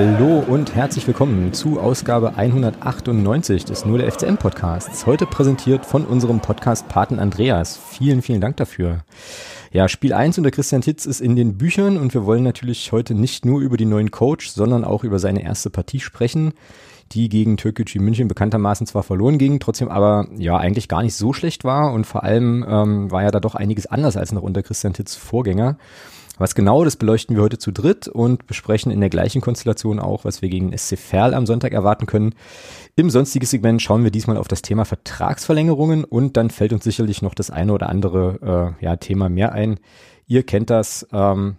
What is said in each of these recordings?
Hallo und herzlich willkommen zu Ausgabe 198 des Nur der FCM Podcasts. Heute präsentiert von unserem Podcast-Paten Andreas. Vielen, vielen Dank dafür. Ja, Spiel 1 unter Christian Titz ist in den Büchern und wir wollen natürlich heute nicht nur über die neuen Coach, sondern auch über seine erste Partie sprechen, die gegen Türkgücü München bekanntermaßen zwar verloren ging, trotzdem aber ja eigentlich gar nicht so schlecht war und vor allem ähm, war ja da doch einiges anders als noch unter Christian Titz Vorgänger. Was genau, das beleuchten wir heute zu dritt und besprechen in der gleichen Konstellation auch, was wir gegen SC Verl am Sonntag erwarten können. Im sonstigen Segment schauen wir diesmal auf das Thema Vertragsverlängerungen und dann fällt uns sicherlich noch das eine oder andere äh, ja, Thema mehr ein. Ihr kennt das. Ähm,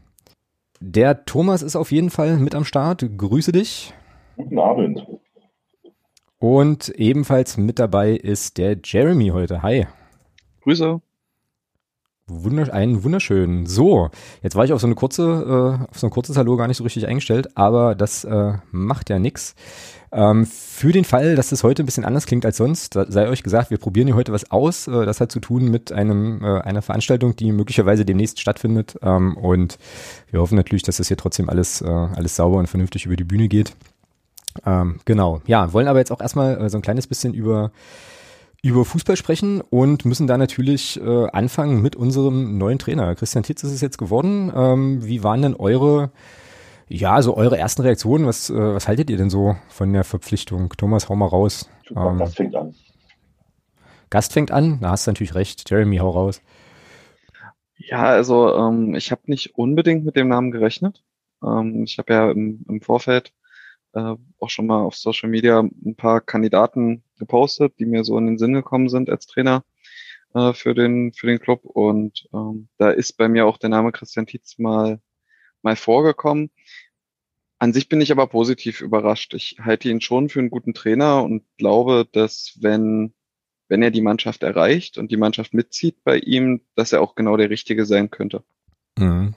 der Thomas ist auf jeden Fall mit am Start. Grüße dich. Guten Abend. Und ebenfalls mit dabei ist der Jeremy heute. Hi. Grüße. Wundersch einen wunderschönen. So, jetzt war ich auf so eine kurze, äh, auf so ein kurzes Hallo gar nicht so richtig eingestellt, aber das äh, macht ja nix. Ähm, für den Fall, dass das heute ein bisschen anders klingt als sonst, sei euch gesagt, wir probieren hier heute was aus. Äh, das hat zu tun mit einem äh, einer Veranstaltung, die möglicherweise demnächst stattfindet. Ähm, und wir hoffen natürlich, dass das hier trotzdem alles, äh, alles sauber und vernünftig über die Bühne geht. Ähm, genau. Ja, wollen aber jetzt auch erstmal äh, so ein kleines bisschen über über Fußball sprechen und müssen da natürlich äh, anfangen mit unserem neuen Trainer. Christian Titz ist es jetzt geworden. Ähm, wie waren denn eure, ja, so eure ersten Reaktionen? Was, äh, was haltet ihr denn so von der Verpflichtung? Thomas, hau mal raus. Super, ähm, Gast fängt an. Gast fängt an? Da hast du natürlich recht. Jeremy, hau raus. Ja, also ähm, ich habe nicht unbedingt mit dem Namen gerechnet. Ähm, ich habe ja im, im Vorfeld äh, auch schon mal auf Social Media ein paar Kandidaten gepostet, die mir so in den Sinn gekommen sind als Trainer äh, für den für den Club und ähm, da ist bei mir auch der Name Christian Tietz mal mal vorgekommen. An sich bin ich aber positiv überrascht. Ich halte ihn schon für einen guten Trainer und glaube, dass wenn wenn er die Mannschaft erreicht und die Mannschaft mitzieht bei ihm, dass er auch genau der Richtige sein könnte. Mhm.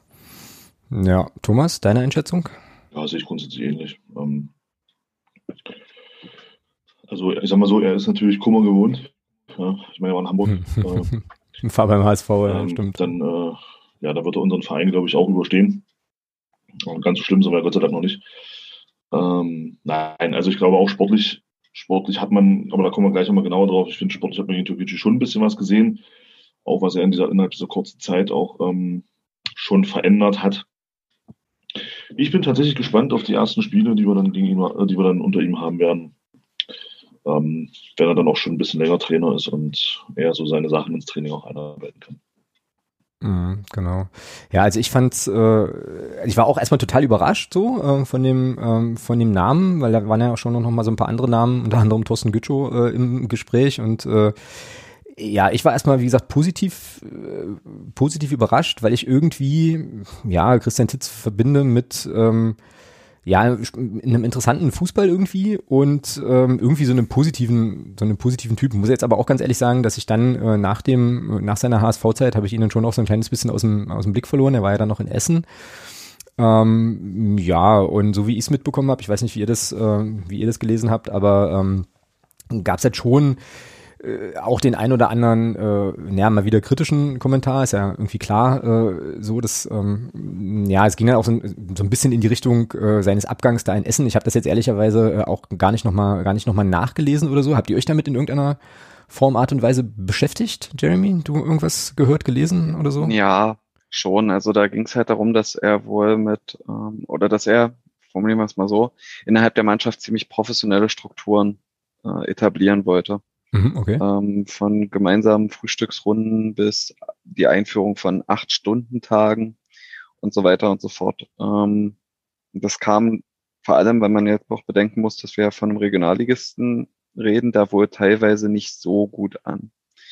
Ja, Thomas, deine Einschätzung? Ja, sehe ich grundsätzlich ähnlich. Ähm, also ich sag mal so, er ist natürlich Kummer gewohnt. Ja, ich meine, er war in Hamburg. äh, Fahr beim HSV, ja, ähm, stimmt. Dann, äh, ja, da wird er unseren Verein, glaube ich, auch überstehen. Und ganz so schlimm sind wir Gott sei Dank noch nicht. Ähm, nein, also ich glaube auch sportlich, sportlich hat man, aber da kommen wir gleich nochmal genauer drauf. Ich finde, sportlich hat man in Türkei schon ein bisschen was gesehen. Auch was er in dieser, innerhalb dieser kurzen Zeit auch ähm, schon verändert hat. Ich bin tatsächlich gespannt auf die ersten Spiele, die wir dann gegen ihn, äh, die wir dann unter ihm haben werden. Ähm, wenn er dann auch schon ein bisschen länger Trainer ist und er so seine Sachen ins Training auch einarbeiten kann. Mhm, genau. Ja, also ich fand's, äh, ich war auch erstmal total überrascht so äh, von dem ähm, von dem Namen, weil da waren ja auch schon noch mal so ein paar andere Namen, unter anderem Thorsten Gütschow äh, im Gespräch und äh, ja, ich war erstmal, wie gesagt, positiv, äh, positiv überrascht, weil ich irgendwie, ja, Christian Titz verbinde mit, ähm, ja, einem interessanten Fußball irgendwie und ähm, irgendwie so einem positiven, so einem positiven Typen. Muss jetzt aber auch ganz ehrlich sagen, dass ich dann äh, nach dem, nach seiner HSV-Zeit habe ich ihn dann schon auch so ein kleines bisschen aus dem, aus dem Blick verloren. Er war ja dann noch in Essen. Ähm, ja, und so wie ich es mitbekommen habe, ich weiß nicht, wie ihr das, äh, wie ihr das gelesen habt, aber ähm, gab es halt schon äh, auch den ein oder anderen, äh, ja, mal wieder kritischen Kommentar, ist ja irgendwie klar äh, so, dass, ähm, ja, es ging dann auch so, so ein bisschen in die Richtung äh, seines Abgangs da in Essen. Ich habe das jetzt ehrlicherweise äh, auch gar nicht nochmal, gar nicht nochmal nachgelesen oder so. Habt ihr euch damit in irgendeiner Form, Art und Weise beschäftigt, Jeremy? Du irgendwas gehört, gelesen oder so? Ja, schon. Also da ging es halt darum, dass er wohl mit, ähm, oder dass er, formulieren wir es mal so, innerhalb der Mannschaft ziemlich professionelle Strukturen äh, etablieren wollte. Mhm, okay. Ähm, von gemeinsamen Frühstücksrunden bis die Einführung von Acht-Stunden-Tagen und so weiter und so fort. Ähm, das kam vor allem, weil man jetzt auch bedenken muss, dass wir von einem Regionalligisten reden, da wohl teilweise nicht so gut an.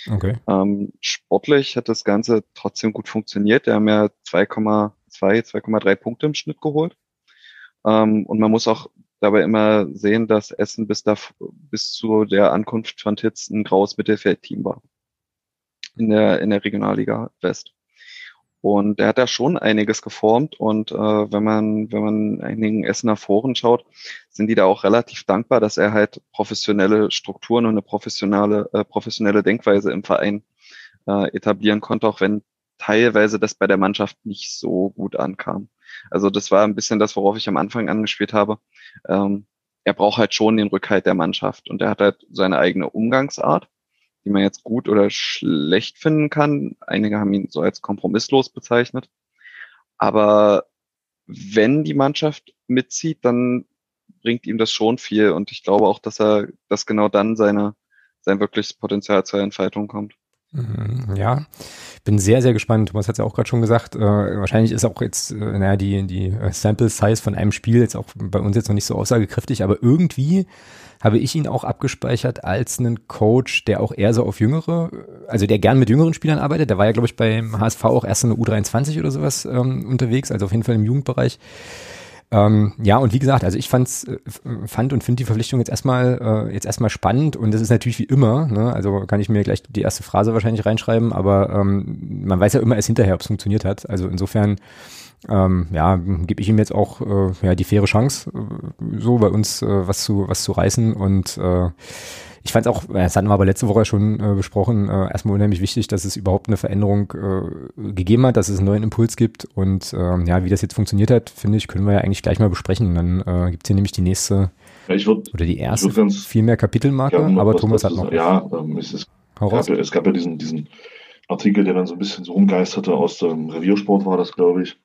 Okay. Ähm, sportlich hat das Ganze trotzdem gut funktioniert. Wir haben ja 2,2, 2,3 Punkte im Schnitt geholt. Ähm, und man muss auch dabei immer sehen, dass Essen bis, da, bis zu der Ankunft von Titz ein graues Mittelfeldteam war. In der, in der Regionalliga West. Und er hat da schon einiges geformt und äh, wenn man wenn man einigen Essener Foren schaut, sind die da auch relativ dankbar, dass er halt professionelle Strukturen und eine professionelle äh, professionelle Denkweise im Verein äh, etablieren konnte, auch wenn teilweise das bei der Mannschaft nicht so gut ankam. Also das war ein bisschen das, worauf ich am Anfang angespielt habe. Ähm, er braucht halt schon den Rückhalt der Mannschaft und er hat halt seine eigene Umgangsart, die man jetzt gut oder schlecht finden kann. Einige haben ihn so als kompromisslos bezeichnet. Aber wenn die Mannschaft mitzieht, dann bringt ihm das schon viel und ich glaube auch, dass er, dass genau dann seine, sein wirkliches Potenzial zur Entfaltung kommt. Mhm, ja, bin sehr, sehr gespannt. Thomas hat es ja auch gerade schon gesagt. Äh, wahrscheinlich ist auch jetzt, äh, naja, die, die äh, Sample Size von einem Spiel jetzt auch bei uns jetzt noch nicht so aussagekräftig, aber irgendwie habe ich ihn auch abgespeichert als einen Coach, der auch eher so auf jüngere, also der gern mit jüngeren Spielern arbeitet. Der war ja, glaube ich, beim HSV auch erst in der U23 oder sowas ähm, unterwegs, also auf jeden Fall im Jugendbereich. Ähm, ja, und wie gesagt, also ich fand's, äh, fand und finde die Verpflichtung jetzt erstmal äh, jetzt erstmal spannend und das ist natürlich wie immer, ne? also kann ich mir gleich die erste Phrase wahrscheinlich reinschreiben, aber ähm, man weiß ja immer erst hinterher, ob es funktioniert hat. Also insofern ähm, ja, gebe ich ihm jetzt auch äh, ja, die faire Chance, äh, so bei uns äh, was zu was zu reißen und äh, ich fand es auch, das hatten wir aber letzte Woche schon äh, besprochen, äh, erstmal unheimlich wichtig, dass es überhaupt eine Veränderung äh, gegeben hat, dass es einen neuen Impuls gibt und ähm, ja, wie das jetzt funktioniert hat, finde ich, können wir ja eigentlich gleich mal besprechen. dann äh, gibt es hier nämlich die nächste ja, würd, oder die erste viel mehr Kapitelmarke, aber Thomas hat noch. Ja, ähm, es, ist, gab ja, es gab ja diesen, diesen Artikel, der dann so ein bisschen so rumgeisterte aus dem Reviersport war das, glaube ich.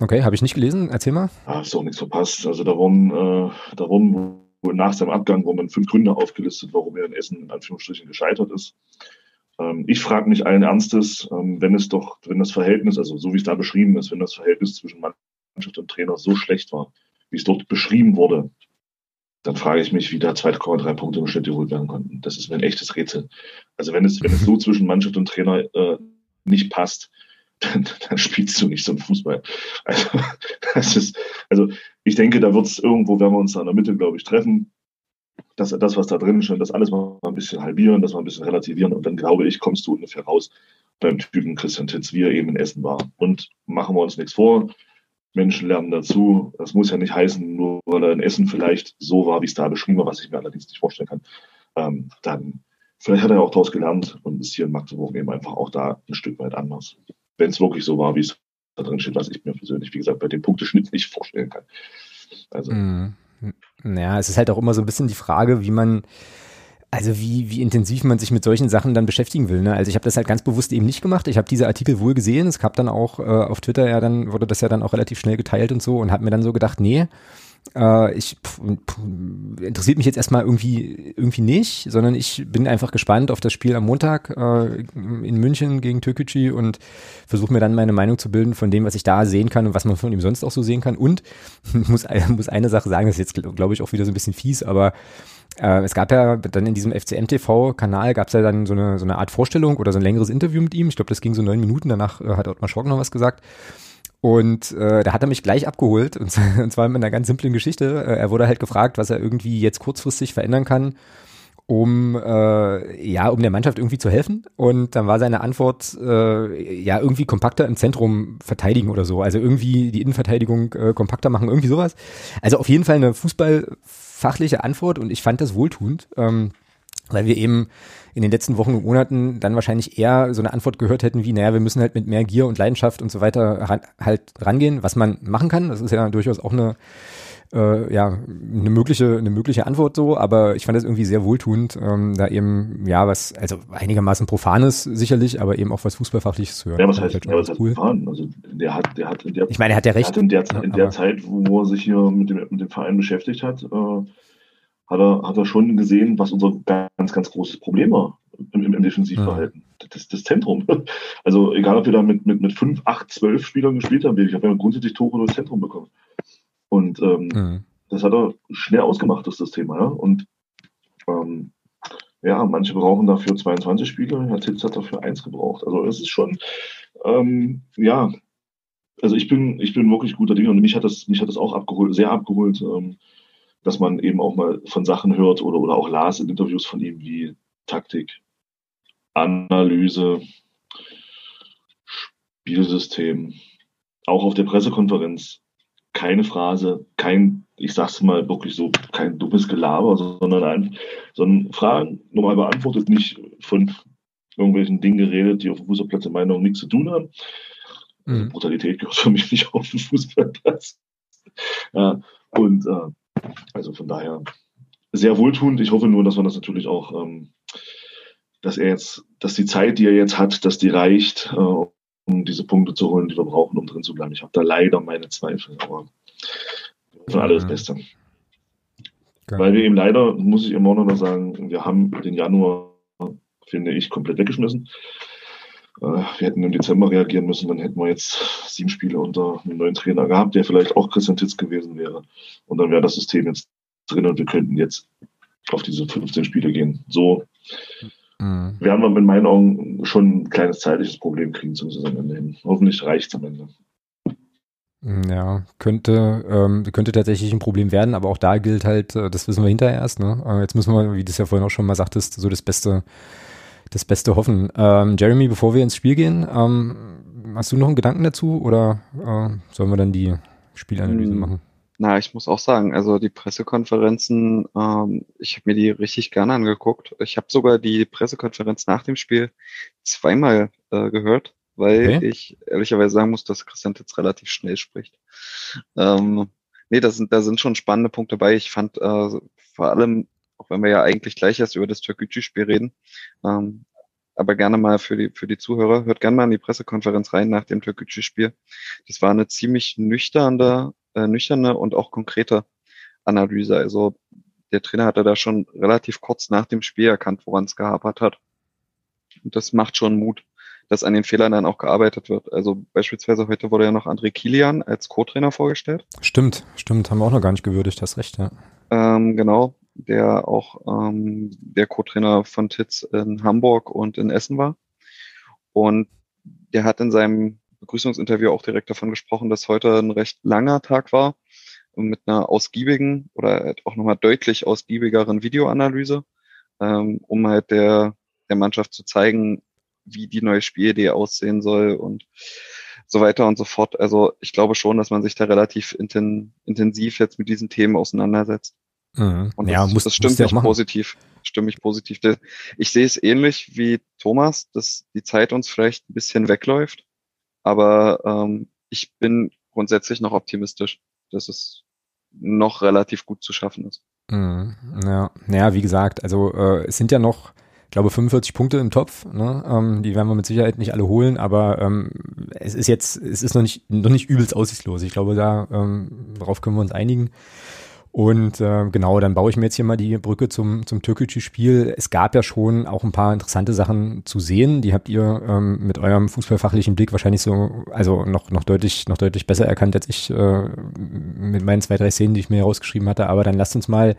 Okay, habe ich nicht gelesen. Erzähl mal. Ah, ist doch nichts verpasst. Also da wurden, äh, da wurden nach seinem Abgang wurden fünf Gründe aufgelistet, warum er in Essen in Anführungsstrichen gescheitert ist. Ähm, ich frage mich allen Ernstes, ähm, wenn es doch, wenn das Verhältnis, also so wie es da beschrieben ist, wenn das Verhältnis zwischen Mannschaft und Trainer so schlecht war, wie es dort beschrieben wurde, dann frage ich mich, wie da 2,3 Punkte im Schnitt geholt werden konnten. Das ist mir ein echtes Rätsel. Also wenn es, wenn es so zwischen Mannschaft und Trainer äh, nicht passt, dann, dann spielst du nicht so einen Fußball. Also, das ist, also ich denke, da wird es irgendwo, werden wir uns da in der Mitte, glaube ich, treffen. Das, das, was da drin steht, das alles mal ein bisschen halbieren, das mal ein bisschen relativieren und dann glaube ich, kommst du ungefähr raus beim Typen Christian Titz, wie er eben in Essen war. Und machen wir uns nichts vor. Menschen lernen dazu. Das muss ja nicht heißen, nur weil er in Essen vielleicht so war, wie es da beschrieben war, was ich mir allerdings nicht vorstellen kann. Ähm, dann vielleicht hat er auch daraus gelernt und ist hier in Magdeburg eben einfach auch da ein Stück weit anders wenn es wirklich so war, wie es da drin steht, was ich mir persönlich, wie gesagt, bei dem Punkteschnitt nicht vorstellen kann. Also. Mm. Ja, es ist halt auch immer so ein bisschen die Frage, wie man, also wie, wie intensiv man sich mit solchen Sachen dann beschäftigen will. Ne? Also ich habe das halt ganz bewusst eben nicht gemacht. Ich habe diese Artikel wohl gesehen. Es gab dann auch äh, auf Twitter ja dann, wurde das ja dann auch relativ schnell geteilt und so und habe mir dann so gedacht, nee, äh, ich pff, interessiert mich jetzt erstmal irgendwie irgendwie nicht, sondern ich bin einfach gespannt auf das Spiel am Montag äh, in München gegen Türkgücü und versuche mir dann meine Meinung zu bilden von dem, was ich da sehen kann und was man von ihm sonst auch so sehen kann. Und muss muss eine Sache sagen, das ist jetzt glaube ich auch wieder so ein bisschen fies, aber äh, es gab ja dann in diesem FCM-TV-Kanal gab es ja dann so eine, so eine Art Vorstellung oder so ein längeres Interview mit ihm. Ich glaube, das ging so neun Minuten. Danach äh, hat Ottmar Schrock noch was gesagt. Und äh, da hat er mich gleich abgeholt, und, und zwar mit einer ganz simplen Geschichte. Äh, er wurde halt gefragt, was er irgendwie jetzt kurzfristig verändern kann, um äh, ja, um der Mannschaft irgendwie zu helfen. Und dann war seine Antwort äh, ja irgendwie kompakter im Zentrum verteidigen oder so. Also irgendwie die Innenverteidigung äh, kompakter machen, irgendwie sowas. Also auf jeden Fall eine fußballfachliche Antwort und ich fand das wohltuend. Ähm, weil wir eben in den letzten Wochen und Monaten dann wahrscheinlich eher so eine Antwort gehört hätten wie, naja, wir müssen halt mit mehr Gier und Leidenschaft und so weiter ran, halt rangehen, was man machen kann. Das ist ja durchaus auch eine, äh, ja, eine mögliche, eine mögliche Antwort so, aber ich fand das irgendwie sehr wohltuend, ähm, da eben, ja, was, also einigermaßen profanes sicherlich, aber eben auch was Fußballfachliches zu hören. Ja, was heißt, halt ja, was heißt cool. profan? Also der hat, der hat in der, ich meine, er hat ja recht. in der, in der Zeit, wo er sich hier mit dem, mit dem Verein beschäftigt hat, äh, hat er, hat er schon gesehen, was unser ganz, ganz großes Problem war im, im, im Defensivverhalten. Ja. Das, das Zentrum. Also egal, ob wir da mit, mit, mit fünf, acht, zwölf Spielern gespielt haben, ich habe ja grundsätzlich Tore durchs Zentrum bekommen. Und ähm, ja. das hat er schnell ausgemacht, das, das Thema. Ja? Und ähm, ja, manche brauchen dafür 22 Spiele, Herr Titz hat dafür eins gebraucht. Also es ist schon, ähm, ja, also ich bin, ich bin wirklich guter Dinge und mich hat das, mich hat das auch abgeholt, sehr abgeholt. Ähm, dass man eben auch mal von Sachen hört oder, oder auch las in Interviews von ihm wie Taktik, Analyse, Spielsystem. Auch auf der Pressekonferenz keine Phrase, kein, ich sag's mal wirklich so, kein dummes Gelaber, sondern ein, sondern Fragen normal beantwortet, nicht von irgendwelchen Dingen geredet, die auf dem Fußballplatz in meiner Meinung nichts zu tun haben. Also Brutalität gehört für mich nicht auf den Fußballplatz. Ja, und äh, also von daher sehr wohltuend. Ich hoffe nur, dass man das natürlich auch, ähm, dass er jetzt, dass die Zeit, die er jetzt hat, dass die reicht, äh, um diese Punkte zu holen, die wir brauchen, um drin zu bleiben. Ich habe da leider meine Zweifel, aber für alle das Beste. Okay. Weil wir eben leider, muss ich immer auch noch sagen, wir haben den Januar, finde ich, komplett weggeschmissen. Äh, wir hätten im Dezember reagieren müssen, dann hätten wir jetzt sieben Spiele unter einem neuen Trainer gehabt, der vielleicht auch Christian Titz gewesen wäre. Und dann wäre das System jetzt drin und wir könnten jetzt auf diese 15 Spiele gehen. So mhm. werden wir in meinen Augen schon ein kleines zeitliches Problem kriegen zum Saisonende hin. Hoffentlich reicht es am Ende. Ja, könnte, ähm, könnte tatsächlich ein Problem werden, aber auch da gilt halt, äh, das wissen wir hinterher erst, ne? Äh, jetzt müssen wir, wie du es ja vorhin auch schon mal sagtest, so das Beste, das Beste hoffen. Ähm, Jeremy, bevor wir ins Spiel gehen, ähm, hast du noch einen Gedanken dazu oder äh, sollen wir dann die Spielanalyse hm. machen? Na, ich muss auch sagen, also die Pressekonferenzen, ähm, ich habe mir die richtig gerne angeguckt. Ich habe sogar die Pressekonferenz nach dem Spiel zweimal äh, gehört, weil okay. ich ehrlicherweise sagen muss, dass Christian jetzt relativ schnell spricht. Ähm, nee, da sind, da sind schon spannende Punkte bei. Ich fand äh, vor allem, auch wenn wir ja eigentlich gleich erst über das Türkgücü-Spiel reden, ähm, aber gerne mal für die, für die Zuhörer, hört gerne mal in die Pressekonferenz rein nach dem Türkgücü-Spiel. Das war eine ziemlich nüchterne äh, nüchterne und auch konkrete Analyse. Also der Trainer hatte da schon relativ kurz nach dem Spiel erkannt, woran es gehapert hat. Und das macht schon Mut, dass an den Fehlern dann auch gearbeitet wird. Also beispielsweise heute wurde ja noch André Kilian als Co-Trainer vorgestellt. Stimmt, stimmt, haben wir auch noch gar nicht gewürdigt, hast recht, ja. Ähm, genau, der auch ähm, der Co-Trainer von Titz in Hamburg und in Essen war. Und der hat in seinem Begrüßungsinterview auch direkt davon gesprochen, dass heute ein recht langer Tag war mit einer ausgiebigen oder auch nochmal deutlich ausgiebigeren Videoanalyse, ähm, um halt der, der Mannschaft zu zeigen, wie die neue Spielidee aussehen soll und so weiter und so fort. Also ich glaube schon, dass man sich da relativ inten, intensiv jetzt mit diesen Themen auseinandersetzt. Mhm. Und das, ja, muss, das stimmt mich positiv. Stimme ich positiv. Ich sehe es ähnlich wie Thomas, dass die Zeit uns vielleicht ein bisschen wegläuft. Aber ähm, ich bin grundsätzlich noch optimistisch, dass es noch relativ gut zu schaffen ist. Mhm, ja, naja, wie gesagt, also äh, es sind ja noch, ich glaube, 45 Punkte im Topf. Ne? Ähm, die werden wir mit Sicherheit nicht alle holen, aber ähm, es ist jetzt, es ist noch nicht, noch nicht übelst aussichtslos. Ich glaube, da ähm, darauf können wir uns einigen. Und äh, genau, dann baue ich mir jetzt hier mal die Brücke zum, zum Türkgücü-Spiel. Es gab ja schon auch ein paar interessante Sachen zu sehen. Die habt ihr ähm, mit eurem fußballfachlichen Blick wahrscheinlich so, also noch, noch deutlich, noch deutlich besser erkannt als ich äh, mit meinen zwei, drei Szenen, die ich mir herausgeschrieben hatte. Aber dann lasst uns mal,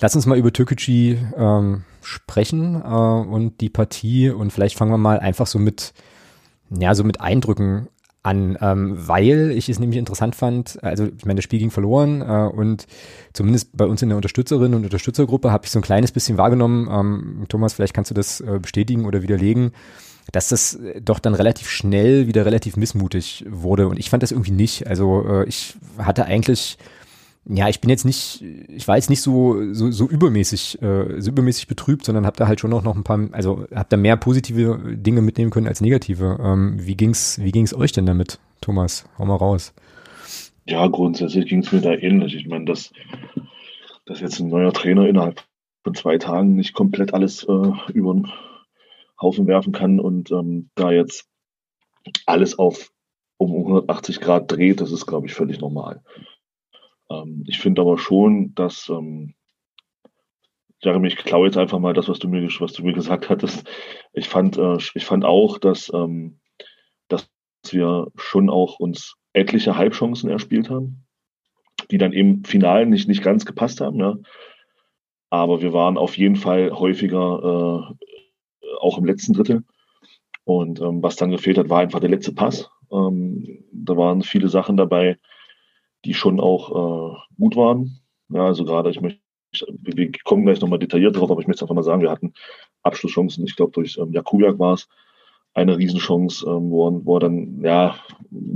lasst uns mal über Türkgücü ähm, sprechen äh, und die Partie und vielleicht fangen wir mal einfach so mit, ja, so mit Eindrücken an, ähm, weil ich es nämlich interessant fand, also ich meine, das Spiel ging verloren äh, und zumindest bei uns in der Unterstützerinnen und Unterstützergruppe habe ich so ein kleines bisschen wahrgenommen, ähm, Thomas, vielleicht kannst du das äh, bestätigen oder widerlegen, dass das doch dann relativ schnell wieder relativ missmutig wurde und ich fand das irgendwie nicht. Also äh, ich hatte eigentlich ja, ich bin jetzt nicht, ich war jetzt nicht so, so, so übermäßig, äh, so übermäßig betrübt, sondern habe da halt schon noch, noch ein paar, also habe da mehr positive Dinge mitnehmen können als negative. Ähm, wie ging's, wie ging's euch denn damit, Thomas? Hau mal raus. Ja, grundsätzlich ging es mir da ähnlich. Ich meine, dass, dass jetzt ein neuer Trainer innerhalb von zwei Tagen nicht komplett alles äh, über den Haufen werfen kann und ähm, da jetzt alles auf um 180 Grad dreht, das ist, glaube ich, völlig normal. Ähm, ich finde aber schon, dass ähm, Jeremy, ich klaue jetzt einfach mal das, was du mir, was du mir gesagt hattest. Ich fand, äh, ich fand auch, dass, ähm, dass wir schon auch uns etliche Halbchancen erspielt haben, die dann im Final nicht, nicht ganz gepasst haben. Ja. Aber wir waren auf jeden Fall häufiger äh, auch im letzten Drittel. Und ähm, was dann gefehlt hat, war einfach der letzte Pass. Ähm, da waren viele Sachen dabei, die schon auch äh, gut waren. Ja, also gerade, ich möchte, wir kommen gleich nochmal detailliert drauf, aber ich möchte einfach mal sagen, wir hatten Abschlusschancen, ich glaube durch ähm, Jakubiak war es, eine Riesenchance, ähm, wo, er, wo er dann ja,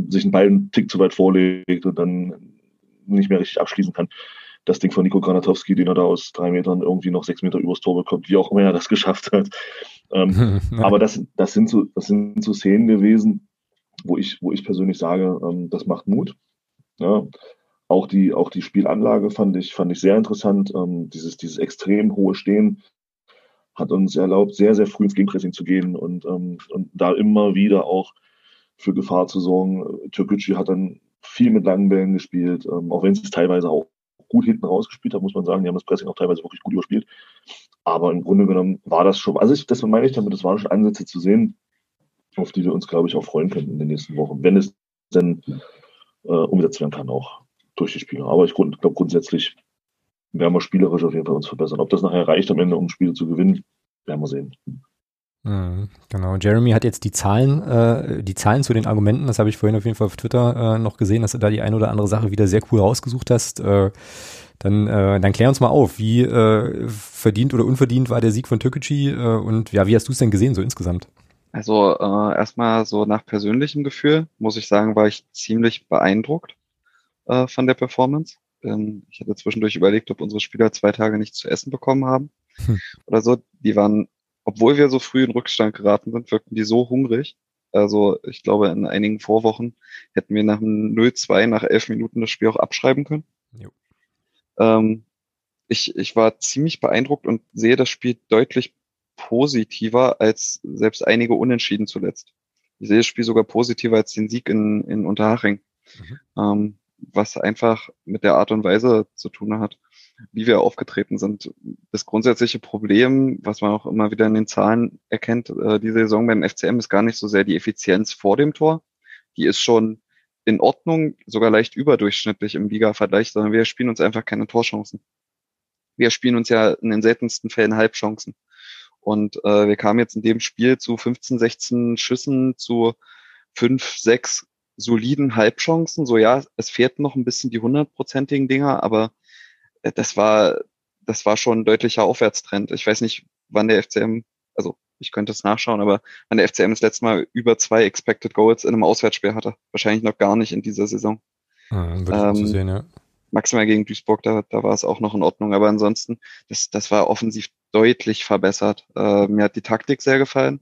sich einen Ball einen Tick zu weit vorlegt und dann nicht mehr richtig abschließen kann. Das Ding von Nico Granatowski, den er da aus drei Metern irgendwie noch sechs Meter übers Tor bekommt, wie auch immer er das geschafft hat. Ähm, aber das, das, sind so, das sind so Szenen gewesen, wo ich, wo ich persönlich sage, ähm, das macht Mut. Ja. Auch die, auch die Spielanlage fand ich, fand ich sehr interessant. Ähm, dieses, dieses extrem hohe Stehen hat uns erlaubt, sehr, sehr früh ins Gegenpressing zu gehen und, ähm, und da immer wieder auch für Gefahr zu sorgen. Türkgücü hat dann viel mit langen Bällen gespielt, ähm, auch wenn es teilweise auch gut hinten rausgespielt hat, muss man sagen. Die haben das Pressing auch teilweise wirklich gut überspielt. Aber im Grunde genommen war das schon, also ich, das meine ich damit, das waren schon Ansätze zu sehen, auf die wir uns, glaube ich, auch freuen könnten in den nächsten Wochen, wenn es denn äh, umgesetzt werden kann, auch durch die Spieler. Aber ich glaube, grundsätzlich werden wir spielerisch auf jeden Fall uns verbessern. Ob das nachher reicht am Ende, um Spiele zu gewinnen, werden wir sehen. Mhm, genau. Jeremy hat jetzt die Zahlen, äh, die Zahlen zu den Argumenten, das habe ich vorhin auf jeden Fall auf Twitter äh, noch gesehen, dass du da die eine oder andere Sache wieder sehr cool rausgesucht hast. Äh, dann, äh, dann klär uns mal auf, wie äh, verdient oder unverdient war der Sieg von Türkgücü äh, und ja, wie hast du es denn gesehen so insgesamt? Also äh, erstmal so nach persönlichem Gefühl muss ich sagen, war ich ziemlich beeindruckt äh, von der Performance. Ähm, ich hatte zwischendurch überlegt, ob unsere Spieler zwei Tage nichts zu essen bekommen haben hm. oder so. Die waren, obwohl wir so früh in Rückstand geraten sind, wirkten die so hungrig. Also ich glaube, in einigen Vorwochen hätten wir nach dem 0-2 nach elf Minuten das Spiel auch abschreiben können. Ähm, ich, ich war ziemlich beeindruckt und sehe das Spiel deutlich positiver als selbst einige Unentschieden zuletzt. Ich sehe das Spiel sogar positiver als den Sieg in, in Unterhaching. Mhm. Ähm, was einfach mit der Art und Weise zu tun hat, wie wir aufgetreten sind. Das grundsätzliche Problem, was man auch immer wieder in den Zahlen erkennt, äh, diese Saison beim FCM ist gar nicht so sehr die Effizienz vor dem Tor. Die ist schon in Ordnung, sogar leicht überdurchschnittlich im Liga-Vergleich, sondern wir spielen uns einfach keine Torchancen. Wir spielen uns ja in den seltensten Fällen Halbchancen. Und äh, wir kamen jetzt in dem Spiel zu 15, 16 Schüssen, zu 5, 6 soliden Halbchancen. So ja, es fehlt noch ein bisschen die hundertprozentigen Dinger, aber äh, das war, das war schon ein deutlicher Aufwärtstrend. Ich weiß nicht, wann der FCM, also ich könnte es nachschauen, aber wann der FCM das letzte Mal über zwei Expected Goals in einem Auswärtsspiel hatte. Wahrscheinlich noch gar nicht in dieser Saison. Ah, ähm, sehen, ja. Maximal gegen Duisburg, da, da war es auch noch in Ordnung. Aber ansonsten, das, das war offensiv deutlich verbessert. Äh, mir hat die Taktik sehr gefallen,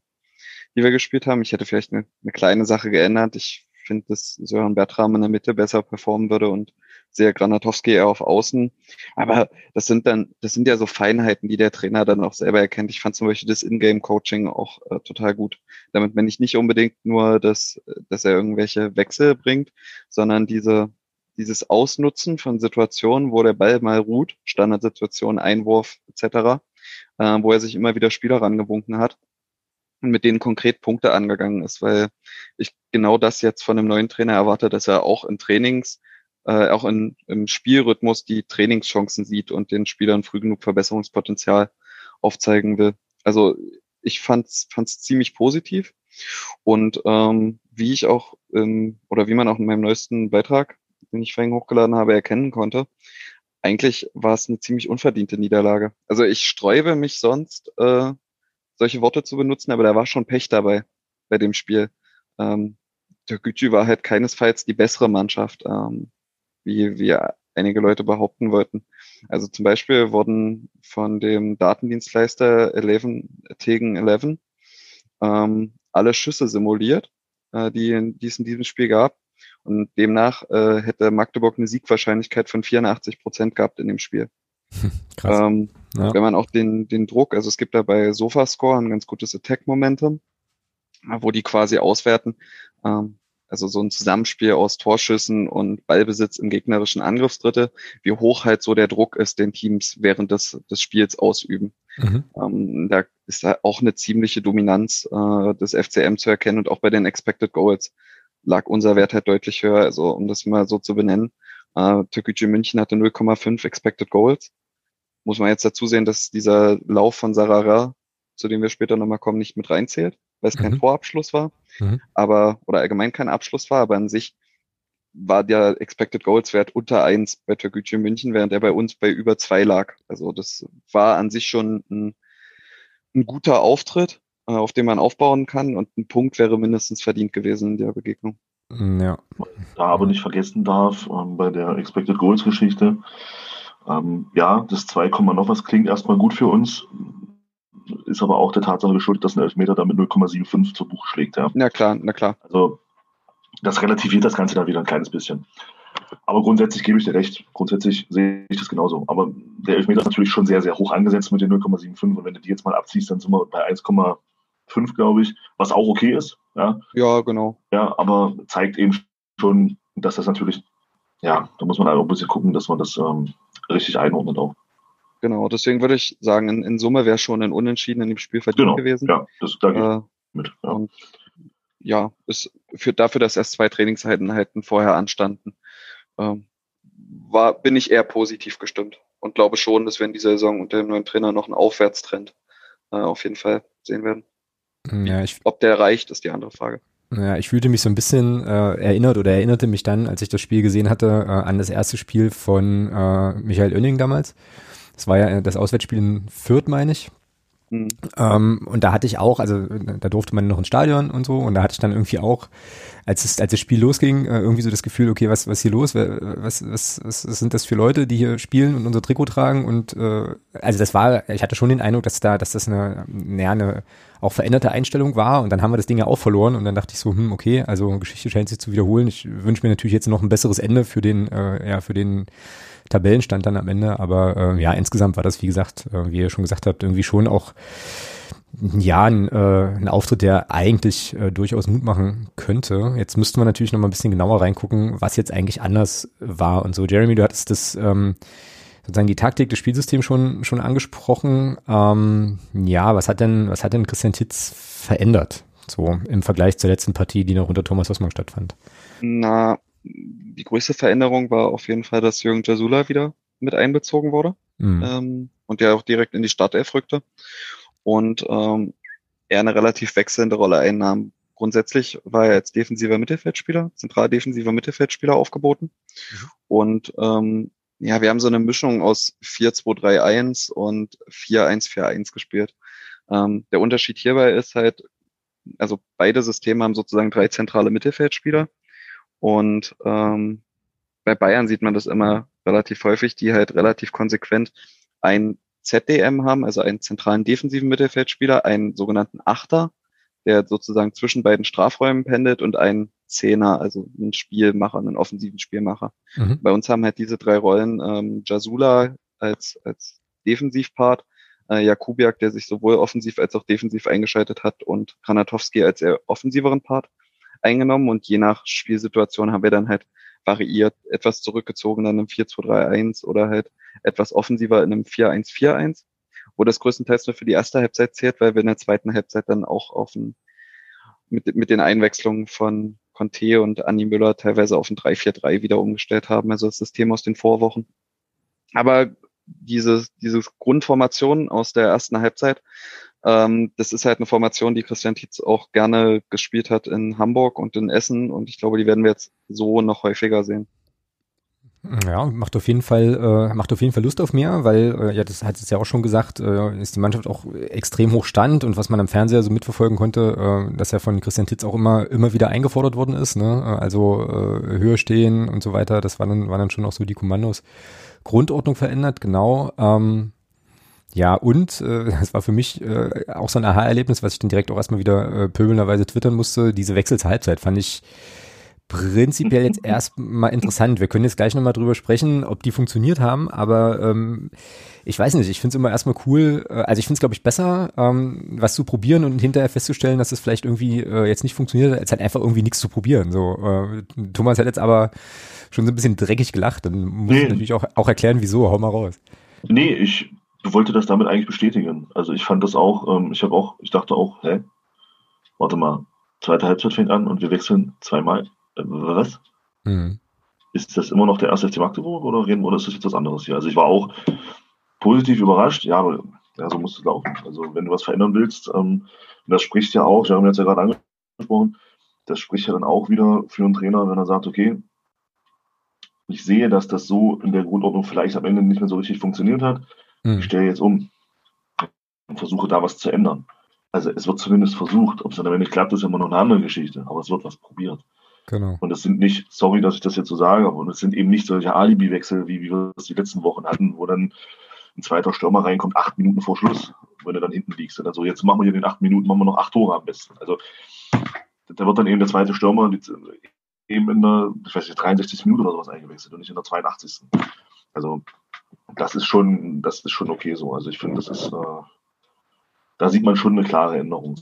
die wir gespielt haben. Ich hätte vielleicht eine, eine kleine Sache geändert. Ich finde, dass Sören Bertram in der Mitte besser performen würde und sehr Granatowski eher auf Außen. Aber das sind dann, das sind ja so Feinheiten, die der Trainer dann auch selber erkennt. Ich fand zum Beispiel das Ingame-Coaching auch äh, total gut. Damit meine ich nicht unbedingt nur, dass, dass er irgendwelche Wechsel bringt, sondern diese, dieses Ausnutzen von Situationen, wo der Ball mal ruht, Standardsituation, Einwurf etc., äh, wo er sich immer wieder Spieler rangewunken hat und mit denen konkret Punkte angegangen ist, weil ich genau das jetzt von einem neuen Trainer erwarte, dass er auch in Trainings, äh, auch in, im Spielrhythmus die Trainingschancen sieht und den Spielern früh genug Verbesserungspotenzial aufzeigen will. Also ich fand's, fand's ziemlich positiv und ähm, wie ich auch ähm, oder wie man auch in meinem neuesten Beitrag, den ich vorhin hochgeladen habe, erkennen konnte, eigentlich war es eine ziemlich unverdiente Niederlage. Also ich sträube mich sonst äh, solche Worte zu benutzen, aber da war schon Pech dabei bei dem Spiel. Ähm, der Gütü war halt keinesfalls die bessere Mannschaft, ähm, wie, wie einige Leute behaupten wollten. Also zum Beispiel wurden von dem Datendienstleister 11, Tegen 11 ähm, alle Schüsse simuliert, äh, die, die es in diesem Spiel gab. Und demnach äh, hätte Magdeburg eine Siegwahrscheinlichkeit von 84 Prozent gehabt in dem Spiel. Krass. Ähm, ja. Wenn man auch den, den Druck, also es gibt da bei Sofascore ein ganz gutes Attack-Momentum, wo die quasi auswerten, ähm, also so ein Zusammenspiel aus Torschüssen und Ballbesitz im gegnerischen Angriffsdrittel, wie hoch halt so der Druck ist, den Teams während des, des Spiels ausüben. Mhm. Ähm, da ist da auch eine ziemliche Dominanz äh, des FCM zu erkennen und auch bei den Expected Goals lag unser Wert halt deutlich höher. Also um das mal so zu benennen, äh, Türkgücü München hatte 0,5 Expected Goals. Muss man jetzt dazu sehen, dass dieser Lauf von Sarara, zu dem wir später nochmal kommen, nicht mit reinzählt, weil es mhm. kein Torabschluss war, mhm. aber, oder allgemein kein Abschluss war, aber an sich war der Expected Goals Wert unter eins bei Türkgücü München, während er bei uns bei über zwei lag. Also das war an sich schon ein, ein guter Auftritt, auf dem man aufbauen kann und ein Punkt wäre mindestens verdient gewesen in der Begegnung. Ja. Da aber nicht vergessen darf, ähm, bei der Expected Goals Geschichte, ähm, ja, das 2, noch was klingt erstmal gut für uns, ist aber auch der Tatsache geschuldet, dass ein Elfmeter damit 0,75 zu Buch schlägt. Ja. Na klar, na klar. Also das relativiert das Ganze dann wieder ein kleines bisschen. Aber grundsätzlich gebe ich dir recht. Grundsätzlich sehe ich das genauso. Aber der Elfmeter ist natürlich schon sehr, sehr hoch angesetzt mit den 0,75. Und wenn du die jetzt mal abziehst, dann sind wir bei 1,5, glaube ich, was auch okay ist. Ja, ja genau. Ja, aber zeigt eben schon, dass das natürlich, ja, da muss man halt auch ein bisschen gucken, dass man das ähm, richtig einordnet auch. Genau, deswegen würde ich sagen, in, in Summe wäre schon ein Unentschieden in dem Spiel verdient genau, gewesen. Ja, das da gehe äh, mit. Ja. Und ja, ist für, dafür, dass erst zwei Trainingseinheiten vorher anstanden, ähm, war, bin ich eher positiv gestimmt und glaube schon, dass wir in dieser Saison unter dem neuen Trainer noch einen Aufwärtstrend äh, auf jeden Fall sehen werden. Ja, ich, Ob der reicht, ist die andere Frage. Ja, ich fühlte mich so ein bisschen äh, erinnert oder erinnerte mich dann, als ich das Spiel gesehen hatte, äh, an das erste Spiel von äh, Michael Oenning damals. Das war ja das Auswärtsspiel in Fürth, meine ich. Mhm. Ähm, und da hatte ich auch, also da durfte man noch ins Stadion und so, und da hatte ich dann irgendwie auch, als es, als das Spiel losging, äh, irgendwie so das Gefühl, okay, was, was hier los? Was, was, was, was sind das für Leute, die hier spielen und unser Trikot tragen? Und äh, also das war, ich hatte schon den Eindruck, dass da, dass das eine, eine, eine auch veränderte Einstellung war und dann haben wir das Ding ja auch verloren und dann dachte ich so, hm, okay, also Geschichte scheint sich zu wiederholen. Ich wünsche mir natürlich jetzt noch ein besseres Ende für den, äh, ja, für den Tabellenstand dann am Ende. Aber äh, ja, insgesamt war das, wie gesagt, äh, wie ihr schon gesagt habt, irgendwie schon auch ja, ein, äh, ein Auftritt, der eigentlich äh, durchaus Mut machen könnte. Jetzt müssten wir natürlich noch mal ein bisschen genauer reingucken, was jetzt eigentlich anders war und so. Jeremy, du hattest das ähm, sozusagen die Taktik des Spielsystems schon schon angesprochen. Ähm, ja, was hat denn was hat denn Christian Titz verändert so im Vergleich zur letzten Partie, die noch unter Thomas Hossmann stattfand? Na, die größte Veränderung war auf jeden Fall, dass Jürgen Jasula wieder mit einbezogen wurde mhm. ähm, und der auch direkt in die Startelf rückte und ähm, er eine relativ wechselnde Rolle einnahm. Grundsätzlich war er als defensiver Mittelfeldspieler, zentral defensiver Mittelfeldspieler aufgeboten mhm. und ähm, ja, wir haben so eine Mischung aus 4-2-3-1 und 4-1-4-1 gespielt. Ähm, der Unterschied hierbei ist halt, also beide Systeme haben sozusagen drei zentrale Mittelfeldspieler und ähm, bei Bayern sieht man das immer relativ häufig, die halt relativ konsequent ein ZDM haben, also einen zentralen defensiven Mittelfeldspieler, einen sogenannten Achter, der sozusagen zwischen beiden Strafräumen pendelt und einen Zehner, also einen Spielmacher, einen offensiven Spielmacher. Mhm. Bei uns haben halt diese drei Rollen ähm, Jasula als, als Defensivpart, äh, Jakubiak, der sich sowohl offensiv als auch defensiv eingeschaltet hat und Granatowski als eher offensiveren Part eingenommen und je nach Spielsituation haben wir dann halt variiert, etwas zurückgezogen in einem 4-2-3-1 oder halt etwas offensiver in einem 4-1-4-1, wo das größtenteils nur für die erste Halbzeit zählt, weil wir in der zweiten Halbzeit dann auch auf ein, mit, mit den Einwechslungen von Conte und Anni Müller teilweise auf ein 3-4-3 wieder umgestellt haben, also das System aus den Vorwochen. Aber diese, diese Grundformation aus der ersten Halbzeit ähm, das ist halt eine Formation, die Christian Tietz auch gerne gespielt hat in Hamburg und in Essen und ich glaube, die werden wir jetzt so noch häufiger sehen. Ja, macht auf jeden Fall, äh, macht auf jeden Fall Lust auf mehr, weil, äh, ja, das hat es ja auch schon gesagt, äh, ist die Mannschaft auch extrem hoch stand und was man am Fernseher so mitverfolgen konnte, äh, dass er von Christian Titz auch immer, immer wieder eingefordert worden ist, ne? Also äh, höher stehen und so weiter, das waren dann, waren dann schon auch so die Kommandos. Grundordnung verändert, genau. Ähm, ja, und äh, das war für mich äh, auch so ein Aha-Erlebnis, was ich dann direkt auch erstmal wieder äh, pöbelnderweise twittern musste. Diese Wechsel zur Halbzeit fand ich prinzipiell jetzt erstmal interessant. Wir können jetzt gleich nochmal drüber sprechen, ob die funktioniert haben, aber ähm, ich weiß nicht, ich finde es immer erstmal cool, äh, also ich finde es, glaube ich, besser, ähm, was zu probieren und hinterher festzustellen, dass es vielleicht irgendwie äh, jetzt nicht funktioniert, als halt einfach irgendwie nichts zu probieren. So, äh, Thomas hat jetzt aber schon so ein bisschen dreckig gelacht, dann muss nee. ich natürlich auch, auch erklären, wieso, hau mal raus. Nee, ich wollte das damit eigentlich bestätigen. Also ich fand das auch, ähm, ich habe auch, ich dachte auch, hä, warte mal, zweite Halbzeit fängt an und wir wechseln zweimal. Äh, was? Mhm. Ist das immer noch der erste FC Magdeburg oder reden oder ist das jetzt was anderes hier? Also ich war auch positiv überrascht, ja, aber ja, so muss es laufen. Also wenn du was verändern willst, ähm, das spricht ja auch, wir haben jetzt ja gerade angesprochen, das spricht ja dann auch wieder für einen Trainer, wenn er sagt, okay, ich sehe, dass das so in der Grundordnung vielleicht am Ende nicht mehr so richtig funktioniert hat. Mhm. Ich stelle jetzt um und versuche da was zu ändern. Also es wird zumindest versucht. Ob es dann am Ende klappt, ist immer noch eine andere Geschichte. Aber es wird was probiert. Genau. Und es sind nicht, sorry, dass ich das jetzt so sage, aber es sind eben nicht solche Alibi-Wechsel, wie, wie wir es die letzten Wochen hatten, wo dann ein zweiter Stürmer reinkommt, acht Minuten vor Schluss, wenn du dann hinten liegst. Also jetzt machen wir hier den acht Minuten, machen wir noch acht Tore am besten. Also da wird dann eben der zweite Stürmer in der, ich weiß nicht, 63. Minute oder sowas eingewechselt und nicht in der 82. Also das ist schon, das ist schon okay so. Also ich finde, das ist, äh, da sieht man schon eine klare Änderung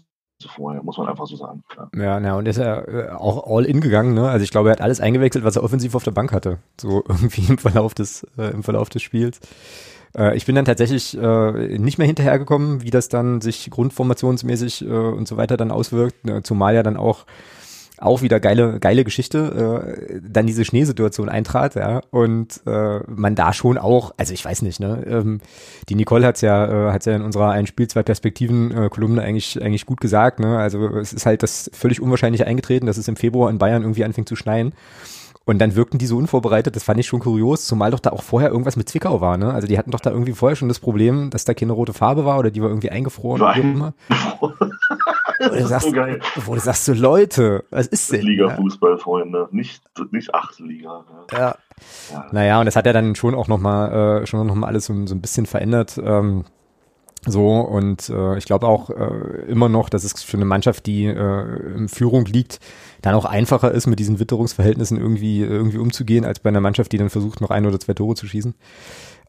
vorher, muss man einfach so sagen. Ja, ja, na, und ist er äh, auch all in gegangen, ne? Also ich glaube, er hat alles eingewechselt, was er offensiv auf der Bank hatte. So irgendwie im Verlauf des, äh, im Verlauf des Spiels. Äh, ich bin dann tatsächlich äh, nicht mehr hinterhergekommen, wie das dann sich grundformationsmäßig äh, und so weiter dann auswirkt, ne? zumal ja dann auch auch wieder geile, geile Geschichte, äh, dann diese Schneesituation eintrat, ja, und äh, man da schon auch, also ich weiß nicht, ne, ähm, die Nicole hat's ja, äh, hat's ja in unserer ein Spiel, zwei Perspektiven äh, Kolumne eigentlich, eigentlich gut gesagt, ne, also es ist halt das völlig unwahrscheinlich eingetreten, dass es im Februar in Bayern irgendwie anfängt zu schneien und dann wirkten die so unvorbereitet, das fand ich schon kurios, zumal doch da auch vorher irgendwas mit Zwickau war, ne? Also die hatten doch da irgendwie vorher schon das Problem, dass da keine rote Farbe war oder die war irgendwie eingefroren. Nein. wo, du sagst, so geil. wo du sagst, so Leute, was ist denn? Liga-Fußball, Freunde, nicht, nicht Achtelliga. Ja. ja. ja. Naja, und das hat ja dann schon auch nochmal, äh, schon nochmal alles so, so ein bisschen verändert. Ähm, so, und äh, ich glaube auch äh, immer noch, dass es für eine Mannschaft, die äh, in Führung liegt, dann auch einfacher ist, mit diesen Witterungsverhältnissen irgendwie, irgendwie umzugehen, als bei einer Mannschaft, die dann versucht, noch ein oder zwei Tore zu schießen.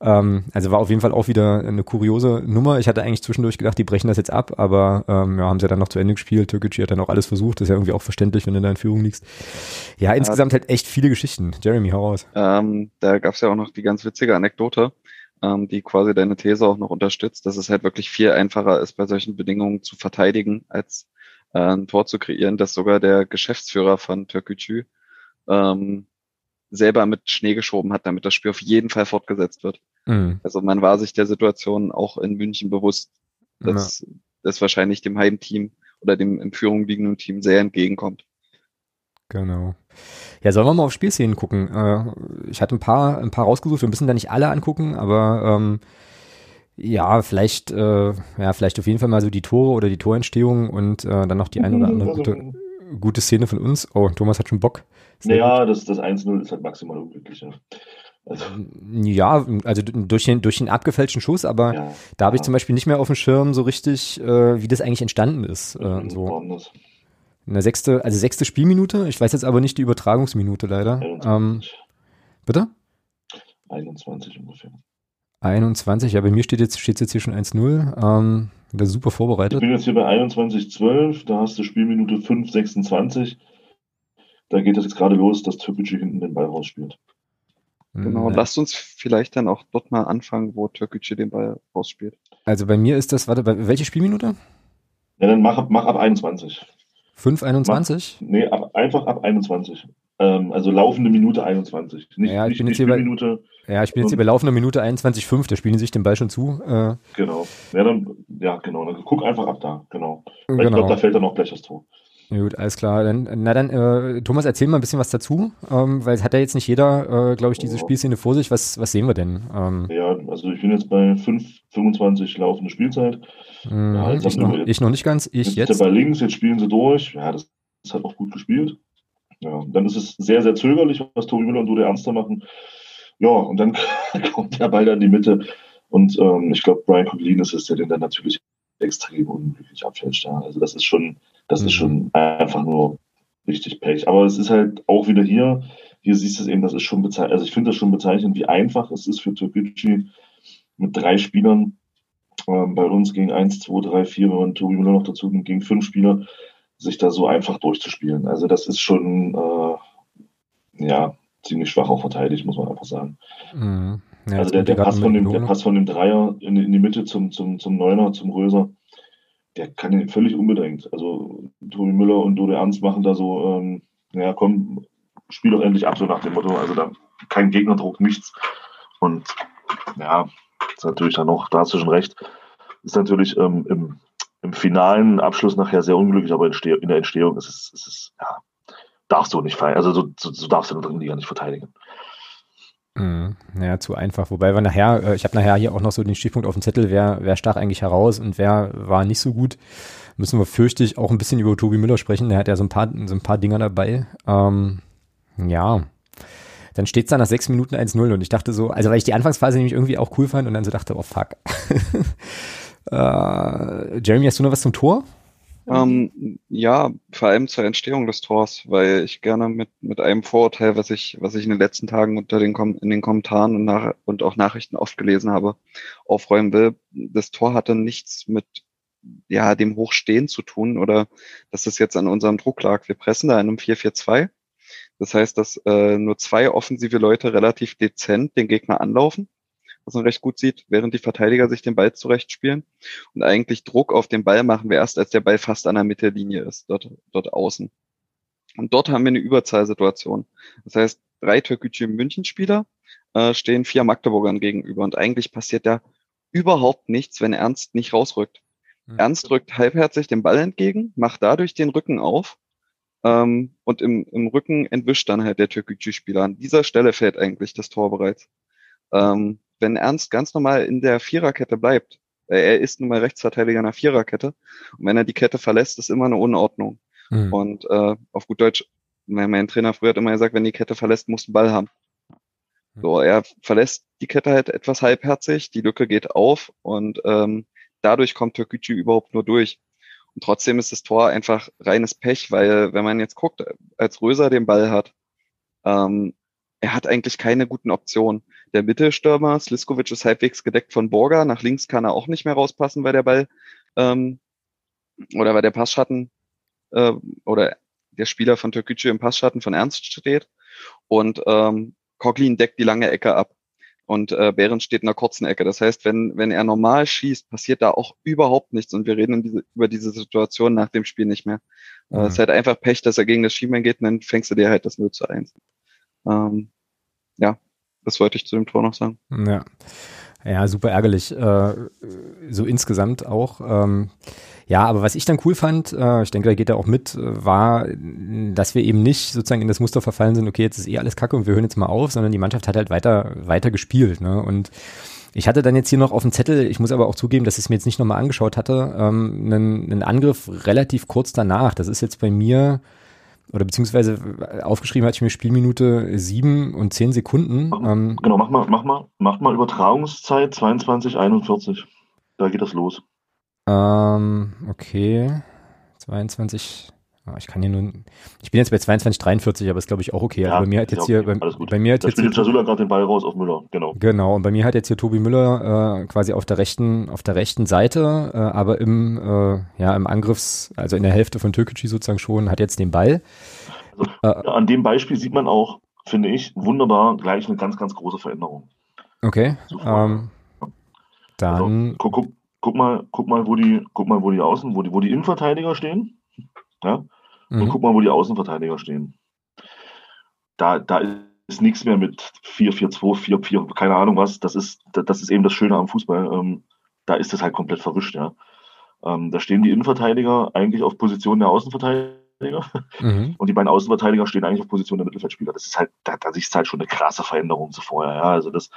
Ähm, also war auf jeden Fall auch wieder eine kuriose Nummer. Ich hatte eigentlich zwischendurch gedacht, die brechen das jetzt ab, aber ähm, ja, haben sie dann noch zu Ende gespielt. Türkgücü hat dann auch alles versucht. Das ist ja irgendwie auch verständlich, wenn du da in Führung liegst. Ja, insgesamt halt echt viele Geschichten. Jeremy, hau raus. Ähm, da gab's ja auch noch die ganz witzige Anekdote ähm, die quasi deine These auch noch unterstützt, dass es halt wirklich viel einfacher ist, bei solchen Bedingungen zu verteidigen, als äh, ein Tor zu kreieren, dass sogar der Geschäftsführer von Türkgücü ähm, selber mit Schnee geschoben hat, damit das Spiel auf jeden Fall fortgesetzt wird. Mhm. Also man war sich der Situation auch in München bewusst, dass ja. das wahrscheinlich dem Heimteam oder dem in Führung liegenden Team sehr entgegenkommt. Genau. Ja, sollen wir mal auf Spielszenen gucken? Äh, ich hatte ein paar, ein paar rausgesucht. Wir müssen da nicht alle angucken, aber ähm, ja, vielleicht, äh, ja, vielleicht auf jeden Fall mal so die Tore oder die Torentstehung und äh, dann noch die eine oder andere also, gute, gute Szene von uns. Oh, Thomas hat schon Bock. Sehr das, das 1-0 ist halt maximal unglücklich. Ja. Also. Ja, also durch den, durch den abgefälschten Schuss, aber ja, da habe ich zum Beispiel nicht mehr auf dem Schirm so richtig, äh, wie das eigentlich entstanden ist. Äh, so. Eine sechste, also sechste Spielminute. Ich weiß jetzt aber nicht die Übertragungsminute leider. Ähm, bitte? 21 ungefähr. 21, ja, bei mir steht jetzt, steht jetzt hier schon 1-0. Ähm, das ist super vorbereitet. Ich bin jetzt hier bei 21-12, da hast du Spielminute 5-26. Da geht das jetzt gerade los, dass Türkgücü hinten den Ball rausspielt. Genau, ja. lasst uns vielleicht dann auch dort mal anfangen, wo Türkgücü den Ball rausspielt. Also bei mir ist das, warte, bei, welche Spielminute? Ja, dann mach, mach ab 21. 5,21? Nee, ab, einfach ab 21. Ähm, also laufende Minute 21. Nicht, ja, ich bin jetzt hier bei, ja, ich bin jetzt hier bei laufender Minute 21,5. Da spielen sich den Ball schon zu. Äh, genau. Ja, dann, ja, genau. Dann guck einfach ab da. Genau. Weil genau. Ich glaube, da fällt dann auch gleich das Tor. Gut, alles klar. Dann, na dann, äh, Thomas, erzähl mal ein bisschen was dazu, ähm, weil es hat ja jetzt nicht jeder, äh, glaube ich, diese Spielszene vor sich. Was, was sehen wir denn? Ähm, ja, also ich bin jetzt bei 5, 25 laufende Spielzeit. Mhm, ja, ich, noch, jetzt, ich, noch, nicht ganz, ich jetzt. Jetzt bei links, jetzt spielen sie durch. Ja, das ist halt auch gut gespielt. Ja, dann ist es sehr, sehr zögerlich, was Tori Müller und Dude Ernster machen. Ja, und dann kommt der Ball dann in die Mitte. Und ähm, ich glaube, Brian Coglin ist es, der den dann natürlich extrem unglücklich abfälscht. Ja. Also das ist schon das mhm. ist schon einfach nur richtig Pech. Aber es ist halt auch wieder hier, hier siehst du es eben, das ist schon bezeichnend, also ich finde das schon bezeichnend, wie einfach es ist für Türkgücü mit drei Spielern, ähm, bei uns gegen eins, zwei, drei, vier, wenn man Tobi Müller noch dazu nimmt, gegen fünf Spieler, sich da so einfach durchzuspielen. Also das ist schon, äh, ja, ziemlich schwach auch verteidigt, muss man einfach sagen. Mhm. Ja, also der, der, Pass von dem, der Pass von dem Dreier in, in die Mitte zum, zum, zum Neuner, zum Röser, der kann ihn völlig unbedingt. Also Tobi Müller und Dode Ernst machen da so, ähm, ja komm, spiel doch endlich ab, so nach dem Motto. Also da kein Gegnerdruck, nichts. Und ja, ist natürlich dann noch, da hast du schon recht, ist natürlich ähm, im, im finalen Abschluss nachher sehr unglücklich, aber in der Entstehung ist es, ist es ja, darfst du nicht. Also so, so, so darfst du in der dritten Liga nicht verteidigen. Mhm. Naja, zu einfach. Wobei wir nachher, äh, ich habe nachher hier auch noch so den Stichpunkt auf dem Zettel, wer, wer stach eigentlich heraus und wer war nicht so gut. Müssen wir fürchte ich auch ein bisschen über Tobi Müller sprechen. Der hat ja so ein paar, so ein paar Dinger dabei. Ähm, ja. Dann steht es da nach sechs Minuten 1-0 und ich dachte so, also weil ich die Anfangsphase nämlich irgendwie auch cool fand und dann so dachte, oh fuck. äh, Jeremy, hast du noch was zum Tor? Ähm, ja, vor allem zur Entstehung des Tors, weil ich gerne mit, mit einem Vorurteil, was ich, was ich in den letzten Tagen unter den, Kom in den Kommentaren und, nach, und auch Nachrichten oft gelesen habe, aufräumen will. Das Tor hatte nichts mit ja, dem Hochstehen zu tun oder dass das jetzt an unserem Druck lag. Wir pressen da in einem 4-4-2. Das heißt, dass äh, nur zwei offensive Leute relativ dezent den Gegner anlaufen was man recht gut sieht, während die Verteidiger sich den Ball zurechtspielen. Und eigentlich Druck auf den Ball machen wir erst, als der Ball fast an der Mittellinie ist, dort, dort außen. Und dort haben wir eine Überzahlsituation. Das heißt, drei türkische München-Spieler äh, stehen vier Magdeburgern gegenüber. Und eigentlich passiert da überhaupt nichts, wenn Ernst nicht rausrückt. Mhm. Ernst rückt halbherzig den Ball entgegen, macht dadurch den Rücken auf ähm, und im, im Rücken entwischt dann halt der türkische Spieler. An dieser Stelle fällt eigentlich das Tor bereits. Ähm, wenn Ernst ganz normal in der Viererkette bleibt, äh, er ist nun mal Rechtsverteidiger einer Viererkette, und wenn er die Kette verlässt, ist immer eine Unordnung. Mhm. Und äh, auf gut Deutsch, mein, mein, Trainer früher hat immer gesagt, wenn die Kette verlässt, muss ein Ball haben. Mhm. So, er verlässt die Kette halt etwas halbherzig, die Lücke geht auf und ähm, dadurch kommt Türkgücü überhaupt nur durch. Und trotzdem ist das Tor einfach reines Pech, weil wenn man jetzt guckt, als Röser den Ball hat, ähm, er hat eigentlich keine guten Optionen. Der Mittelstürmer, Sliskovic, ist halbwegs gedeckt von Borga. Nach links kann er auch nicht mehr rauspassen, weil der Ball ähm, oder weil der Passschatten äh, oder der Spieler von Türkgücü im Passschatten von Ernst steht. Und ähm, Coglin deckt die lange Ecke ab. Und äh, Behrens steht in der kurzen Ecke. Das heißt, wenn, wenn er normal schießt, passiert da auch überhaupt nichts. Und wir reden diese, über diese Situation nach dem Spiel nicht mehr. Mhm. Äh, es ist halt einfach Pech, dass er gegen das Schienbein geht und dann fängst du dir halt das 0 zu 1. Ähm, das wollte ich zu dem Tor noch sagen. Ja, ja super ärgerlich. Äh, so insgesamt auch. Ähm, ja, aber was ich dann cool fand, äh, ich denke, da geht er auch mit, äh, war, dass wir eben nicht sozusagen in das Muster verfallen sind, okay, jetzt ist eh alles kacke und wir hören jetzt mal auf, sondern die Mannschaft hat halt weiter, weiter gespielt. Ne? Und ich hatte dann jetzt hier noch auf dem Zettel, ich muss aber auch zugeben, dass ich es mir jetzt nicht nochmal angeschaut hatte, ähm, einen, einen Angriff relativ kurz danach. Das ist jetzt bei mir oder beziehungsweise äh, aufgeschrieben hatte ich mir Spielminute sieben und zehn Sekunden. Ähm, genau, mach mal, mach mal, mach mal Übertragungszeit 22, 41. Da geht das los. Ähm, okay. 22, Ah, ich kann hier nur, ich bin jetzt bei 22, 43, aber ist glaube ich auch okay. Also ja, also bei mir hat jetzt hier, bei, bei, mir hat jetzt hier, Jasula gerade den Ball raus auf Müller, genau. Genau, und bei mir hat jetzt hier Tobi Müller äh, quasi auf der rechten, auf der rechten Seite, äh, aber im, äh, ja, im Angriffs, also in der Hälfte von Türkgücü sozusagen schon, hat jetzt den Ball. Also, äh, an dem Beispiel sieht man auch, finde ich, wunderbar gleich eine ganz, ganz große Veränderung. Okay. Ähm, dann. Also, guck, guck, guck, mal, guck mal, wo die, guck mal, wo die Außen, wo die, wo die Innenverteidiger stehen. Ja, Mhm. Und guck mal, wo die Außenverteidiger stehen. Da, da ist nichts mehr mit 4-4-2, 4-4, keine Ahnung was. Das ist, das ist eben das Schöne am Fußball. Ähm, da ist das halt komplett verwischt, ja. Ähm, da stehen die Innenverteidiger eigentlich auf Position der Außenverteidiger. Mhm. Und die beiden Außenverteidiger stehen eigentlich auf Position der Mittelfeldspieler. Das ist halt, da, da siehst du halt schon eine krasse Veränderung zu vorher. Ja. Also das,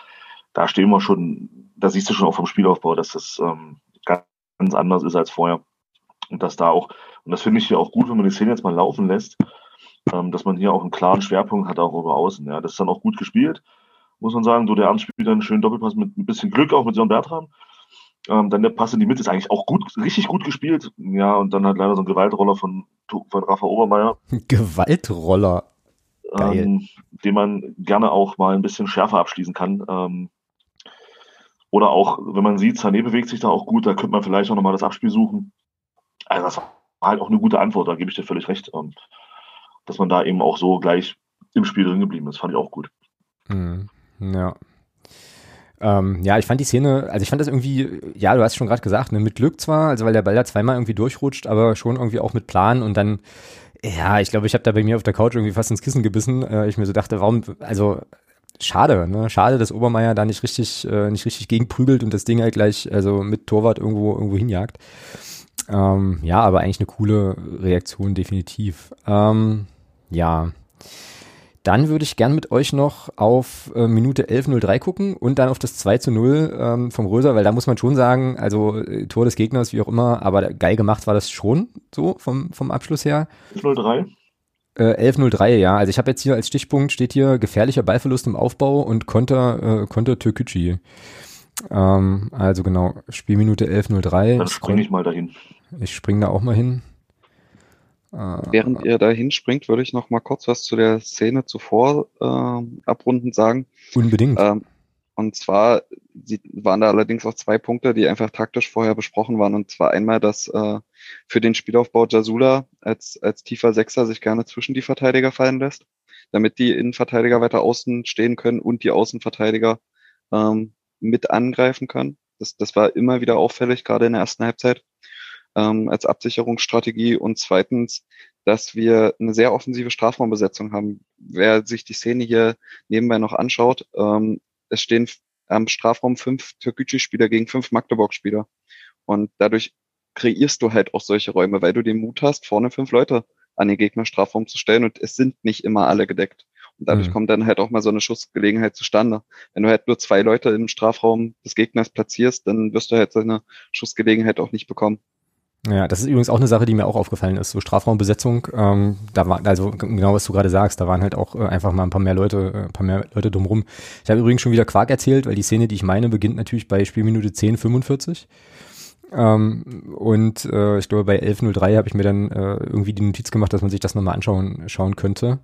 da stehen wir schon, da siehst du schon auch vom Spielaufbau, dass das ähm, ganz anders ist als vorher. Und dass da auch und das finde ich hier auch gut, wenn man die Szene jetzt mal laufen lässt, ähm, dass man hier auch einen klaren Schwerpunkt hat, auch über außen. Ja. Das ist dann auch gut gespielt, muss man sagen. So der dann einen schönen Doppelpass mit ein bisschen Glück, auch mit Jon Bertram. Ähm, dann der Pass in die Mitte ist eigentlich auch gut, richtig gut gespielt. Ja, und dann halt leider so ein Gewaltroller von, von Rafa Obermeier. Gewaltroller. Geil. Ähm, den man gerne auch mal ein bisschen schärfer abschließen kann. Ähm, oder auch, wenn man sieht, Sané bewegt sich da auch gut, da könnte man vielleicht auch nochmal das Abspiel suchen. Also das halt auch eine gute Antwort, da gebe ich dir völlig recht. Und dass man da eben auch so gleich im Spiel drin geblieben ist, fand ich auch gut. Mhm. Ja. Ähm, ja, ich fand die Szene, also ich fand das irgendwie, ja, du hast schon gerade gesagt, ne, mit Glück zwar, also weil der Ball da zweimal irgendwie durchrutscht, aber schon irgendwie auch mit Plan und dann, ja, ich glaube, ich habe da bei mir auf der Couch irgendwie fast ins Kissen gebissen. Äh, ich mir so dachte, warum, also schade, ne? Schade, dass Obermeier da nicht richtig, äh, nicht richtig gegenprügelt und das Ding halt gleich, also mit Torwart irgendwo, irgendwo hinjagt. Ähm, ja, aber eigentlich eine coole Reaktion, definitiv. Ähm, ja. Dann würde ich gern mit euch noch auf äh, Minute 11.03 gucken und dann auf das 2 zu 0 ähm, vom Röser, weil da muss man schon sagen, also äh, Tor des Gegners, wie auch immer, aber geil gemacht war das schon so vom, vom Abschluss her. 11.03? Äh, 11.03, ja. Also ich habe jetzt hier als Stichpunkt steht hier gefährlicher Ballverlust im Aufbau und Konter, äh, Konter Türkücü. Ähm, also genau, Spielminute 11.03. Dann springe ich mal dahin. Ich springe da auch mal hin. Während ihr da hinspringt, würde ich noch mal kurz was zu der Szene zuvor äh, abrunden sagen. Unbedingt. Ähm, und zwar waren da allerdings auch zwei Punkte, die einfach taktisch vorher besprochen waren. Und zwar einmal, dass äh, für den Spielaufbau Jasula als, als tiefer Sechser sich gerne zwischen die Verteidiger fallen lässt, damit die Innenverteidiger weiter außen stehen können und die Außenverteidiger ähm, mit angreifen können. Das, das war immer wieder auffällig, gerade in der ersten Halbzeit ähm, als Absicherungsstrategie und zweitens, dass wir eine sehr offensive Strafraumbesetzung haben. Wer sich die Szene hier nebenbei noch anschaut, ähm, es stehen am Strafraum fünf Türkgücü-Spieler gegen fünf Magdeburg-Spieler. Und dadurch kreierst du halt auch solche Räume, weil du den Mut hast, vorne fünf Leute an den Gegner Strafraum zu stellen und es sind nicht immer alle gedeckt. Und dadurch mhm. kommt dann halt auch mal so eine Schussgelegenheit zustande. Wenn du halt nur zwei Leute im Strafraum des Gegners platzierst, dann wirst du halt so eine Schussgelegenheit auch nicht bekommen. Ja, das ist übrigens auch eine Sache, die mir auch aufgefallen ist. So Strafraumbesetzung, ähm, da war, also genau was du gerade sagst, da waren halt auch äh, einfach mal ein paar mehr Leute, äh, ein paar mehr Leute drumrum. Ich habe übrigens schon wieder Quark erzählt, weil die Szene, die ich meine, beginnt natürlich bei Spielminute 10, 45. Ähm, und äh, ich glaube, bei 11.03 habe ich mir dann äh, irgendwie die Notiz gemacht, dass man sich das nochmal anschauen schauen könnte.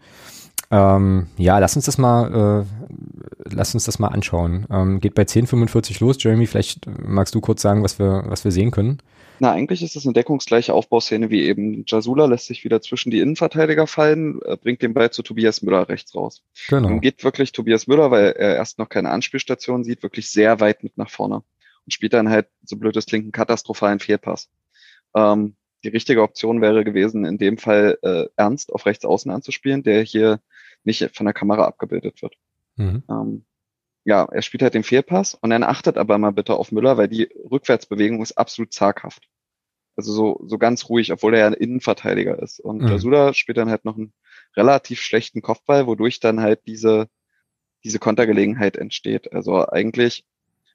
Ähm, ja, lass uns das mal, äh, lass uns das mal anschauen. Ähm, geht bei 10.45 los. Jeremy, vielleicht magst du kurz sagen, was wir, was wir sehen können. Na, eigentlich ist es eine deckungsgleiche Aufbauszene wie eben. Jasula lässt sich wieder zwischen die Innenverteidiger fallen, äh, bringt den Ball zu Tobias Müller rechts raus. Genau. Und geht wirklich Tobias Müller, weil er erst noch keine Anspielstation sieht, wirklich sehr weit mit nach vorne. Und spielt dann halt, so blöd es klingt, einen katastrophalen Fehlpass. Ähm, die richtige Option wäre gewesen, in dem Fall äh, Ernst auf rechts außen anzuspielen, der hier nicht von der Kamera abgebildet wird. Mhm. Ähm, ja, er spielt halt den Fehlpass und dann achtet aber mal bitte auf Müller, weil die Rückwärtsbewegung ist absolut zaghaft. Also so, so ganz ruhig, obwohl er ja ein Innenverteidiger ist. Und mhm. Suda spielt dann halt noch einen relativ schlechten Kopfball, wodurch dann halt diese, diese Kontergelegenheit entsteht. Also eigentlich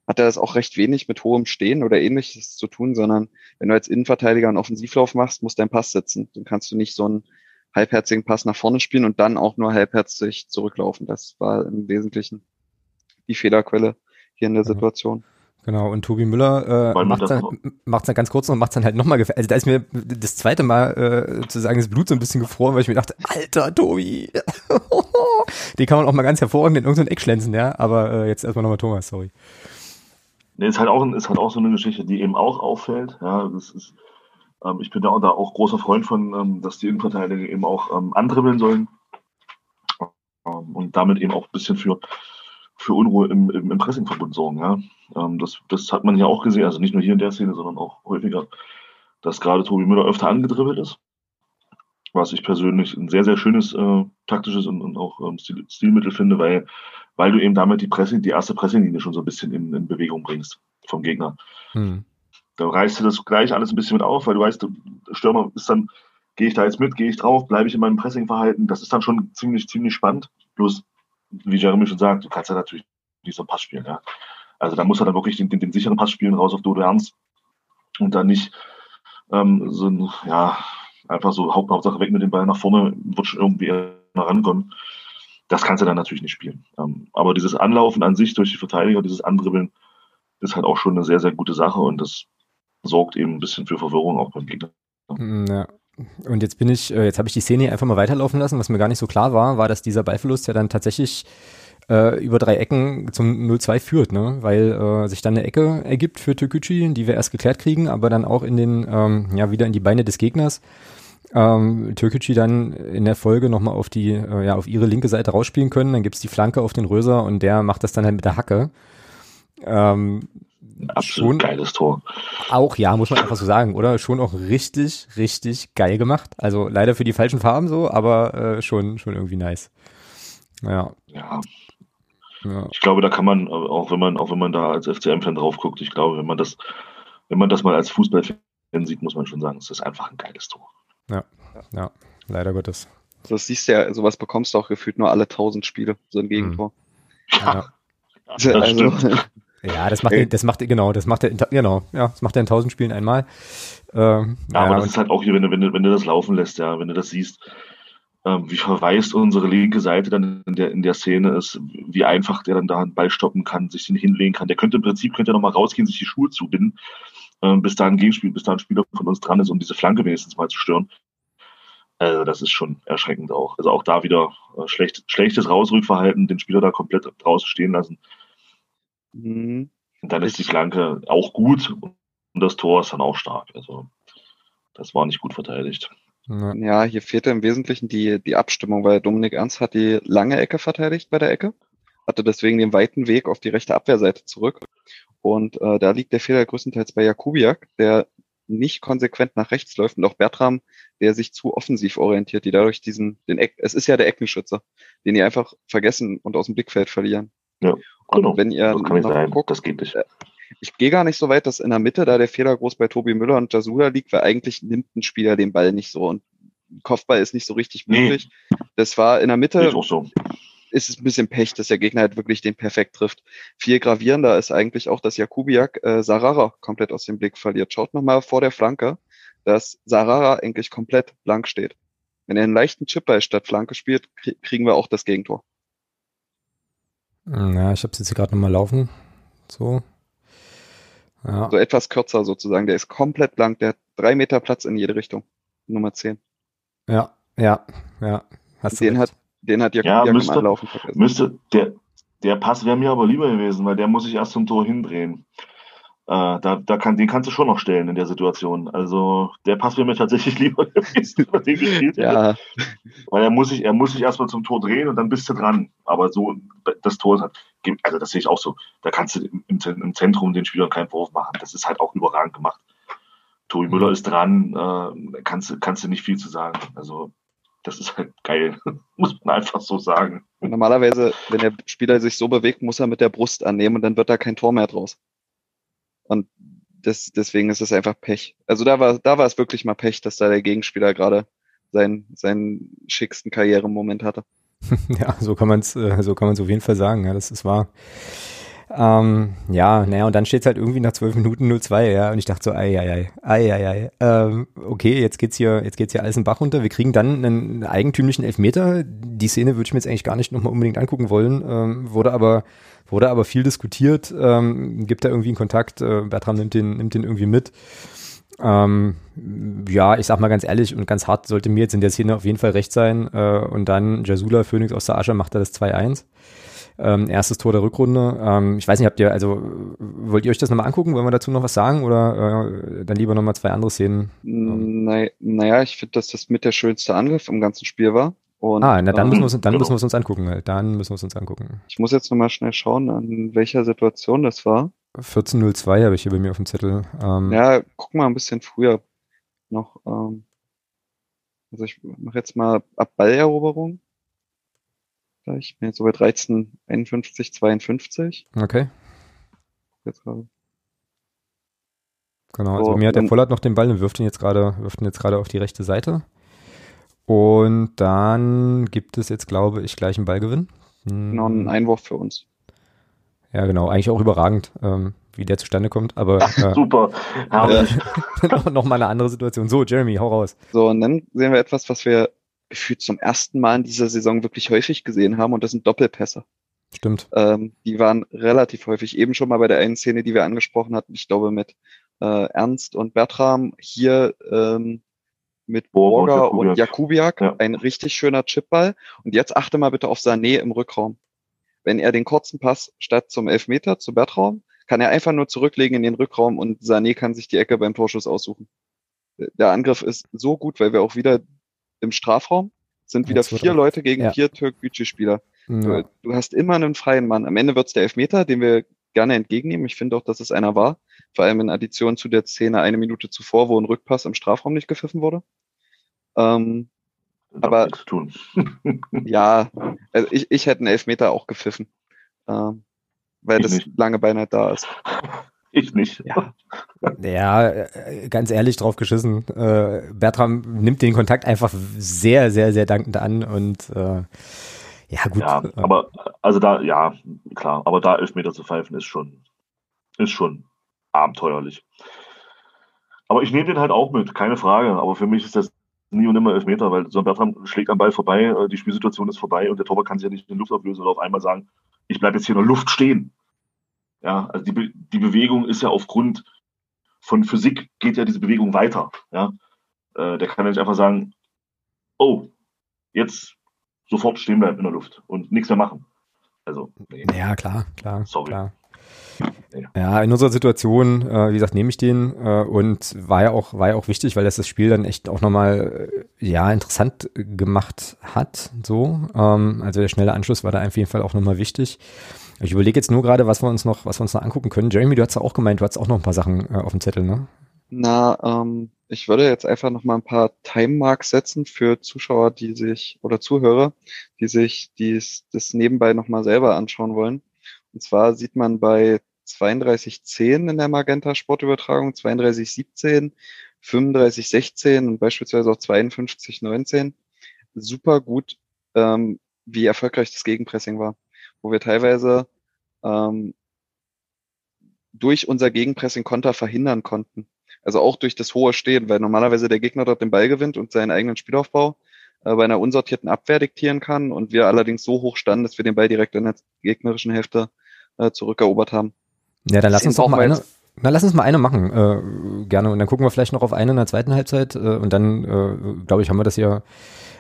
hat er das auch recht wenig mit hohem Stehen oder ähnliches zu tun, sondern wenn du als Innenverteidiger einen Offensivlauf machst, muss dein Pass sitzen. Dann kannst du nicht so einen halbherzigen Pass nach vorne spielen und dann auch nur halbherzig zurücklaufen. Das war im Wesentlichen die Fehlerquelle hier in der Situation. Genau, und Tobi Müller äh, macht dann, macht's dann ganz kurz und macht dann halt nochmal gefällt. Also da ist mir das zweite Mal äh, zu sagen, das Blut so ein bisschen gefroren, weil ich mir dachte, alter Tobi, die kann man auch mal ganz hervorragend in irgendein Eck schlänzen, ja. Aber äh, jetzt erstmal nochmal Thomas, sorry. Nee, ist halt auch ist halt auch so eine Geschichte, die eben auch auffällt. Ja, das ist, ähm, ich bin da auch, da auch großer Freund von, ähm, dass die Innenverteidiger eben auch ähm, andribbeln sollen ähm, und damit eben auch ein bisschen für für Unruhe im, im, im Pressingverbund sorgen. Ja? Ähm, das, das hat man ja auch gesehen, also nicht nur hier in der Szene, sondern auch häufiger, dass gerade Tobi Müller öfter angedribbelt ist. Was ich persönlich ein sehr, sehr schönes äh, taktisches und, und auch ähm, Stil, Stilmittel finde, weil, weil du eben damit die Pressing, die erste Pressinglinie schon so ein bisschen in, in Bewegung bringst vom Gegner. Hm. Da reißt du das gleich alles ein bisschen mit auf, weil du weißt, der Stürmer ist dann, gehe ich da jetzt mit, gehe ich drauf, bleibe ich in meinem Pressingverhalten. Das ist dann schon ziemlich, ziemlich spannend. Bloß wie Jeremy schon sagt, du kannst ja natürlich nicht so einen Pass spielen. Ja. Also da muss er dann wirklich den, den, den sicheren Pass spielen, raus auf Dodo Ernst und dann nicht ähm, so ein, ja, einfach so Haupt, Hauptsache weg mit dem Ball nach vorne, wird schon irgendwie rankommen. Das kannst du dann natürlich nicht spielen. Ähm, aber dieses Anlaufen an sich durch die Verteidiger, dieses Andribbeln, ist halt auch schon eine sehr, sehr gute Sache und das sorgt eben ein bisschen für Verwirrung auch beim Gegner. Ja, und jetzt bin ich, äh, jetzt habe ich die Szene einfach mal weiterlaufen lassen. Was mir gar nicht so klar war, war, dass dieser Ballverlust ja dann tatsächlich äh, über drei Ecken zum 0-2 führt, ne? weil äh, sich dann eine Ecke ergibt für Türkgücü, die wir erst geklärt kriegen, aber dann auch in den, ähm, ja, wieder in die Beine des Gegners. Ähm, Türkgücü dann in der Folge nochmal auf die, äh, ja, auf ihre linke Seite rausspielen können. Dann gibt's die Flanke auf den Röser und der macht das dann halt mit der Hacke. Ähm, Absolut schon geiles Tor. Auch, ja, muss man einfach so sagen, oder? Schon auch richtig, richtig geil gemacht. Also leider für die falschen Farben so, aber äh, schon, schon irgendwie nice. Ja. ja. Ja. Ich glaube, da kann man, auch wenn man, auch wenn man da als FCM-Fan drauf guckt, ich glaube, wenn man das, wenn man das mal als Fußballfan sieht, muss man schon sagen, es ist einfach ein geiles Tor. Ja, ja, leider Gottes. Das siehst du ja, sowas bekommst du auch gefühlt nur alle tausend Spiele, so ein Gegentor. Ja. ja. Das also, ja, das macht, er, das macht, genau, das macht er, genau, ja, das macht er in tausend Spielen einmal. Ähm, ja, aber das ist halt auch hier, wenn du, wenn du, wenn du das laufen lässt, ja, wenn du das siehst, ähm, wie verwaist unsere linke Seite dann in der, in der Szene ist, wie einfach der dann da einen Ball stoppen kann, sich den hinlegen kann. Der könnte im Prinzip, könnte er nochmal rausgehen, sich die Schuhe zubinden, ähm, bis da ein Gegenspiel, bis da ein Spieler von uns dran ist, um diese Flanke wenigstens mal zu stören. Also das ist schon erschreckend auch. Also auch da wieder äh, schlecht, schlechtes Rausrückverhalten, den Spieler da komplett draußen stehen lassen. Mhm. Und dann ist die Flanke auch gut und das Tor ist dann auch stark. Also das war nicht gut verteidigt. Ja, hier fehlte im Wesentlichen die, die Abstimmung, weil Dominik Ernst hat die lange Ecke verteidigt bei der Ecke, hatte deswegen den weiten Weg auf die rechte Abwehrseite zurück. Und äh, da liegt der Fehler größtenteils bei Jakubiak, der nicht konsequent nach rechts läuft und auch Bertram, der sich zu offensiv orientiert, die dadurch diesen, den Eck, es ist ja der Eckenschützer, den die einfach vergessen und aus dem Blickfeld verlieren. Ja, genau. Und wenn ihr das kann nicht sein. Guckt, das geht nicht. Äh, ich gehe gar nicht so weit, dass in der Mitte da der Fehler groß bei Tobi Müller und Jasula liegt, weil eigentlich nimmt ein Spieler den Ball nicht so und Kopfball ist nicht so richtig möglich. Nee. Das war in der Mitte. Ist, so. ist es ein bisschen Pech, dass der Gegner halt wirklich den perfekt trifft. Viel gravierender ist eigentlich auch, dass Jakubiak äh, Sarara komplett aus dem Blick verliert. Schaut nochmal vor der Flanke, dass Sarara eigentlich komplett blank steht. Wenn er einen leichten Chipball statt Flanke spielt, kriegen wir auch das Gegentor. Ja, ich habe es jetzt gerade nochmal laufen. So. Ja. So etwas kürzer sozusagen. Der ist komplett blank. Der hat drei Meter Platz in jede Richtung. Nummer 10. Ja, ja, ja. Hast den hat, den hat ja, ja müsste, Anlaufen vergessen. Müsste, der, der Pass wäre mir aber lieber gewesen, weil der muss sich erst zum Tor hindrehen. Äh, da, da kann, den kannst du schon noch stellen in der Situation. Also der Pass wäre mir tatsächlich lieber gewesen, wenn den gespielt ja. Weil er muss sich, er muss sich erstmal zum Tor drehen und dann bist du dran. Aber so, das Tor hat, also das sehe ich auch so. Da kannst du im, im Zentrum den Spielern keinen Vorwurf machen. Das ist halt auch überragend gemacht. Tobi Müller ist dran, äh, kannst, kannst du nicht viel zu sagen. Also das ist halt geil, muss man einfach so sagen. Normalerweise, wenn der Spieler sich so bewegt, muss er mit der Brust annehmen und dann wird da kein Tor mehr draus. Und das, deswegen ist es einfach Pech. Also da war, da war es wirklich mal Pech, dass da der Gegenspieler gerade seinen, seinen schicksten Karrieremoment hatte. ja, so kann man es, äh, so kann man auf jeden Fall sagen. Ja, das ist wahr. Ähm, ja, naja, und dann steht es halt irgendwie nach zwölf Minuten 0-2, ja, und ich dachte so, ei, ei, ei, ei, ei, ei. Ähm, okay, jetzt geht's hier, jetzt geht's hier alles in Bach runter. Wir kriegen dann einen eigentümlichen Elfmeter. Die Szene würde ich mir jetzt eigentlich gar nicht nochmal unbedingt angucken wollen, ähm, wurde aber, wurde aber viel diskutiert, ähm, gibt da irgendwie einen Kontakt, äh, Bertram nimmt den, nimmt den irgendwie mit. Ähm, ja, ich sag mal ganz ehrlich und ganz hart sollte mir jetzt in der Szene auf jeden Fall recht sein. Äh, und dann Jasula Phoenix aus der Asche macht er das 2-1. Ähm, erstes Tor der Rückrunde. Ähm, ich weiß nicht, habt ihr, also wollt ihr euch das nochmal angucken? Wollen wir dazu noch was sagen? Oder äh, dann lieber nochmal zwei andere Szenen? Naja, ich finde, dass das mit der schönste Angriff im ganzen Spiel war. Und, ah, na, dann, ähm, müssen, wir uns, dann genau. müssen wir es uns angucken. Halt. Dann müssen wir es uns angucken. Ich muss jetzt nochmal schnell schauen, an welcher Situation das war. 14.02 habe ich hier bei mir auf dem Zettel. Ähm, ja, guck mal ein bisschen früher noch. Ähm, also ich mache jetzt mal ab Balleroberung. Ich bin jetzt so bei 13, 51, 52. Okay. Jetzt gerade. Genau, also so, mir hat der Pollard noch den Ball und wirft ihn jetzt gerade, wirft ihn jetzt gerade auf die rechte Seite. Und dann gibt es jetzt, glaube ich, gleich einen Ballgewinn. Hm. Noch einen Einwurf für uns. Ja, genau, eigentlich auch überragend, ähm, wie der zustande kommt, aber äh, super. noch, noch mal eine andere Situation. So, Jeremy, hau raus. So, und dann sehen wir etwas, was wir gefühlt zum ersten Mal in dieser Saison wirklich häufig gesehen haben und das sind Doppelpässe. Stimmt. Ähm, die waren relativ häufig, eben schon mal bei der einen Szene, die wir angesprochen hatten, ich glaube mit äh, Ernst und Bertram, hier ähm, mit Borger und Jakubiak, ja. ein richtig schöner Chipball. Und jetzt achte mal bitte auf Sané im Rückraum. Wenn er den kurzen Pass statt zum Elfmeter zu Bertram, kann er einfach nur zurücklegen in den Rückraum und Sané kann sich die Ecke beim Torschuss aussuchen. Der Angriff ist so gut, weil wir auch wieder im Strafraum sind wieder vier Leute gegen ja. vier Türk-Gücü-Spieler. Ja. Du, hast immer einen freien Mann. Am Ende wird's der Elfmeter, den wir gerne entgegennehmen. Ich finde auch, dass es einer war. Vor allem in Addition zu der Szene eine Minute zuvor, wo ein Rückpass im Strafraum nicht gepfiffen wurde. Ähm, aber ja, also ich, ich hätte einen Elfmeter auch gepfiffen, ähm, weil ich das nicht. lange Bein da ist. Ich nicht. Ja, ja äh, ganz ehrlich drauf geschissen. Äh, Bertram nimmt den Kontakt einfach sehr, sehr, sehr dankend an und äh, ja, gut. Ja, aber also da, ja, klar, aber da Elfmeter zu pfeifen ist schon, ist schon abenteuerlich. Aber ich nehme den halt auch mit, keine Frage. Aber für mich ist das nie und immer Elfmeter, weil so ein Bertram schlägt am Ball vorbei, äh, die Spielsituation ist vorbei und der Torwart kann sich ja nicht in Luft auflösen oder auf einmal sagen, ich bleibe jetzt hier in der Luft stehen. Ja, also die, Be die Bewegung ist ja aufgrund von Physik geht ja diese Bewegung weiter. Ja, äh, der kann ja nicht einfach sagen, oh, jetzt sofort stehen bleiben in der Luft und nichts mehr machen. Also, nee. Ja, klar, klar. Sorry. Klar. Ja, in unserer Situation, äh, wie gesagt, nehme ich den äh, und war ja auch war ja auch wichtig, weil das das Spiel dann echt auch nochmal äh, ja interessant gemacht hat. So, ähm, also der schnelle Anschluss war da auf jeden Fall auch nochmal wichtig. Ich überlege jetzt nur gerade, was wir uns noch, was wir uns noch angucken können. Jeremy, du hast ja auch gemeint, du hast auch noch ein paar Sachen äh, auf dem Zettel, ne? Na, ähm, ich würde jetzt einfach noch mal ein paar Time Marks setzen für Zuschauer, die sich oder Zuhörer, die sich dies, das nebenbei noch mal selber anschauen wollen. Und zwar sieht man bei 32.10 in der Magenta Sportübertragung, 32.17, 35.16 und beispielsweise auch 52.19 super gut, ähm, wie erfolgreich das Gegenpressing war, wo wir teilweise ähm, durch unser Gegenpressing Konter verhindern konnten. Also auch durch das hohe Stehen, weil normalerweise der Gegner dort den Ball gewinnt und seinen eigenen Spielaufbau äh, bei einer unsortierten Abwehr diktieren kann und wir allerdings so hoch standen, dass wir den Ball direkt in der gegnerischen Hälfte äh, zurückerobert haben. Ja, dann lass uns doch mal eine, na, lass uns mal eine machen, äh, gerne. Und dann gucken wir vielleicht noch auf eine in der zweiten Halbzeit. Äh, und dann, äh, glaube ich, haben wir das ja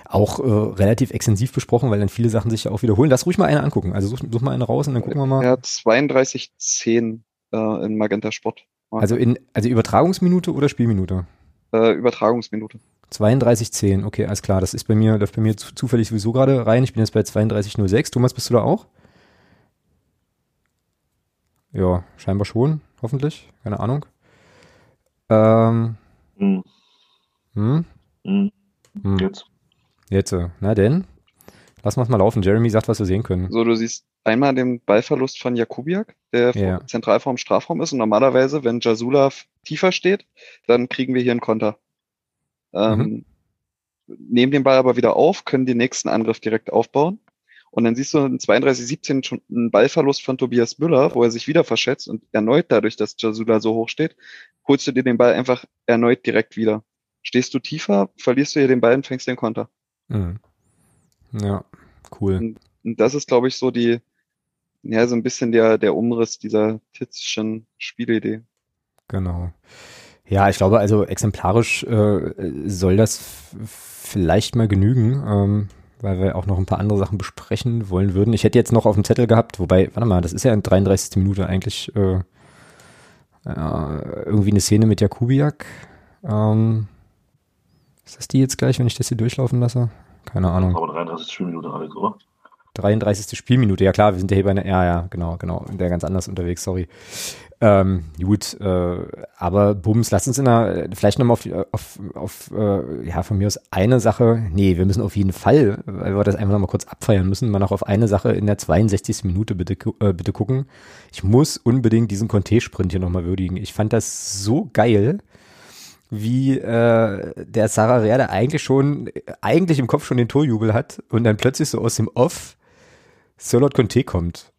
auch äh, relativ extensiv besprochen, weil dann viele Sachen sich ja auch wiederholen. Lass ruhig mal eine angucken. Also such, such mal eine raus und dann gucken wir mal. Ja, 32-10 äh, in Magenta Sport. Also in also Übertragungsminute oder Spielminute? Äh, Übertragungsminute. 32,10, okay, alles klar. Das ist bei mir, läuft bei mir zufällig sowieso gerade rein. Ich bin jetzt bei 32,06. Thomas, bist du da auch? Ja, scheinbar schon, hoffentlich. Keine Ahnung. Ähm, hm. Hm? Hm. Hm. Jetzt. Jetzt, äh, na denn? Lass uns mal laufen. Jeremy sagt, was wir sehen können. So, du siehst einmal den Ballverlust von Jakubiak, der ja. zentral vorm Strafraum ist. Und normalerweise, wenn Jasula tiefer steht, dann kriegen wir hier einen Konter. Ähm, mhm. Nehmen den Ball aber wieder auf, können den nächsten Angriff direkt aufbauen. Und dann siehst du in 32-17 schon einen Ballverlust von Tobias Müller, wo er sich wieder verschätzt und erneut dadurch, dass Jasula so hoch steht, holst du dir den Ball einfach erneut direkt wieder. Stehst du tiefer, verlierst du hier den Ball und fängst den Konter. Mhm. Ja, cool. Und, und das ist, glaube ich, so die, ja, so ein bisschen der, der Umriss dieser Titzschen Spielidee. Genau. Ja, ich glaube, also exemplarisch äh, soll das vielleicht mal genügen. Ähm, weil wir auch noch ein paar andere Sachen besprechen wollen würden. Ich hätte jetzt noch auf dem Zettel gehabt, wobei, warte mal, das ist ja in 33. Minute eigentlich äh, äh, irgendwie eine Szene mit Jakubiak. Ähm, ist das die jetzt gleich, wenn ich das hier durchlaufen lasse? Keine Ahnung. Aber 33. Spielminute, Alex, oder? 33. Spielminute, ja klar, wir sind ja hier bei einer, ja, ja, genau, genau, der ganz anders unterwegs, sorry. Ähm, gut, äh, aber Bums, lass uns in der, vielleicht nochmal auf, auf, auf äh, ja, von mir aus eine Sache, nee, wir müssen auf jeden Fall, weil wir das einfach nochmal kurz abfeiern müssen, mal noch auf eine Sache in der 62. Minute bitte, äh, bitte gucken. Ich muss unbedingt diesen Conte-Sprint hier nochmal würdigen. Ich fand das so geil, wie äh, der Sarah Rerde eigentlich schon, eigentlich im Kopf schon den Torjubel hat und dann plötzlich so aus dem Off Sirlot Conte kommt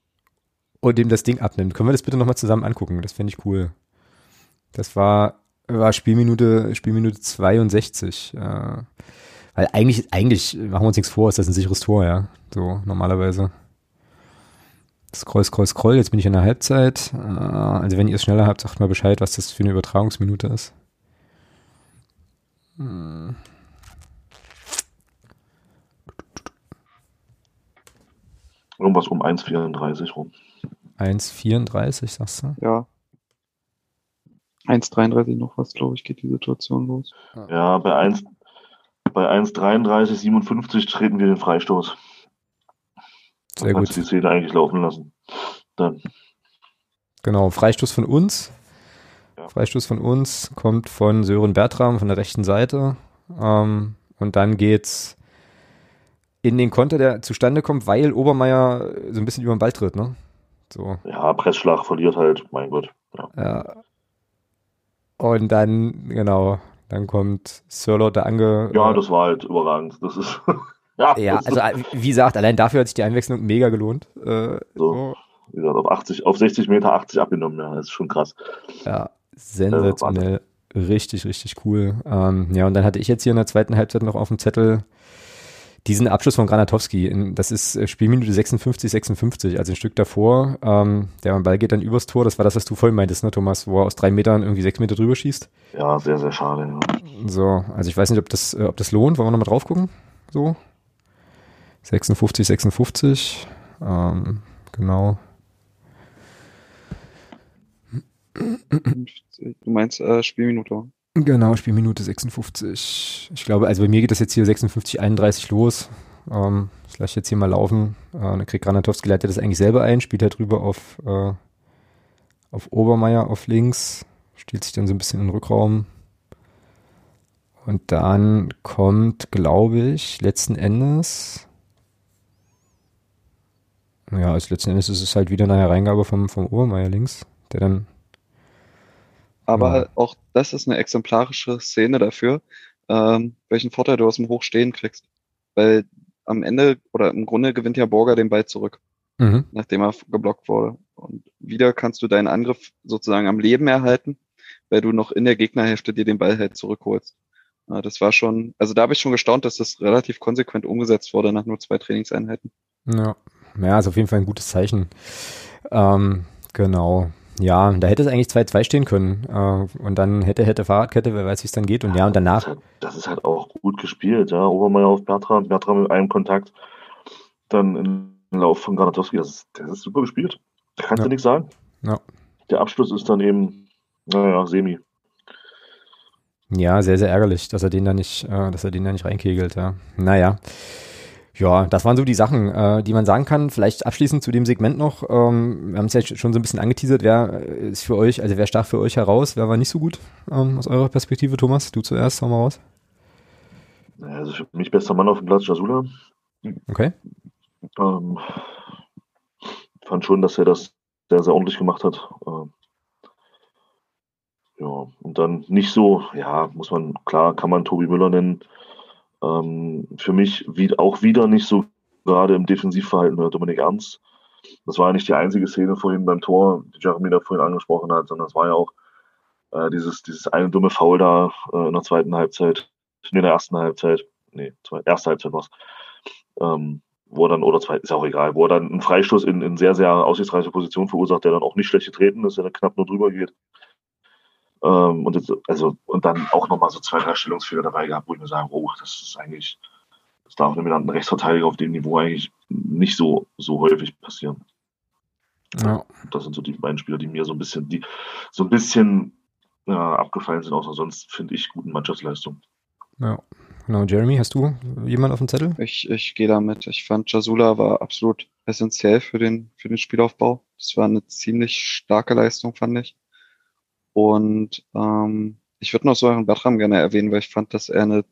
und dem das Ding abnimmt. Können wir das bitte nochmal zusammen angucken? Das fände ich cool. Das war, war Spielminute, Spielminute 62. Äh, weil eigentlich, eigentlich machen wir uns nichts vor, ist das ein sicheres Tor, ja. So, normalerweise. Scroll, scroll, scroll. Jetzt bin ich in der Halbzeit. Äh, also wenn ihr es schneller habt, sagt mal Bescheid, was das für eine Übertragungsminute ist. Hm. Irgendwas um 1,34 rum. 1,34, sagst du? Ja. 1,33 noch was, glaube ich, geht die Situation los. Ja, bei 1, bei 1,33, 57 treten wir den Freistoß. Sehr Dann gut. Kannst du die Szene eigentlich laufen lassen. Dann. Genau, Freistoß von uns. Ja. Freistoß von uns kommt von Sören Bertram von der rechten Seite. Ähm, und dann geht's in den Konter, der zustande kommt, weil Obermeier so ein bisschen über den Ball tritt, ne? So. Ja, Pressschlag verliert halt, mein Gott. Ja. ja. Und dann, genau, dann kommt Sirlo da ange. Ja, äh, das war halt überragend. Das ist. ja, ja also wie gesagt, allein dafür hat sich die Einwechslung mega gelohnt. Äh, so. so. Wie gesagt, auf 80, auf 60 Meter 80 abgenommen, ja, das ist schon krass. Ja, sensationell. Äh, richtig, richtig cool. Ähm, ja, und dann hatte ich jetzt hier in der zweiten Halbzeit noch auf dem Zettel diesen Abschluss von Granatowski, das ist äh, Spielminute 56, 56, also ein Stück davor. Ähm, der Ball geht dann übers Tor. Das war das, was du vorhin meintest, ne, Thomas, wo er aus drei Metern irgendwie sechs Meter drüber schießt. Ja, sehr, sehr schade. Ja. So, also ich weiß nicht, ob das, äh, ob das lohnt. Wollen wir nochmal drauf gucken? so. 56, 56. Ähm, genau. Du meinst äh, Spielminute? Genau, Spielminute 56. Ich glaube, also bei mir geht das jetzt hier 56, 31 los. Ähm, ich lasse jetzt hier mal laufen. Äh, dann kriegt Granatowski leitet das eigentlich selber ein, spielt halt drüber auf, äh, auf Obermeier auf links, stiehlt sich dann so ein bisschen in den Rückraum. Und dann kommt, glaube ich, letzten Endes, ja, als letzten Endes ist es halt wieder eine Hereingabe vom, vom Obermeier links, der dann. Aber Ja. auch das ist eine exemplarische Szene dafür, ähm, welchen Vorteil du aus dem Hochstehen kriegst. Weil am Ende oder im Grunde gewinnt ja Borger den Ball zurück, Mhm. nachdem er geblockt wurde. Und wieder kannst du deinen Angriff sozusagen am Leben erhalten, weil du noch in der Gegnerhälfte dir den Ball halt zurückholst. Äh, Das war schon, also da habe ich schon gestaunt, dass das relativ konsequent umgesetzt wurde nach nur zwei Trainingseinheiten. Ja. ja, ist auf jeden Fall ein gutes Zeichen. Ähm, genau. Ja, da hätte es eigentlich 2-2 stehen können. Äh, und dann hätte, hätte Fahrradkette, wer weiß, wie es dann geht. Und ja, und Das danach, ist, halt, das ist halt auch gut gespielt, ja. Obermeier auf Bertram, Bertram mit einem Kontakt, dann im Lauf von Granatowski, das ist, das ist super gespielt. Da kannst Ja. du nichts sagen. Ja. Der Abschluss ist dann eben, naja, semi. ja, sehr, sehr ärgerlich, dass er den da nicht, äh, dass er den da nicht reinkegelt, ja. Naja. Ja, das waren so die Sachen, äh, die man sagen kann. Vielleicht abschließend zu dem Segment noch. Ähm, wir haben es ja schon so ein bisschen angeteasert. Wer äh, ist für euch, also wer stach für euch heraus? Wer war nicht so gut ähm, aus eurer Perspektive, Thomas? Du zuerst, hau mal raus. Also für mich bester Mann auf dem Platz, Jasula. Okay. Ähm, fand schon, dass er das sehr, sehr ordentlich gemacht hat. Ähm, ja, und dann nicht so, ja, muss man, klar, kann man Tobi Müller nennen. Ähm, für mich wie, auch wieder nicht so gerade im Defensivverhalten oder Dominik Ernst. Das war ja nicht die einzige Szene vorhin beim Tor, die Jeremy da vorhin angesprochen hat, sondern es war ja auch äh, dieses, dieses eine dumme Foul da äh, in der zweiten Halbzeit, nee, in der ersten Halbzeit, nee, zwei, erste Halbzeit war's. Ähm, wo er dann, oder zwei, ist auch egal, wo er dann einen Freistoß in, in sehr, sehr aussichtsreiche Position verursacht, der dann auch nicht schlecht getreten ist, der dann knapp nur drüber geht. Ähm, und, jetzt, also, und dann auch nochmal so zwei, drei Stellungsfehler dabei gehabt, wo ich mir sage, oh, das ist eigentlich, das darf einem ein Rechtsverteidiger auf dem Niveau eigentlich nicht so, so häufig passieren. Ja. Das sind so die beiden Spieler, die mir so ein bisschen, die so ein bisschen ja, abgefallen sind, außer sonst finde ich guten Mannschaftsleistung. Ja. Genau, Jeremy, hast du jemand auf dem Zettel? Ich, ich gehe damit. Ich fand, Jasula war absolut essentiell für den, für den Spielaufbau. Das war eine ziemlich starke Leistung, fand ich. Und ähm, ich würde noch so einen Bertram gerne erwähnen, weil ich fand, dass er eine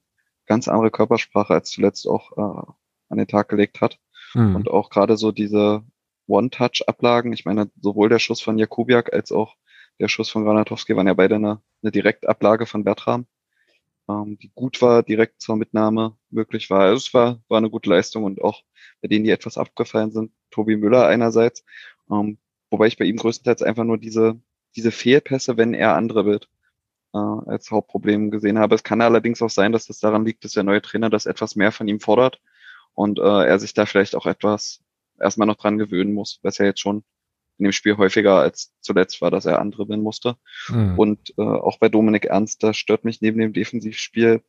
ganz andere Körpersprache als zuletzt auch äh, an den Tag gelegt hat. Hm. Und auch gerade so diese One-Touch-Ablagen, ich meine, sowohl der Schuss von Jakubiak als auch der Schuss von Granatowski waren ja beide eine, eine Direktablage von Bertram, ähm, die gut war, direkt zur Mitnahme möglich war. Also es war, war eine gute Leistung und auch bei denen, die etwas abgefallen sind, Tobi Müller einerseits, ähm, wobei ich bei ihm größtenteils einfach nur diese, diese Fehlpässe, wenn er andere wird, äh, als Hauptproblem gesehen habe. Es kann allerdings auch sein, dass das daran liegt, dass der neue Trainer das etwas mehr von ihm fordert und äh, er sich da vielleicht auch etwas erstmal noch dran gewöhnen muss, was ja jetzt schon in dem Spiel häufiger als zuletzt war, dass er andere bin musste. Hm. Und äh, auch bei Dominik Ernst, da stört mich neben dem Defensivspiel,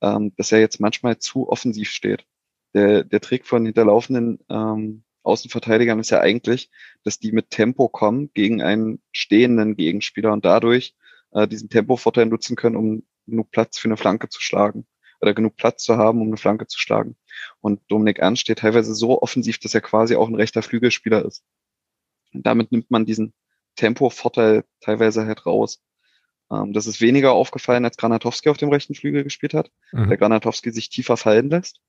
ähm, dass er jetzt manchmal zu offensiv steht. Der, der Trick von hinterlaufenden ähm, Außenverteidigern ist ja eigentlich, dass die mit Tempo kommen gegen einen stehenden Gegenspieler und dadurch äh, diesen Tempovorteil nutzen können, um genug Platz für eine Flanke zu schlagen oder genug Platz zu haben, um eine Flanke zu schlagen. Und Dominik Ernst steht teilweise so offensiv, dass er quasi auch ein rechter Flügelspieler ist. Und damit nimmt man diesen Tempovorteil teilweise halt raus. Ähm, das ist weniger aufgefallen, als Granatowski auf dem rechten Flügel gespielt hat, Mhm. der Granatowski sich tiefer fallen lässt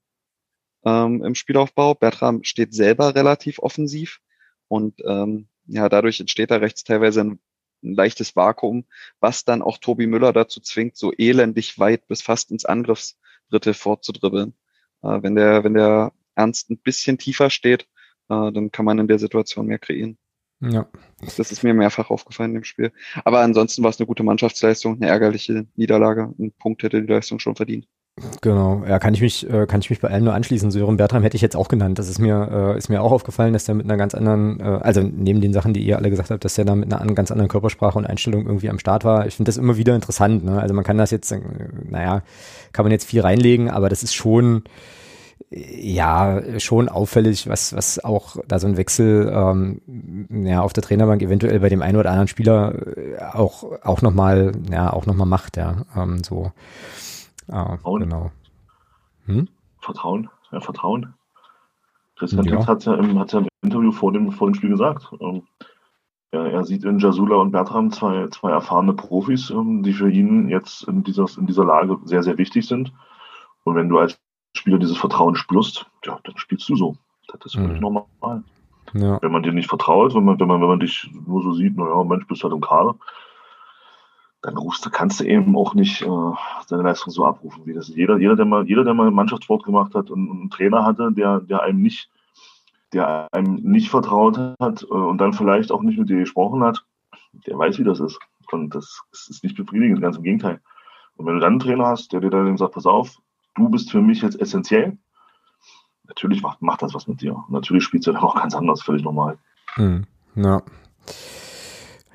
ähm, im Spielaufbau. Bertram steht selber relativ offensiv und ähm, ja, dadurch entsteht da rechts teilweise ein, ein leichtes Vakuum, was dann auch Tobi Müller dazu zwingt, so elendig weit bis fast ins Angriffsdrittel fortzudribbeln. Äh, wenn der, wenn der Ernst ein bisschen tiefer steht, äh, dann kann man in der Situation mehr kreieren. Ja. Das ist mir mehrfach aufgefallen im Spiel. Aber ansonsten war es eine gute Mannschaftsleistung, eine ärgerliche Niederlage. Ein Punkt hätte die Leistung schon verdient. Genau, ja, kann ich mich, äh, kann ich mich bei allem nur anschließen. Sören Bertram hätte ich jetzt auch genannt. Das ist mir, äh, ist mir auch aufgefallen, dass der mit einer ganz anderen, äh, also neben den Sachen, die ihr alle gesagt habt, dass der da mit einer an, ganz anderen Körpersprache und Einstellung irgendwie am Start war. Ich finde das immer wieder interessant. Ne? Also man kann das jetzt, naja, kann man jetzt viel reinlegen, aber das ist schon, ja, schon auffällig, was, was auch da so ein Wechsel ähm, ja, auf der Trainerbank eventuell bei dem einen oder anderen Spieler auch, auch nochmal, ja, auch noch mal macht, ja. Ähm, so. Ah, genau. Hm? Vertrauen, ja, Vertrauen. Christian ja. hat ja, im, ja im Interview vor dem, vor dem Spiel gesagt. Ähm, er, er, sieht in Jasula und Bertram zwei, zwei erfahrene Profis, ähm, die für ihn jetzt in dieser, in dieser Lage sehr, sehr wichtig sind. Und wenn du als Spieler dieses Vertrauen spürst, ja, dann spielst du so. Das ist völlig mhm. normal. Ja. Wenn man dir nicht vertraut, wenn man, wenn man, wenn man dich nur so sieht, naja, Mensch, bist halt im Kader, dann rufst du, kannst du eben auch nicht äh, seine Leistung so abrufen, wie das jeder, jeder, der mal, jeder, der mal Mannschaftssport gemacht hat und, und einen Trainer hatte, der, der einem nicht, der einem nicht vertraut hat äh, und dann vielleicht auch nicht mit dir gesprochen hat, der weiß, wie das ist. Und das, das ist nicht befriedigend, ganz im Gegenteil. Und wenn du dann einen Trainer hast, der dir dann sagt, pass auf, du bist für mich jetzt essentiell, natürlich macht, macht das was mit dir. Und natürlich spielst du dann auch ganz anders, völlig normal. Hm, ja.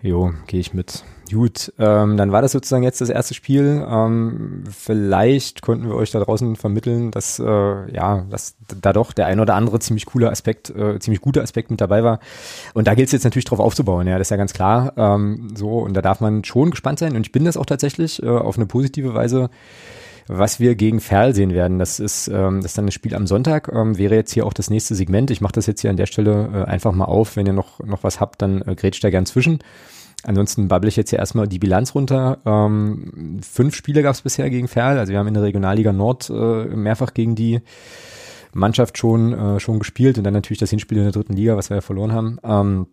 Jo, gehe ich mit. Gut, ähm, dann war das sozusagen jetzt das erste Spiel. Ähm, vielleicht konnten wir euch da draußen vermitteln, dass äh, ja, dass da doch der ein oder andere ziemlich cooler Aspekt, äh, ziemlich guter Aspekt mit dabei war. Und da gilt es jetzt natürlich drauf aufzubauen, ja, das ist ja ganz klar. Ähm, so, und da darf man schon gespannt sein. Und ich bin das auch tatsächlich äh, auf eine positive Weise was wir gegen Ferl sehen werden. Das ist, ähm, das ist dann das Spiel am Sonntag, ähm, wäre jetzt hier auch das nächste Segment. Ich mache das jetzt hier an der Stelle äh, einfach mal auf. Wenn ihr noch, noch was habt, dann äh, grätscht da gern zwischen. Ansonsten babble ich jetzt ja erstmal die Bilanz runter. Ähm, fünf Spiele gab es bisher gegen Ferl. Also wir haben in der Regionalliga Nord äh, mehrfach gegen die Mannschaft schon, äh, schon gespielt und dann natürlich das Hinspiel in der dritten Liga, was wir ja verloren haben. Ähm,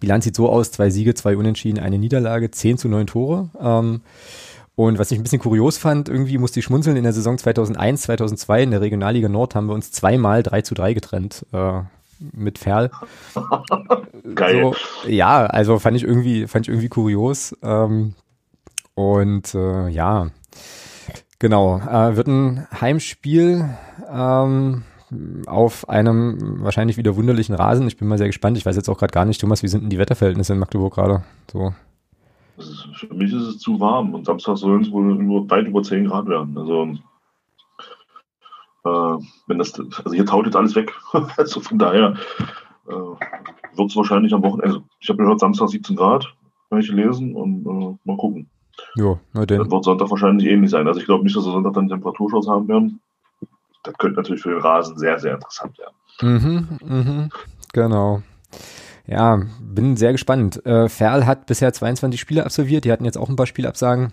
Bilanz sieht so aus, zwei Siege, zwei Unentschieden, eine Niederlage, zehn zu neun Tore. Ähm, und was ich ein bisschen kurios fand, irgendwie musste ich schmunzeln, in der Saison 2001, 2002 in der Regionalliga Nord haben wir uns zweimal 3 zu 3 getrennt. Äh, mit Ferl. Geil. So, ja, also fand ich irgendwie, fand ich irgendwie kurios. Ähm, und äh, ja, genau, äh, wird ein Heimspiel ähm, auf einem wahrscheinlich wieder wunderlichen Rasen. Ich bin mal sehr gespannt. Ich weiß jetzt auch gerade gar nicht, Thomas, wie sind denn die Wetterverhältnisse in Magdeburg gerade? So. Ist, für mich ist es zu warm und Samstag sollen es wohl nur weit über 10 Grad werden. Also wenn das, also hier taut jetzt alles weg. also von daher äh, wird es wahrscheinlich am Wochenende, also ich habe gehört, Samstag 17 Grad, habe ich gelesen und äh, mal gucken. Ja, na denn. Dann wird Sonntag wahrscheinlich ähnlich sein. Also ich glaube nicht, dass wir Sonntag dann Temperaturschutz haben werden. Das könnte natürlich für den Rasen sehr, sehr interessant werden. Mhm, mhm, genau. Ja, bin sehr gespannt. Äh, Ferl hat bisher 22 Spiele absolviert. Die hatten jetzt auch ein paar Spielabsagen.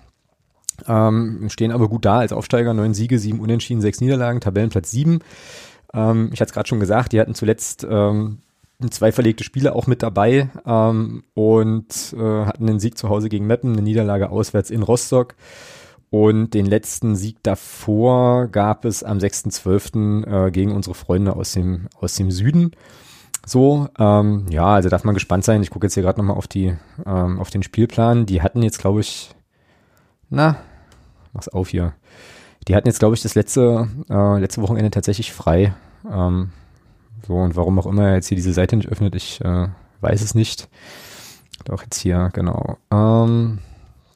Ähm, stehen aber gut da als Aufsteiger, neun Siege, sieben Unentschieden, sechs Niederlagen, Tabellenplatz sieben. Ähm, ich hatte es gerade schon gesagt, die hatten zuletzt ähm, zwei verlegte Spiele auch mit dabei ähm, und äh, hatten einen Sieg zu Hause gegen Meppen, eine Niederlage auswärts in Rostock. Und den letzten Sieg davor gab es am 6.12. Äh, gegen unsere Freunde aus dem, aus dem Süden. So, ähm, ja, also darf man gespannt sein. Ich gucke jetzt hier gerade nochmal auf die, ähm, auf den Spielplan. Die hatten jetzt, glaube ich, na, mach's auf hier. Die hatten jetzt, glaube ich, das letzte, äh, letzte Wochenende tatsächlich frei. Ähm, so, und warum auch immer er jetzt hier diese Seite nicht öffnet, ich äh, weiß es nicht. Doch, jetzt hier, genau. Ähm,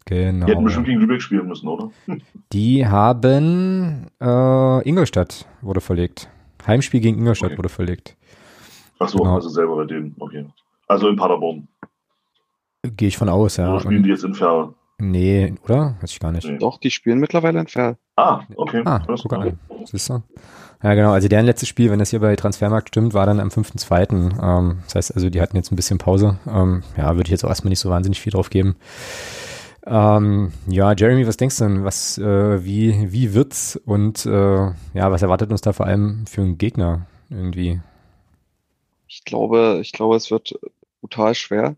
genau. Die hätten bestimmt gegen Lübeck spielen müssen, oder? Die haben äh, Ingolstadt wurde verlegt. Heimspiel gegen Ingolstadt okay. wurde verlegt. Ach so, genau. also selber bei denen, okay. Also in Paderborn. Gehe ich von aus, ja. Oder spielen die jetzt in Ferl? Nee, oder? Weiß ich gar nicht. Nee. Doch, die spielen mittlerweile in Ferl. Ah, okay. Ah, guck an. Siehst du? Ja, genau. Also deren letztes Spiel, wenn das hier bei Transfermarkt stimmt, war dann am 5.2. Ähm, das heißt also, die hatten jetzt ein bisschen Pause. Ähm, ja, würde ich jetzt auch erstmal nicht so wahnsinnig viel drauf geben. Ähm, ja, Jeremy, was denkst du denn? Was, äh, wie, wie wird's und äh, ja, was erwartet uns da vor allem für einen Gegner irgendwie? Ich glaube, ich glaube, es wird brutal schwer,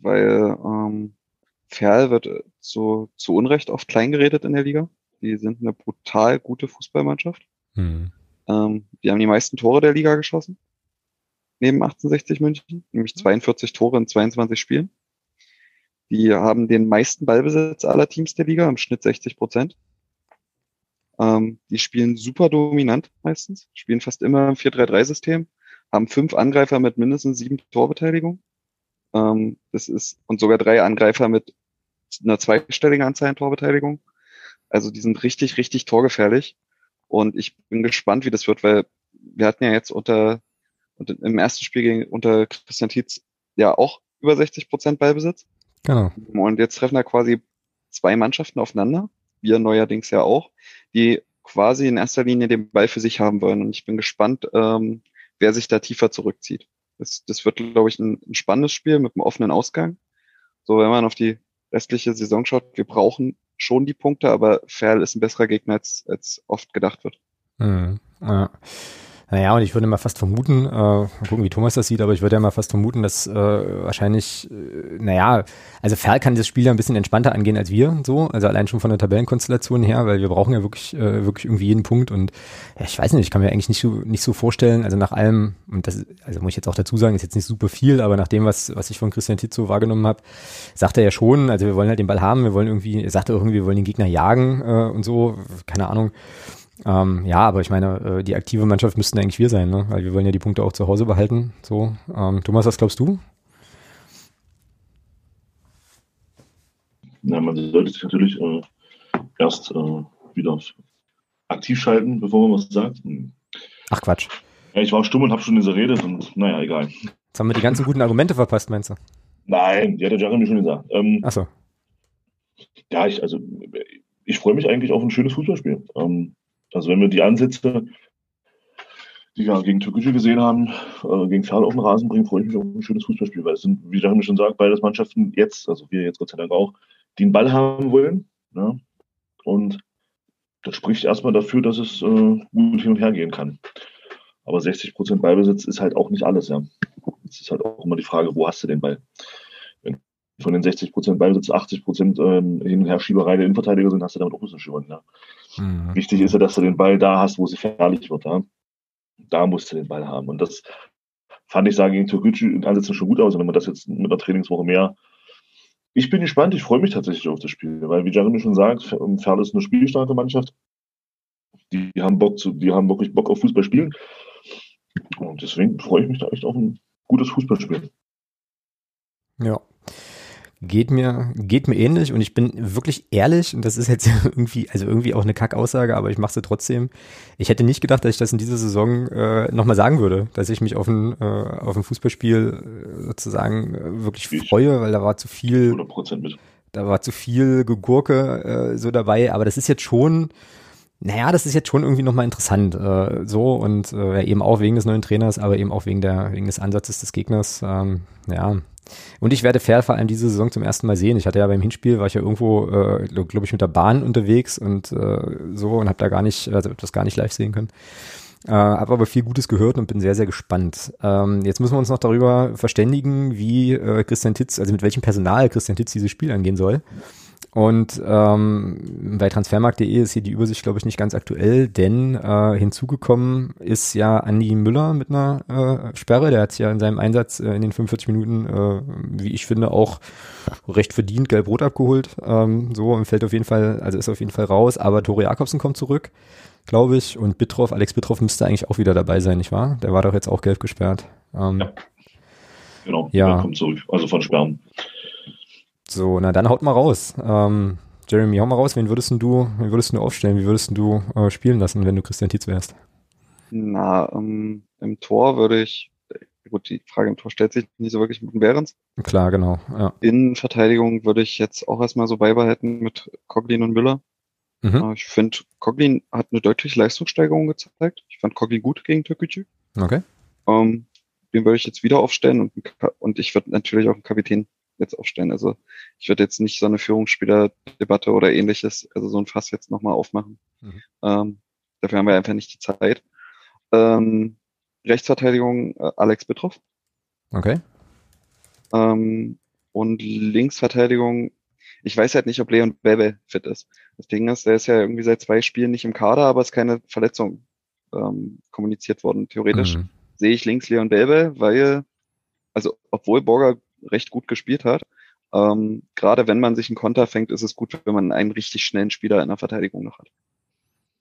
weil ähm, Ferl wird zu, zu Unrecht oft kleingeredet in der Liga. Die sind eine brutal gute Fußballmannschaft. Mhm. Ähm, die haben die meisten Tore der Liga geschossen. Neben 1860 München, nämlich 42 Tore in 22 Spielen. Die haben den meisten Ballbesitz aller Teams der Liga, im Schnitt 60 Prozent. Ähm, die spielen super dominant meistens, spielen fast immer im 4-3-3-System, haben fünf Angreifer mit mindestens sieben Torbeteiligung. Ähm, das ist, und sogar drei Angreifer mit einer zweistelligen Anzahl an Torbeteiligung. Also die sind richtig, richtig torgefährlich. Und ich bin gespannt, wie das wird, weil wir hatten ja jetzt unter, im ersten Spiel gegen, unter Christian Tietz ja auch über 60 Prozent Ballbesitz. Genau. Und jetzt treffen da quasi zwei Mannschaften aufeinander, wir neuerdings ja auch, die quasi in erster Linie den Ball für sich haben wollen. Und ich bin gespannt, ähm, wer sich da tiefer zurückzieht. Das, das wird, glaube ich, ein, ein spannendes Spiel mit einem offenen Ausgang. So, wenn man auf die restliche Saison schaut, wir brauchen schon die Punkte, aber Ferl ist ein besserer Gegner, als, als oft gedacht wird. Mhm. Ja. Naja, und ich würde mal fast vermuten, äh, mal gucken, wie Thomas das sieht, aber ich würde ja mal fast vermuten, dass äh, wahrscheinlich, äh, naja, also Ferl kann das Spiel ja ein bisschen entspannter angehen als wir, so, also allein schon von der Tabellenkonstellation her, weil wir brauchen ja wirklich, äh, wirklich irgendwie jeden Punkt und ja, ich weiß nicht, ich kann mir eigentlich nicht so, nicht so vorstellen, also nach allem, und das, also muss ich jetzt auch dazu sagen, ist jetzt nicht super viel, aber nach dem, was, was ich von Christian Titzo wahrgenommen habe, sagt er ja schon, also wir wollen halt den Ball haben, wir wollen irgendwie, er sagte irgendwie, wir wollen den Gegner jagen äh, und so, keine Ahnung. Ähm, ja, aber ich meine, äh, die aktive Mannschaft müssten eigentlich wir sein, ne? weil wir wollen ja die Punkte auch zu Hause behalten. So, ähm, Thomas, was glaubst du? Na, man sollte sich natürlich äh, erst äh, wieder aktiv schalten, bevor man was sagt. Hm. Ach Quatsch. Ja, ich war stumm und habe schon diese Rede und naja, egal. Jetzt haben wir die ganzen guten Argumente verpasst, meinst du? Nein, die hat der Jeremy schon gesagt. Ähm, Ach so. Ja, ich, also ich freue mich eigentlich auf ein schönes Fußballspiel. Ähm, also wenn wir die Ansätze, die wir gegen Türkische gesehen haben, äh, gegen Ferl auf den Rasen bringen, freue ich mich auf ein schönes Fußballspiel, weil es sind, wie Jeremy schon sagt, beides Mannschaften jetzt, also wir jetzt Gott sei Dank auch, die einen Ball haben wollen. Ne? Und das spricht erstmal dafür, dass es äh, gut hin und her gehen kann. Aber 60 Prozent Ballbesitz ist halt auch nicht alles, ja. Es ist halt auch immer die Frage, wo hast du den Ball? Wenn von den 60 Prozent Ballbesitz 80 Prozent ähm, Hin- und Herschieberei der Innenverteidiger sind, hast du damit auch ein bisschen Schwund, ja. Mhm. Wichtig ist ja, dass du den Ball da hast, wo es gefährlich wird. Ja? Da musst du den Ball haben. Und das fand ich, sagen gegen Türkgücü in Ansätzen schon gut aus. Und wenn man das jetzt mit einer Trainingswoche mehr. Ich bin gespannt, ich freue mich tatsächlich auf das Spiel, weil, wie Jeremy schon sagt, Ferl ist eine spielstarke Mannschaft. Die haben Bock zu, die haben wirklich Bock auf Fußball spielen. Und deswegen freue ich mich da echt auf ein gutes Fußballspiel. Ja, Geht mir, geht mir ähnlich und ich bin wirklich ehrlich, und das ist jetzt irgendwie, also irgendwie auch eine Kackaussage, aber ich mache sie trotzdem. Ich hätte nicht gedacht, dass ich das in dieser Saison äh, nochmal sagen würde, dass ich mich auf ein, äh, auf ein Fußballspiel äh, sozusagen äh, wirklich ich freue, weil da war zu viel, 100% mit. da war zu viel Gegurke äh, so dabei, aber das ist jetzt schon, naja, das ist jetzt schon irgendwie nochmal interessant, äh, so und äh, eben auch wegen des neuen Trainers, aber eben auch wegen der, wegen des Ansatzes des Gegners, ähm, ja, und ich werde Fair vor allem diese Saison zum ersten Mal sehen. Ich hatte ja beim Hinspiel, war ich ja irgendwo, äh, glaube ich, mit der Bahn unterwegs und äh, so und habe da gar nicht, also das gar nicht live sehen können. Äh, habe aber viel Gutes gehört und bin sehr, sehr gespannt. Ähm, jetzt müssen wir uns noch darüber verständigen, wie äh, Christian Titz, also mit welchem Personal Christian Titz dieses Spiel angehen soll. Und ähm, bei transfermarkt.de ist hier die Übersicht, glaube ich, nicht ganz aktuell, denn äh, hinzugekommen ist ja Andi Müller mit einer äh, Sperre. Der hat ja in seinem Einsatz äh, in den 45 Minuten, äh, wie ich finde, auch recht verdient gelb-rot abgeholt. Ähm, so und fällt auf jeden Fall, also ist auf jeden Fall raus. Aber Tore Jakobsen kommt zurück, glaube ich. Und Bittroff, Alex Bittroff müsste eigentlich auch wieder dabei sein, nicht wahr? Der war doch jetzt auch gelb gesperrt. Ähm, ja. Genau, ja. der kommt zurück. Also von Sperren. So, na dann haut mal raus. Ähm, Jeremy, hau mal raus, wen würdest du, wen würdest du aufstellen? Wie würdest du äh, spielen lassen, wenn du Christian Tietz wärst? Na, ähm, im Tor würde ich, gut, die Frage im Tor stellt sich nicht so wirklich mit dem Behrens. Klar, genau. Ja. In Verteidigung würde ich jetzt auch erstmal so beibehalten mit Coglin und Müller. Mhm. Äh, ich finde, Coglin hat eine deutliche Leistungssteigerung gezeigt. Ich fand Coglin gut gegen Türkgücü. Okay. Ähm, den würde ich jetzt wieder aufstellen und, und ich würde natürlich auch einen Kapitän jetzt aufstellen. Also ich würde jetzt nicht so eine Führungsspielerdebatte oder ähnliches, also so ein Fass jetzt nochmal aufmachen. Mhm. Ähm, dafür haben wir einfach nicht die Zeit. Ähm, Rechtsverteidigung äh, Alex Betroff. Okay. Ähm, und Linksverteidigung, ich weiß halt nicht, ob Leon Bebe fit ist. Das Ding ist, der ist ja irgendwie seit zwei Spielen nicht im Kader, aber es ist keine Verletzung ähm, kommuniziert worden. Theoretisch mhm. sehe ich links Leon Belbe, weil, also obwohl Borger recht gut gespielt hat. Ähm, gerade wenn man sich einen Konter fängt, ist es gut, wenn man einen richtig schnellen Spieler in der Verteidigung noch hat.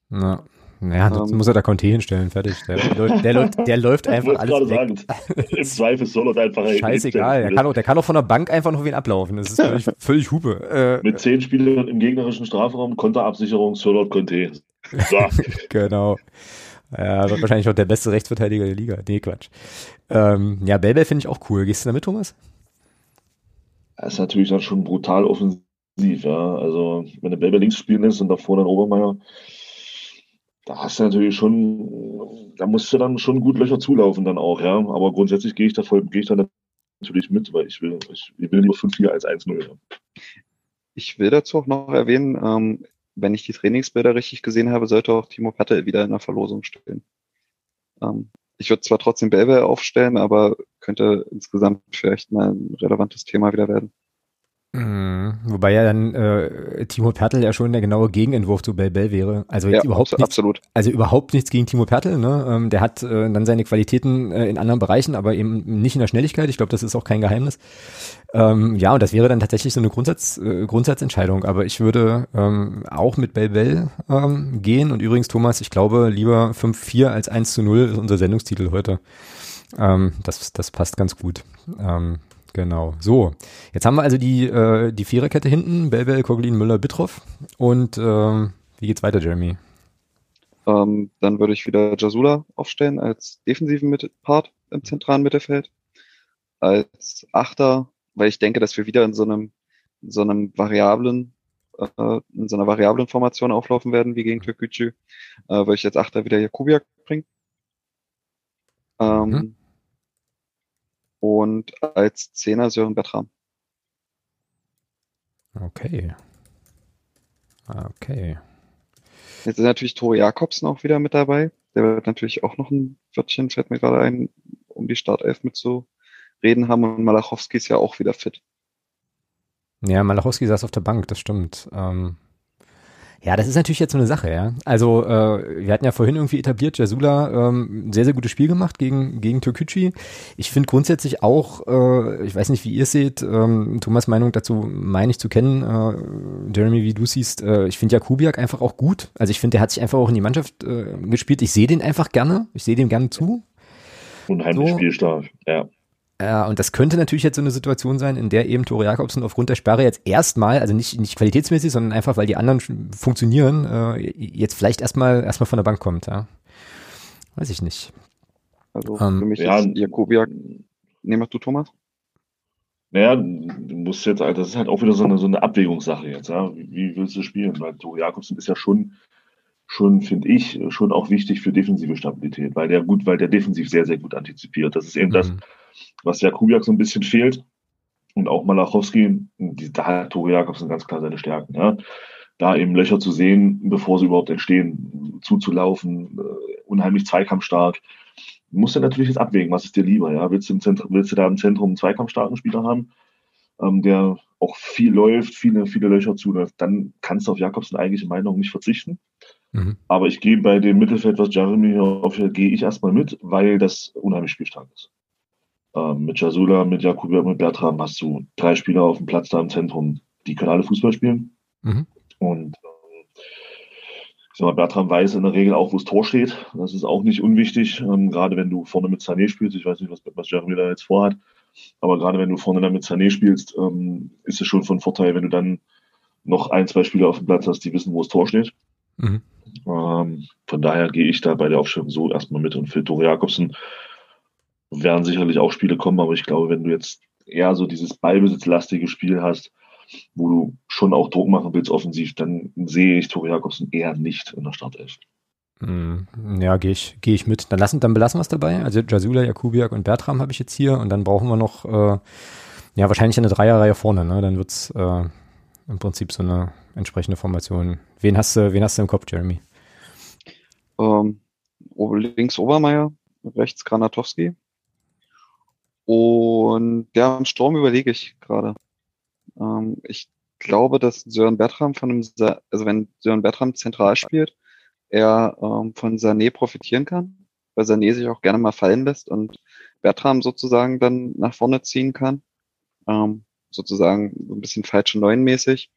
Na, Naja, sonst Ähm. muss er da Conte hinstellen, fertig. Der, läuft- der, läuft- der läuft Ich einfach wollte alles gerade weg. sagen, im Zweifel soll er einfach Scheißegal, der kann, auch, der kann auch von der Bank einfach noch wen ablaufen. Das ist völlig, völlig Hupe. Äh, Mit zehn Spielern im gegnerischen Strafraum, Konterabsicherung, Sörlot Conte. So. Genau. Ja, wird wahrscheinlich auch der beste Rechtsverteidiger der Liga. Nee, Quatsch. Ähm, ja, Belbel finde ich auch cool. Gehst du damit, Thomas? Das ist natürlich dann schon brutal offensiv, ja. Also, wenn der Belber links spielen lässt und davor dann Obermeier, da hast du natürlich schon, da musst du dann schon gut Löcher zulaufen dann auch, ja. Aber grundsätzlich gehe ich da voll, gehe ich da natürlich mit, weil ich will, ich, ich will lieber 5-4 als 1-0. Ja. Ich will dazu auch noch erwähnen, ähm, wenn ich die Trainingsbilder richtig gesehen habe, sollte auch Timo Pattel wieder in der Verlosung stehen. Ähm, ich würde zwar trotzdem Belbel aufstellen, aber könnte insgesamt vielleicht mal ein relevantes Thema wieder werden. Mhm. Wobei ja dann äh, Timo Pertl ja schon der genaue Gegenentwurf zu Belbel wäre. Also jetzt überhaupt abso- nichts, absolut. also überhaupt nichts gegen Timo Pertl. Ne? Ähm, der hat äh, dann seine Qualitäten äh, in anderen Bereichen, aber eben nicht in der Schnelligkeit. Ich glaube, das ist auch kein Geheimnis. Ähm, ja, und das wäre dann tatsächlich so eine Grundsatz, äh, Grundsatzentscheidung. Aber ich würde ähm, auch mit Belbel ähm, gehen. Und übrigens, Thomas, ich glaube, lieber 5-4 als 1 zu 0 ist unser Sendungstitel heute. Ähm, das, das passt ganz gut. Ähm, genau. So, jetzt haben wir also die, äh, die Viererkette hinten. Belbel, Koglin, Müller, Bittroff. Und ähm, wie geht's weiter, Jeremy? Ähm, dann würde ich wieder Jasula aufstellen als defensiven Mit Part im zentralen Mittelfeld. Als Achter, weil ich denke, dass wir wieder in so einem, in so einem variablen, äh, in so einer variablen Formation auflaufen werden, wie gegen Türkgücü, äh, würde ich als Achter wieder Jakubiak bringen. Ähm, Mhm. Und als Zehner Sören Bertram. Okay. Okay. Jetzt ist natürlich Tore Jakobsen auch wieder mit dabei. Der wird natürlich auch noch ein Wörtchen, fällt mir gerade ein, um die Startelf mit zu reden haben. Und Malachowski ist ja auch wieder fit. Ja, Malachowski saß auf der Bank, das stimmt. Ähm, ja, das ist natürlich jetzt so eine Sache, ja. Also, äh, wir hatten ja vorhin irgendwie etabliert, Jasula ähm, sehr, sehr gutes Spiel gemacht gegen, gegen Türkücü. Ich finde grundsätzlich auch, äh, ich weiß nicht, wie ihr es seht, ähm, Thomas Meinung dazu meine ich zu kennen, äh, Jeremy, wie du siehst, äh, ich finde Jakubiak einfach auch gut. Also ich finde, der hat sich einfach auch in die Mannschaft äh, gespielt. Ich sehe den einfach gerne, ich sehe dem gerne zu. Unheimlich So. spielstark, ja. Ja, und das könnte natürlich jetzt so eine Situation sein, in der eben Tore Jakobsen aufgrund der Sperre jetzt erstmal, also nicht, nicht qualitätsmäßig, sondern einfach, weil die anderen funktionieren, äh, jetzt vielleicht erstmal erstmal von der Bank kommt, ja. Weiß ich nicht. Also Ähm, für mich Ja, ist Jakubiak. Nee, mach du, Thomas? Naja, du musst jetzt, das ist halt auch wieder so eine, so eine Abwägungssache jetzt, ja. Wie, wie willst du spielen? Weil Tore Jakobsen ist ja schon, schon, finde ich, schon auch wichtig für defensive Stabilität, weil der gut, weil der defensiv sehr, sehr gut antizipiert. Das ist eben das, Mhm. Was Jakubiak so ein bisschen fehlt. Und auch Malachowski, die, da hat Tore Jakobsen ganz klar seine Stärken, ja. Da eben Löcher zu sehen, bevor sie überhaupt entstehen, zuzulaufen, äh, unheimlich zweikampfstark. Du musst du natürlich jetzt abwägen, was ist dir lieber, ja. Willst du, im Zentrum, willst du da im Zentrum einen zweikampfstarken Spieler haben, ähm, der auch viel läuft, viele, viele Löcher zuläuft, dann kannst du auf Jakobsen eigentlich in meiner Meinung nicht verzichten. Mhm. Aber ich gehe bei dem Mittelfeld, was Jeremy hier aufhört, gehe ich erstmal mit, weil das unheimlich spielstark ist. Ähm, mit Jasula, mit Jakubiak, mit Bertram hast du drei Spieler auf dem Platz da im Zentrum, die können alle Fußball spielen. Mhm. Und ähm, ich sag mal, Bertram weiß in der Regel auch, wo das Tor steht. Das ist auch nicht unwichtig, ähm, gerade wenn du vorne mit Sané spielst. Ich weiß nicht, was, was Jeremy da jetzt vorhat. Aber gerade wenn du vorne dann mit Sané spielst, ähm, ist es schon von Vorteil, wenn du dann noch ein, zwei Spieler auf dem Platz hast, die wissen, wo das Tor steht. Mhm. Ähm, von daher gehe ich da bei der Aufstellung so erstmal mit. Und für Tore Jakobsen werden sicherlich auch Spiele kommen, aber ich glaube, wenn du jetzt eher so dieses ballbesitzlastige Spiel hast, wo du schon auch Druck machen willst offensiv, dann sehe ich Tore Jakobsen eher nicht in der Startelf. Mhm. Ja, gehe ich, gehe ich mit. Dann lassen, dann belassen wir es dabei. Also Jasula, Jakubiak und Bertram habe ich jetzt hier und dann brauchen wir noch, äh, ja, wahrscheinlich eine Dreierreihe vorne, ne? Dann wird's äh, im Prinzip so eine entsprechende Formation. Wen hast du, wen hast du im Kopf, Jeremy? Ähm, links Obermeier, rechts Granatowski. Und ja, im Sturm überlege ich gerade. Ähm, ich glaube, dass Sören Bertram von einem, Sa also wenn Sören Bertram zentral spielt, er ähm, von Sané profitieren kann, weil Sané sich auch gerne mal fallen lässt und Bertram sozusagen dann nach vorne ziehen kann. Ähm, sozusagen so ein bisschen falsche Neun-mäßig.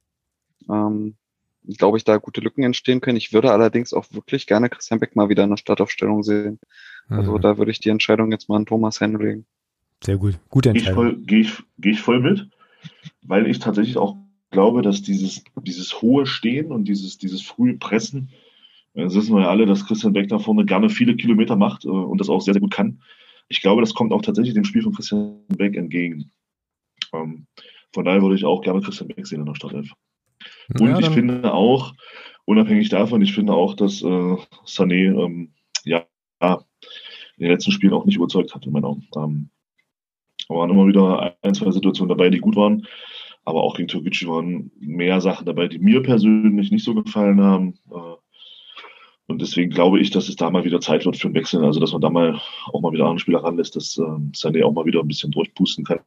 Ähm, glaube ich, da gute Lücken entstehen können. Ich würde allerdings auch wirklich gerne Christian Beck mal wieder in der Startaufstellung sehen. Also mhm. da würde ich die Entscheidung jetzt mal an Thomas hinlegen. Sehr gut. Gute Entscheidung. Gehe ich, voll, geh ich, geh ich voll mit, weil ich tatsächlich auch glaube, dass dieses, dieses hohe Stehen und dieses, dieses frühe Pressen, das wissen wir ja alle, dass Christian Beck da vorne gerne viele Kilometer macht äh, und das auch sehr, sehr gut kann. Ich glaube, das kommt auch tatsächlich dem Spiel von Christian Beck entgegen. Ähm, von daher würde ich auch gerne Christian Beck sehen in der Startelf. Und ja, ich finde auch, unabhängig davon, ich finde auch, dass äh, Sané ähm, ja in den letzten Spielen auch nicht überzeugt hat in meinen Augen. Ähm, waren immer wieder ein, zwei Situationen dabei, die gut waren. Aber auch gegen Türkgücü waren mehr Sachen dabei, die mir persönlich nicht so gefallen haben. Äh, und deswegen glaube ich, dass es da mal wieder Zeit wird für einen Wechsel. Also, dass man da mal auch mal wieder einen Spieler ranlässt, dass äh, Sané auch mal wieder ein bisschen durchpusten kann.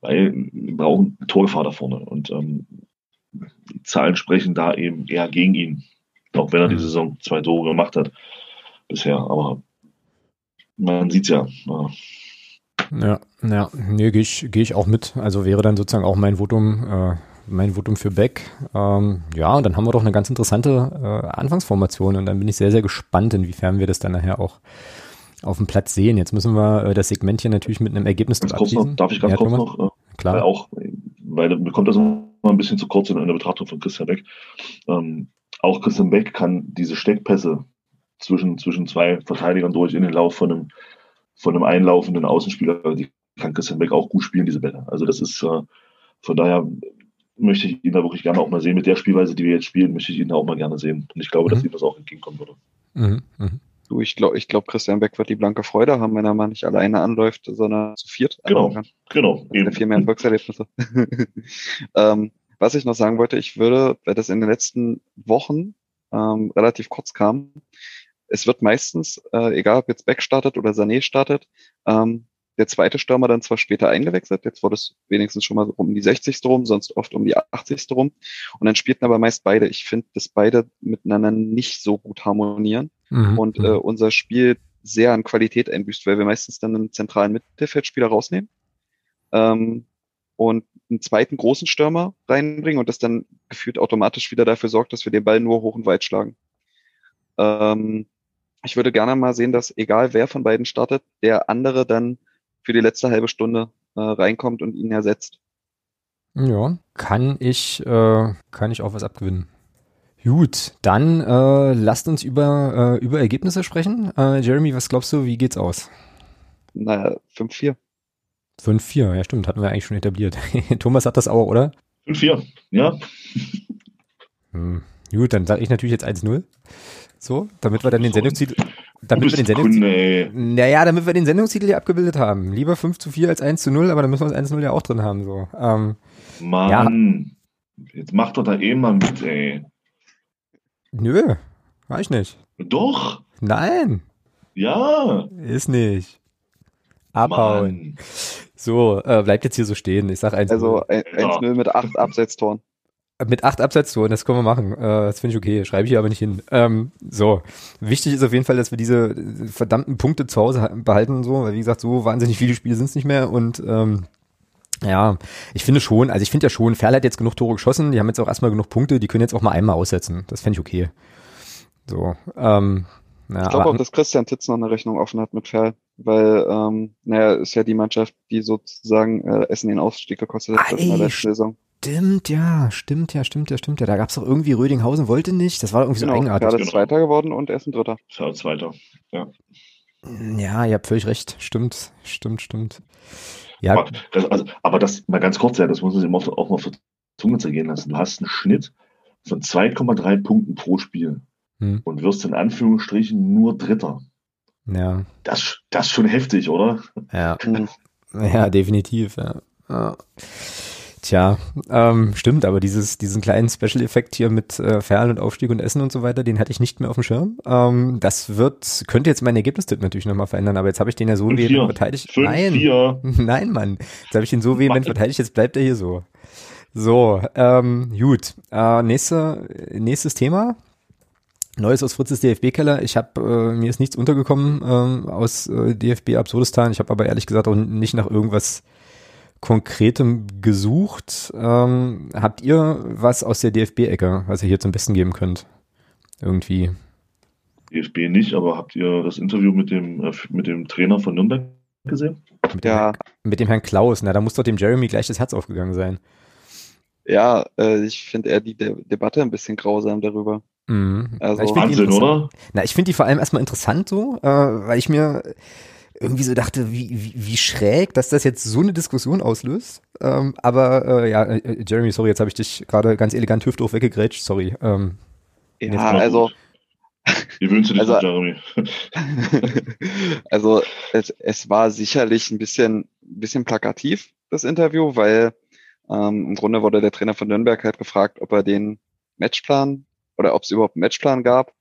Weil wir brauchen Torgefahr da vorne. Und ähm, die Zahlen sprechen da eben eher gegen ihn. Auch wenn er die mhm. Saison zwei Tore gemacht hat bisher. Aber man sieht ja. ja. Ja, nee, gehe ich, geh ich auch mit. Also wäre dann sozusagen auch mein Votum, äh, mein Votum für Beck. Ähm, ja, und dann haben wir doch eine ganz interessante äh, Anfangsformation und dann bin ich sehr, sehr gespannt, inwiefern wir das dann nachher auch auf dem Platz sehen. Jetzt müssen wir äh, das Segment hier natürlich mit einem Ergebnis ganz kurz noch, Darf ich ganz ja, kurz Thomas? noch? Äh, Klar. Weil auch, weil mir kommt das immer ein bisschen zu kurz in, in der Betrachtung von Christian Beck. Ähm, auch Christian Beck kann diese Steckpässe zwischen, zwischen zwei Verteidigern durch in den Lauf von einem, von einem einlaufenden Außenspieler, die kann Christian Beck auch gut spielen, diese Bälle. Also das ist, äh, von daher möchte ich ihn da wirklich gerne auch mal sehen. Mit der Spielweise, die wir jetzt spielen, möchte ich ihn da auch mal gerne sehen. Und ich glaube, mhm. dass ihm das auch entgegenkommen würde. Mhm. Mhm. Du, ich glaube, ich glaub, Christian Beck wird die blanke Freude haben, wenn er mal nicht alleine anläuft, sondern zu viert. Genau, genau. Eben. Viel mehr Erfolgserlebnisse. ähm, was ich noch sagen wollte, ich würde, weil das in den letzten Wochen ähm, relativ kurz kam, es wird meistens, äh, egal ob jetzt Beck startet oder Sané startet, ähm, der zweite Stürmer dann zwar später eingewechselt, jetzt wurde es wenigstens schon mal um die 60. rum, sonst oft um die 80. rum. Und dann spielten aber meist beide. Ich finde, dass beide miteinander nicht so gut harmonieren mhm. und äh, mhm. unser Spiel sehr an Qualität einbüßt, weil wir meistens dann einen zentralen Mittelfeldspieler rausnehmen ähm, und einen zweiten großen Stürmer reinbringen und das dann gefühlt automatisch wieder dafür sorgt, dass wir den Ball nur hoch und weit schlagen. Ähm, ich würde gerne mal sehen, dass egal wer von beiden startet, der andere dann für die letzte halbe Stunde äh, reinkommt und ihn ersetzt. Ja, kann ich, äh, kann ich auch was abgewinnen. Gut, dann äh, lasst uns über, äh, über Ergebnisse sprechen. Äh, Jeremy, was glaubst du, wie geht's aus? Naja, 5-4. 5-4, ja stimmt, hatten wir eigentlich schon etabliert. Thomas hat das auch, oder? 5-4, ja. Hm. Gut, dann sage ich natürlich jetzt 1-0. So, damit wir dann den Sendungstitel, damit wir den Sendungstitel, naja, damit wir den Sendungstitel hier abgebildet haben. Lieber 5 zu 4 als 1 zu 0, aber dann müssen wir das 1 zu 0 ja auch drin haben, so. Ähm, Mann, ja. jetzt macht doch da eh mal mit, ey. Nö, mach ich nicht. Doch. Nein. Ja. Ist nicht. Abhauen. Mann. So, äh, bleibt jetzt hier so stehen. Ich sag 1 Also 1-0 ja. mit 8 Absetztoren. Mit acht Absatztoren, das können wir machen. Äh, das finde ich okay, schreibe ich hier aber nicht hin. Ähm, so, wichtig ist auf jeden Fall, dass wir diese verdammten Punkte zu Hause behalten und so, weil wie gesagt, so wahnsinnig viele Spiele sind es nicht mehr und ähm, ja, ich finde schon, also ich finde ja schon, Ferl hat jetzt genug Tore geschossen, die haben jetzt auch erstmal genug Punkte, die können jetzt auch mal einmal aussetzen. Das fände ich okay. So, ähm, ja, ich glaube auch, dass Christian Titz noch eine Rechnung offen hat mit Ferl, weil, ähm, naja, ist ja die Mannschaft, die sozusagen äh, Essen den Aufstieg gekostet hat in der letzten Saison. Stimmt, ja, stimmt, ja, stimmt, ja, stimmt, ja. Da gab es doch irgendwie Rödinghausen wollte nicht. Das war irgendwie genau, so eigenartig. Gerade genau. Zweiter geworden und Essen Dritter. Ja, Zweiter, ja. Ja, ihr habt völlig recht. Stimmt, stimmt, stimmt. Ja. Aber das, also, aber das mal ganz kurz, ja, das muss man sich auch, auch mal für Zunge zergehen lassen. Du hast einen Schnitt von 2,3 Punkten pro Spiel hm. und wirst in Anführungsstrichen nur Dritter. Ja. Das, das ist schon heftig, oder? Ja. ja, definitiv, ja. ja. Tja, ähm, stimmt, aber dieses, diesen kleinen Special-Effekt hier mit äh, Ferl und Aufstieg und Essen und so weiter, den hatte ich nicht mehr auf dem Schirm. Ähm, das wird, könnte jetzt mein Ergebnistipp natürlich nochmal verändern, aber jetzt habe ich den ja so vehement verteidigt. Fünf, nein, vier. nein, Mann. Jetzt habe ich den so vehement verteidigt, jetzt bleibt er hier so. So, ähm, gut. Äh, nächste, nächstes Thema. Neues aus Fritzes DFB-Keller. Ich habe äh, mir ist nichts untergekommen ähm, aus äh, DFB Absurdistan. Ich habe aber ehrlich gesagt auch nicht nach irgendwas Konkretem gesucht. Ähm, habt ihr was aus der DFB-Ecke, was ihr hier zum Besten geben könnt? Irgendwie. DFB nicht, aber habt ihr das Interview mit dem, äh, mit dem Trainer von Nürnberg gesehen? Mit dem, ja. Herrn, mit dem Herrn Klaus, na, da muss doch dem Jeremy gleich das Herz aufgegangen sein. Ja, äh, ich finde eher die De Debatte ein bisschen grausam darüber. Mhm. Also, ich Wahnsinn, oder? Na, ich finde die vor allem erstmal interessant so, äh, weil ich mir irgendwie so dachte, wie, wie, wie schräg, dass das jetzt so eine Diskussion auslöst. Ähm, aber äh, ja, äh, Jeremy, sorry, jetzt habe ich dich gerade ganz elegant hüfthoch weggegrätscht, sorry. Ähm, ja, also wie wünschst du dich, also, Jeremy? also es, es war sicherlich ein bisschen, bisschen plakativ, das Interview, weil ähm, im Grunde wurde der Trainer von Nürnberg halt gefragt, ob er den Matchplan oder ob es überhaupt einen Matchplan gab.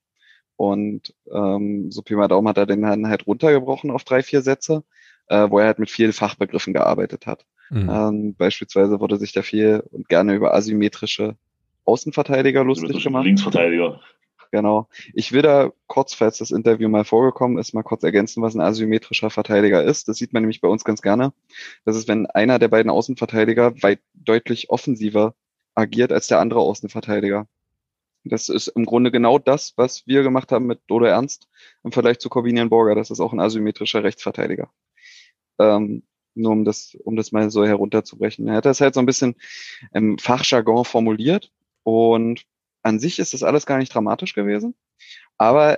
Und ähm, so Pi mal Daumen hat er den dann halt runtergebrochen auf drei, vier Sätze, äh, wo er halt mit vielen Fachbegriffen gearbeitet hat. Mhm. Ähm, beispielsweise wurde sich da viel und gerne über asymmetrische Außenverteidiger lustig gemacht. Linksverteidiger. Genau. Ich will da kurz, falls das Interview mal vorgekommen ist, mal kurz ergänzen, was ein asymmetrischer Verteidiger ist. Das sieht man nämlich bei uns ganz gerne. Das ist, wenn einer der beiden Außenverteidiger weit deutlich offensiver agiert als der andere Außenverteidiger. Das ist im Grunde genau das, was wir gemacht haben mit Dodo Ernst im Vergleich zu Corbinian Borger. Das ist auch ein asymmetrischer Rechtsverteidiger. Ähm, nur um das, um das mal so herunterzubrechen. Er hat das halt so ein bisschen im Fachjargon formuliert und an sich ist das alles gar nicht dramatisch gewesen, aber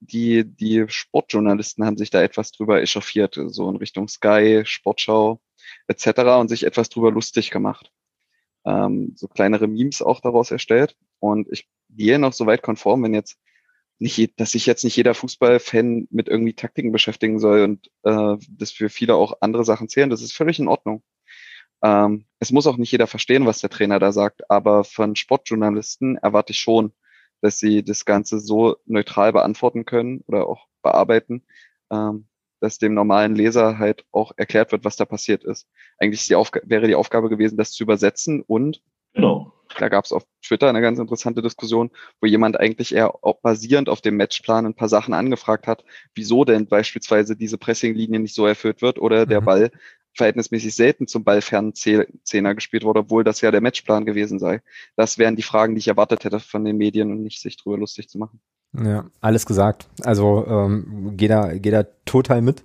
die, die Sportjournalisten haben sich da etwas drüber echauffiert, so in Richtung Sky, Sportschau etc. und sich etwas drüber lustig gemacht. Ähm, so kleinere Memes auch daraus erstellt. Und ich gehe noch so weit konform, wenn jetzt nicht, dass sich jetzt nicht jeder Fußballfan mit irgendwie Taktiken beschäftigen soll und äh, das für viele auch andere Sachen zählen, das ist völlig in Ordnung. Ähm, es muss auch nicht jeder verstehen, was der Trainer da sagt, aber von Sportjournalisten erwarte ich schon, dass sie das Ganze so neutral beantworten können oder auch bearbeiten, ähm, dass dem normalen Leser halt auch erklärt wird, was da passiert ist. Eigentlich die wäre die Aufgabe gewesen, das zu übersetzen und genau. da gab es auf Twitter eine ganz interessante Diskussion, wo jemand eigentlich eher basierend auf dem Matchplan ein paar Sachen angefragt hat, wieso denn beispielsweise diese Pressinglinie nicht so erfüllt wird oder der mhm. Ball verhältnismäßig selten zum ballfernen Zehner gespielt wurde, obwohl das ja der Matchplan gewesen sei. Das wären die Fragen, die ich erwartet hätte von den Medien und nicht sich drüber lustig zu machen. Ja, alles gesagt. Also ähm, geh da, geh da total mit.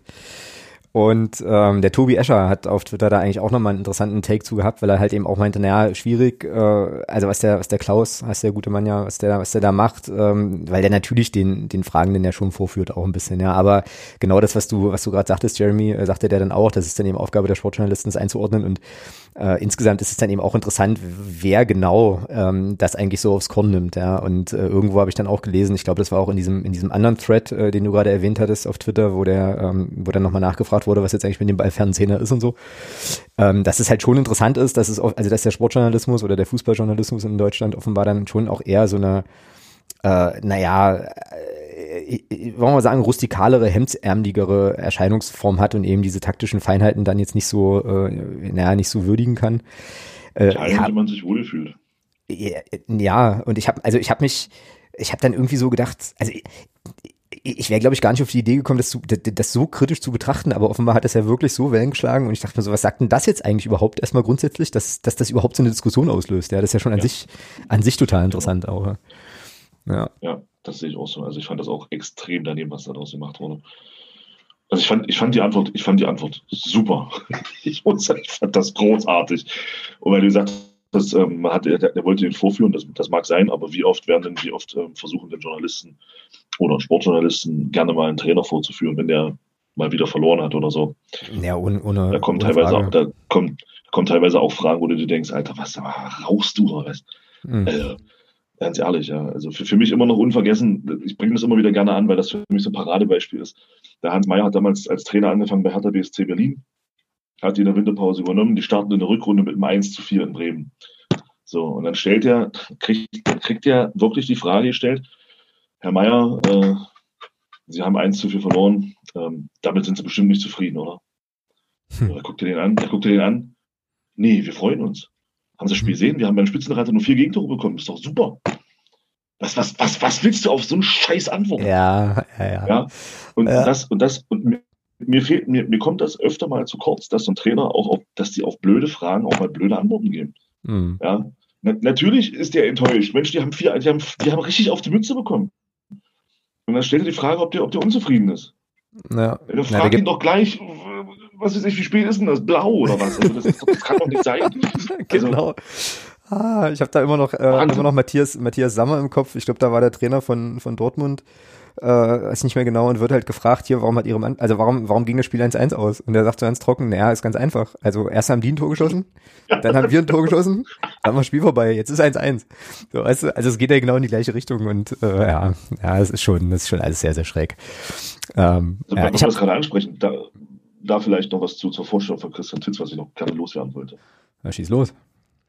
Und ähm, der Tobi Escher hat auf Twitter da eigentlich auch nochmal einen interessanten Take zu gehabt, weil er halt eben auch meinte, naja, schwierig, äh, also was der, was der Klaus, heißt der gute Mann ja, was der, was der da macht, ähm, weil der natürlich den, den Fragenden ja schon vorführt, auch ein bisschen, ja. Aber genau das, was du, was du gerade sagtest, Jeremy, äh, sagte der dann auch, das ist dann eben Aufgabe der Sportjournalisten, das einzuordnen. Und äh, insgesamt ist es dann eben auch interessant, wer genau ähm, das eigentlich so aufs Korn nimmt, ja. Und äh, irgendwo habe ich dann auch gelesen, ich glaube, das war auch in diesem, in diesem anderen Thread, äh, den du gerade erwähnt hattest auf Twitter, wo der, ähm, wo dann nochmal nachgefragt wurde, was jetzt eigentlich mit dem Ballfernzehner ist und so. Ähm, dass es halt schon interessant ist, dass es auch, also dass der Sportjournalismus oder der Fußballjournalismus in Deutschland offenbar dann schon auch eher so eine, äh, naja, äh, wollen wir sagen, rustikalere, hemdsärmligere Erscheinungsform hat und eben diese taktischen Feinheiten dann jetzt nicht so, äh, naja, nicht so würdigen kann. Äh, ja, ja, man sich wohlfühlt. Ja, und ich habe, also ich habe mich, ich habe dann irgendwie so gedacht, also ich wäre, glaube ich, gar nicht auf die Idee gekommen, das, zu, das so kritisch zu betrachten, aber offenbar hat es ja wirklich so Wellen geschlagen und ich dachte mir so, was sagt denn das jetzt eigentlich überhaupt erstmal grundsätzlich, dass, dass das überhaupt so eine Diskussion auslöst? Ja, das ist ja schon an ja. sich, an sich total interessant auch. Ja. ja, das sehe ich auch so. Also ich fand das auch extrem daneben, was daraus gemacht wurde. Also ich fand, ich fand die Antwort, ich fand die Antwort super. Ich muss sagen, ich fand das großartig. Und weil du gesagt hast, ähm, hat, der, der wollte den vorführen, das, das mag sein, aber wie oft werden denn, wie oft ähm, versuchen denn Journalisten oder Sportjournalisten gerne mal einen Trainer vorzuführen, wenn der mal wieder verloren hat oder so. Ja, ohne, ohne da kommt teilweise auch, da kommt, kommt teilweise auch Fragen, wo du dir denkst, Alter, was rauchst du oder was? Mhm. Also, ganz ehrlich, ja. Also für, für mich immer noch unvergessen, ich bringe das immer wieder gerne an, weil das für mich so ein Paradebeispiel ist. Der Hans Meyer hat damals als Trainer angefangen bei Hertha BSC Berlin, hat die in der Winterpause übernommen, die starten in der Rückrunde mit einem 1 zu 4 in Bremen. So, und dann stellt er, kriegt, kriegt er wirklich die Frage gestellt, Herr Mayer, äh, Sie haben eins zu viel verloren. Ähm, damit sind Sie bestimmt nicht zufrieden, oder? Hm. Da guckt ihr den an, da guckt ihr den an. Nee, wir freuen uns. Haben Sie das Spiel hm. gesehen? Wir haben beim Spitzenreiter nur vier Gegentore bekommen. Ist doch super. Was, was, was, was willst du auf so einen Scheiß antworten? Ja, ja, ja. ja? Und ja. das, und das, und mir fehlt, mir, mir kommt das öfter mal zu kurz, dass so ein Trainer auch auf, dass die auf blöde Fragen auch mal blöde Antworten geben. Mhm. Ja. Na, natürlich ist der enttäuscht. Mensch, die haben vier, die haben, die haben richtig auf die Mütze bekommen. Und dann stellt er die Frage, ob der, ob der unzufrieden ist. Ja. Dann fragt ja, ihn doch gleich, was weiß ich, wie spät ist denn das? Blau oder was? Also das, ist, das kann doch nicht sein. Also, genau. Ah, ich habe da immer noch, äh, immer noch Matthias, Matthias Sammer im Kopf. Ich glaube, da war der Trainer von, von Dortmund äh, ist nicht mehr genau und wird halt gefragt, hier, warum hat ihre Mann, also warum, warum ging das Spiel 1-1 aus? Und er sagt so ganz trocken, naja, ist ganz einfach. Also erst haben die ein Tor geschossen, dann haben wir ein Tor geschossen, dann war das Spiel vorbei, jetzt ist 1-1. So, weißt du, also es geht ja genau in die gleiche Richtung und äh, ja, ja, es ist schon, das ist schon alles sehr, sehr schräg. Ähm, also, ja, ich habe das gerade ansprechen, da, da vielleicht noch was zu, zur Vorstellung von Christian Titz, was ich noch gerne loswerden wollte. Ja, schieß los.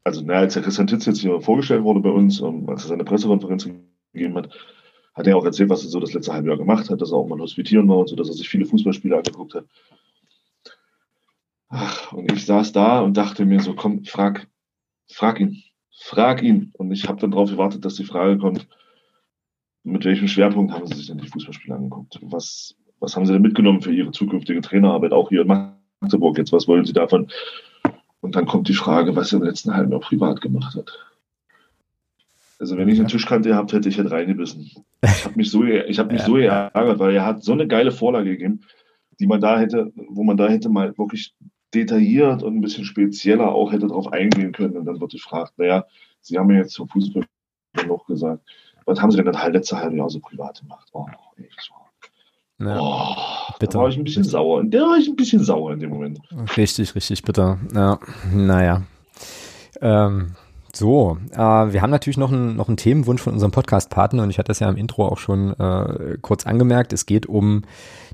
Also, naja, als der Christian Titz jetzt hier vorgestellt wurde bei uns, um, als er seine Pressekonferenz gegeben hat, hat er auch erzählt, was er so das letzte halbe Jahr gemacht hat, dass er auch mal hospitieren war und so, dass er sich viele Fußballspiele angeguckt hat. Ach, und ich saß da und dachte mir so, komm, frag, frag ihn, frag ihn. Und ich habe dann darauf gewartet, dass die Frage kommt, mit welchem Schwerpunkt haben Sie sich denn die Fußballspiele angeguckt? Was, was haben Sie denn mitgenommen für Ihre zukünftige Trainerarbeit, auch hier in Magdeburg jetzt? Was wollen Sie davon? Und dann kommt die Frage, was er im letzten halben Jahr privat gemacht hat. Also wenn ich eine Tischkante gehabt hätte, ich hätte reingebissen. Ich habe mich so, ich habe mich ja. so geärgert, weil er hat so eine geile Vorlage gegeben, die man da hätte, wo man da hätte mal wirklich detailliert und ein bisschen spezieller auch hätte darauf eingehen können. Und dann wird gefragt, naja, Sie haben ja jetzt zum Fußball noch gesagt, was haben Sie denn das letzte halbe Jahr so privat gemacht? Oh, echt so. Ja, oh, bitter. Da war ich ein bisschen bitter. sauer. Da war ich ein bisschen sauer in dem Moment. Richtig, richtig bitter. Ja, naja. Ähm, so, äh, wir haben natürlich noch, ein, noch einen Themenwunsch von unserem Podcast-Partner und ich hatte das ja im Intro auch schon äh, kurz angemerkt. Es geht um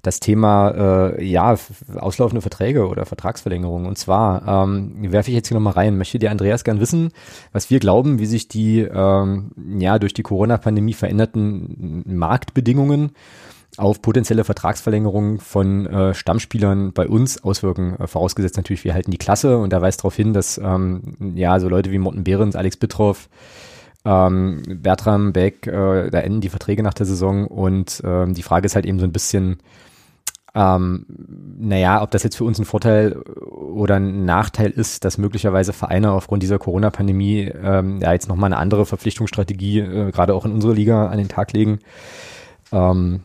das Thema äh, ja auslaufende Verträge oder Vertragsverlängerungen. Und zwar ähm, werfe ich jetzt hier nochmal rein. Möchte dir Andreas gern wissen, was wir glauben, wie sich die ähm, ja durch die Corona-Pandemie veränderten Marktbedingungen auf potenzielle Vertragsverlängerungen von äh, Stammspielern bei uns auswirken. Äh, vorausgesetzt natürlich, wir halten die Klasse und da weist darauf hin, dass ähm, ja so Leute wie Morten Behrens, Alex Bittroff, ähm, Bertram Beck, äh, da enden die Verträge nach der Saison und ähm, die Frage ist halt eben so ein bisschen, ähm, naja, ob das jetzt für uns ein Vorteil oder ein Nachteil ist, dass möglicherweise Vereine aufgrund dieser Corona-Pandemie ähm, ja jetzt nochmal eine andere Verpflichtungsstrategie äh, gerade auch in unsere Liga an den Tag legen. Ähm,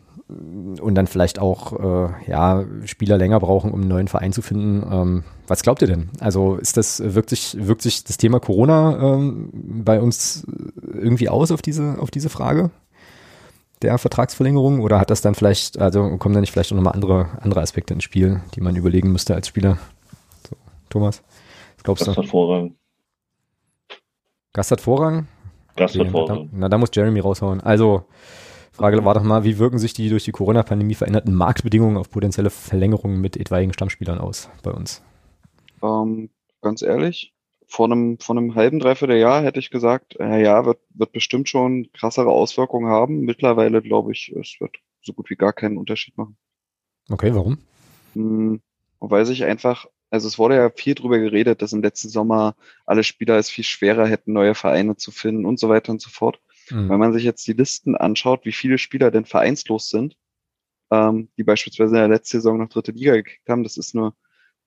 und dann vielleicht auch äh, ja Spieler länger brauchen, um einen neuen Verein zu finden. Ähm, was glaubt ihr denn? Also ist das wirkt sich wirkt sich das Thema Corona ähm, bei uns irgendwie aus auf diese auf diese Frage der Vertragsverlängerung oder hat das dann vielleicht also kommen da nicht vielleicht auch nochmal andere andere Aspekte ins Spiel, die man überlegen müsste als Spieler? So, Thomas, was glaubst Gast du? Hat Vorrang. Gast hat Vorrang. Gast okay, hat Vorrang. Na, na, da muss Jeremy raushauen. Also Frage war doch mal, wie wirken sich die durch die Corona-Pandemie veränderten Marktbedingungen auf potenzielle Verlängerungen mit etwaigen Stammspielern aus bei uns? Ähm, ganz ehrlich, vor einem, vor einem halben, dreiviertel Jahr hätte ich gesagt, äh, ja, wird, wird bestimmt schon krassere Auswirkungen haben. Mittlerweile glaube ich, es wird so gut wie gar keinen Unterschied machen. Okay, warum? Hm, weil sich einfach, also es wurde ja viel drüber geredet, dass im letzten Sommer alle Spieler es viel schwerer hätten, neue Vereine zu finden und so weiter und so fort. Mhm. Wenn man sich jetzt die Listen anschaut, wie viele Spieler denn vereinslos sind, ähm, die beispielsweise in der letzten Saison noch dritte Liga gekickt haben, das ist nur,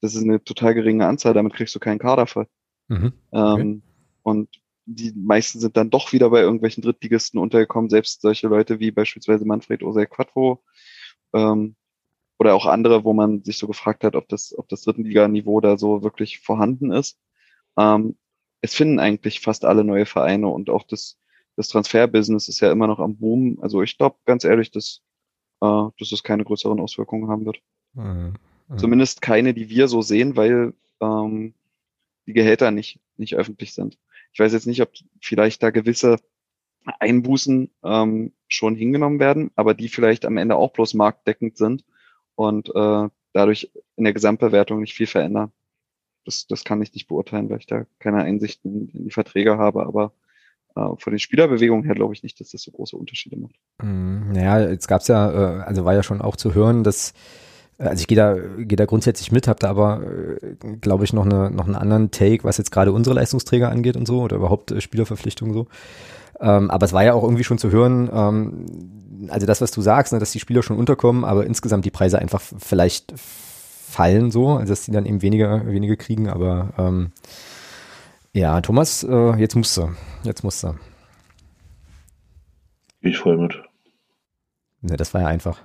das ist eine total geringe Anzahl, damit kriegst du keinen Kader voll. Mhm. Okay. Ähm, und die meisten sind dann doch wieder bei irgendwelchen Drittligisten untergekommen, selbst solche Leute wie beispielsweise Manfred Osei Quattro ähm, oder auch andere, wo man sich so gefragt hat, ob das, ob das Dritten-Liga-Niveau da so wirklich vorhanden ist. Ähm, es finden eigentlich fast alle neue Vereine und auch das, das Transferbusiness ist ja immer noch am Boom. Also ich glaube ganz ehrlich, dass, äh, dass es keine größeren Auswirkungen haben wird. Mhm. Mhm. Zumindest keine, die wir so sehen, weil ähm, die Gehälter nicht, nicht öffentlich sind. Ich weiß jetzt nicht, ob vielleicht da gewisse Einbußen ähm, schon hingenommen werden, aber die vielleicht am Ende auch bloß marktdeckend sind und äh, dadurch in der Gesamtbewertung nicht viel verändern. Das, das kann ich nicht beurteilen, weil ich da keine Einsichten in die Verträge habe, aber von den Spielerbewegungen her glaube ich nicht, dass das so große Unterschiede macht. Mm, naja, jetzt gab es ja, äh, also war ja schon auch zu hören, dass äh, also ich gehe da, gehe da grundsätzlich mit, habe da aber, glaube ich, noch, eine, noch einen anderen Take, was jetzt gerade unsere Leistungsträger angeht und so oder überhaupt Spielerverpflichtungen so. Ähm, aber es war ja auch irgendwie schon zu hören, ähm, also das, was du sagst, ne, dass die Spieler schon unterkommen, aber insgesamt die Preise einfach vielleicht fallen so, also dass die dann eben weniger, weniger kriegen, aber ähm, ja, Thomas, äh, jetzt musst du. Jetzt musst du. Ich voll mit. Ne, das war ja einfach.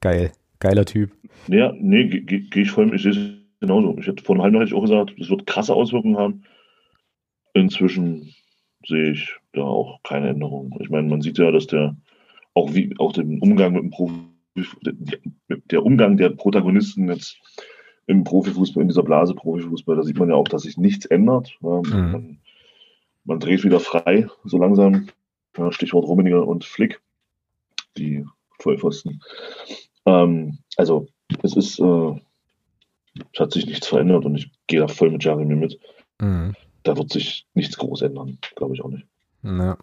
Geil. Geiler Typ. Ja, nee, gehe geh ich voll mit. Ich sehe es genauso. Ich hätte vor einem halben Jahr hätte ich auch gesagt, das wird krasse Auswirkungen haben. Inzwischen sehe ich da auch keine Änderung. Ich meine, man sieht ja, dass der auch wie auch den Umgang mit dem Profi, der Umgang der Protagonisten jetzt im Profifußball, in dieser Blase Profifußball, da sieht man ja auch, dass sich nichts ändert. Mhm. Man, man, dreht wieder frei, so langsam. Stichwort Rummenigge und Flick, die Vollpfosten. Ähm, also, es ist, äh, es hat sich nichts verändert und ich gehe da voll mit Jeremy mit. Mhm. Da wird sich nichts groß ändern, glaube ich auch nicht. Ja.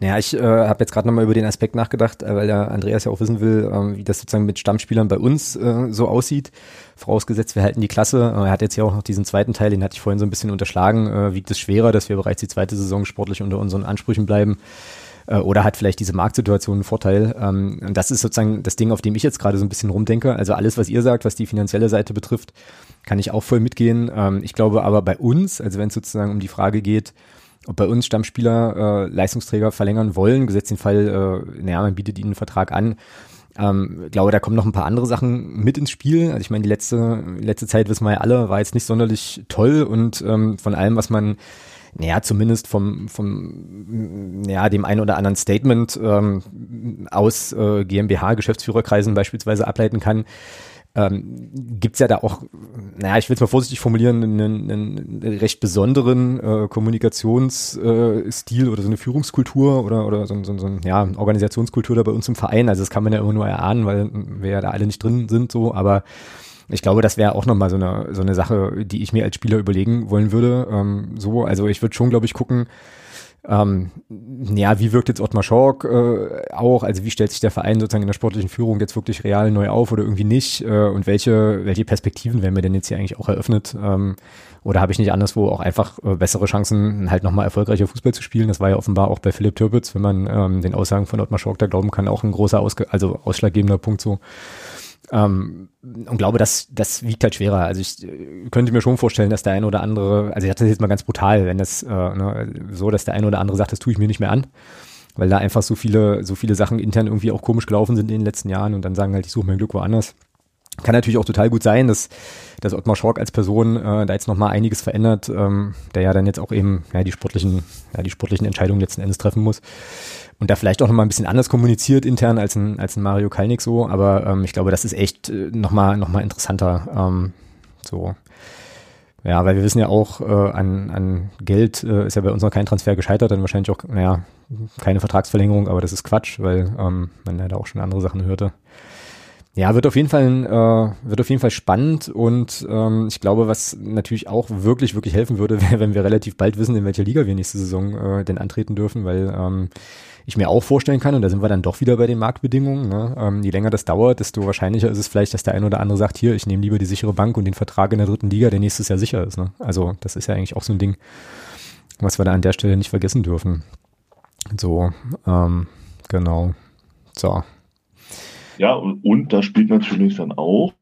Naja, ich äh, habe jetzt gerade nochmal über den Aspekt nachgedacht, äh, weil der Andreas ja auch wissen will, äh, wie das sozusagen mit Stammspielern bei uns äh, so aussieht. Vorausgesetzt, wir halten die Klasse. Äh, er hat jetzt ja auch noch diesen zweiten Teil, den hatte ich vorhin so ein bisschen unterschlagen. Äh, wiegt es schwerer, dass wir bereits die zweite Saison sportlich unter unseren Ansprüchen bleiben? Äh, oder hat vielleicht diese Marktsituation einen Vorteil? Ähm, und das ist sozusagen das Ding, auf dem ich jetzt gerade so ein bisschen rumdenke. Also alles, was ihr sagt, was die finanzielle Seite betrifft, kann ich auch voll mitgehen. Ähm, ich glaube aber bei uns, also wenn es sozusagen um die Frage geht, ob bei uns Stammspieler äh, Leistungsträger verlängern wollen, gesetzt den Fall, äh, naja, man bietet ihnen einen Vertrag an. Ähm, glaube, da kommen noch ein paar andere Sachen mit ins Spiel. Also ich meine, die letzte, letzte Zeit, wissen wir ja alle, war jetzt nicht sonderlich toll und ähm, von allem, was man naja, zumindest vom, vom ja, dem einen oder anderen Statement ähm, aus äh, GmbH-Geschäftsführerkreisen beispielsweise ableiten kann, ähm, gibt ja da auch, naja, ich will es mal vorsichtig formulieren, einen, einen recht besonderen äh, Kommunikationsstil äh, oder so eine Führungskultur oder, oder so, so, so ja, Organisationskultur da bei uns im Verein. Also das kann man ja immer nur erahnen, weil wir ja da alle nicht drin sind so, aber ich glaube, das wäre auch nochmal so eine, so eine Sache, die ich mir als Spieler überlegen wollen würde. Ähm, so, also ich würde schon, glaube ich, gucken, ähm, ja, wie wirkt jetzt Ottmar Schork äh, auch? Also wie stellt sich der Verein sozusagen in der sportlichen Führung jetzt wirklich real neu auf oder irgendwie nicht? Äh, und welche, welche Perspektiven werden mir denn jetzt hier eigentlich auch eröffnet? Ähm, oder habe ich nicht anderswo auch einfach äh, bessere Chancen, halt nochmal erfolgreicher Fußball zu spielen? Das war ja offenbar auch bei Philipp Türpitz, wenn man ähm, den Aussagen von Ottmar Schork da glauben kann, auch ein großer, Ausge also ausschlaggebender Punkt so. Ähm, und glaube, das, das wiegt halt schwerer. Also ich äh, könnte mir schon vorstellen, dass der eine oder andere, also ich hatte das jetzt mal ganz brutal, wenn das äh, ne, so, dass der eine oder andere sagt, das tue ich mir nicht mehr an, weil da einfach so viele, so viele Sachen intern irgendwie auch komisch gelaufen sind in den letzten Jahren und dann sagen halt, ich suche mein Glück woanders. Kann natürlich auch total gut sein, dass, dass Ottmar Schork als Person äh, da jetzt nochmal einiges verändert, ähm, der ja dann jetzt auch eben ja, die sportlichen, ja, die sportlichen Entscheidungen letzten Endes treffen muss und da vielleicht auch nochmal ein bisschen anders kommuniziert intern als ein, als ein Mario Kalnick so, aber ähm, ich glaube, das ist echt äh, nochmal noch mal interessanter. Ähm, so. Ja, weil wir wissen ja auch, äh, an, an Geld äh, ist ja bei uns noch kein Transfer gescheitert, dann wahrscheinlich auch, naja, keine Vertragsverlängerung, aber das ist Quatsch, weil ähm, man da auch schon andere Sachen hörte. Ja, wird auf jeden Fall äh, wird auf jeden Fall spannend und ähm, ich glaube, was natürlich auch wirklich wirklich helfen würde, wäre, wenn wir relativ bald wissen, in welcher Liga wir nächste Saison äh, denn antreten dürfen, weil ähm, ich mir auch vorstellen kann, und da sind wir dann doch wieder bei den Marktbedingungen, ne? ähm, je länger das dauert, desto wahrscheinlicher ist es vielleicht, dass der eine oder andere sagt, hier, ich nehme lieber die sichere Bank und den Vertrag in der dritten Liga, der nächstes Jahr sicher ist. Ne? Also das ist ja eigentlich auch so ein Ding, was wir da an der Stelle nicht vergessen dürfen. So, ähm, genau. So. Ja, und, und da spielt natürlich dann auch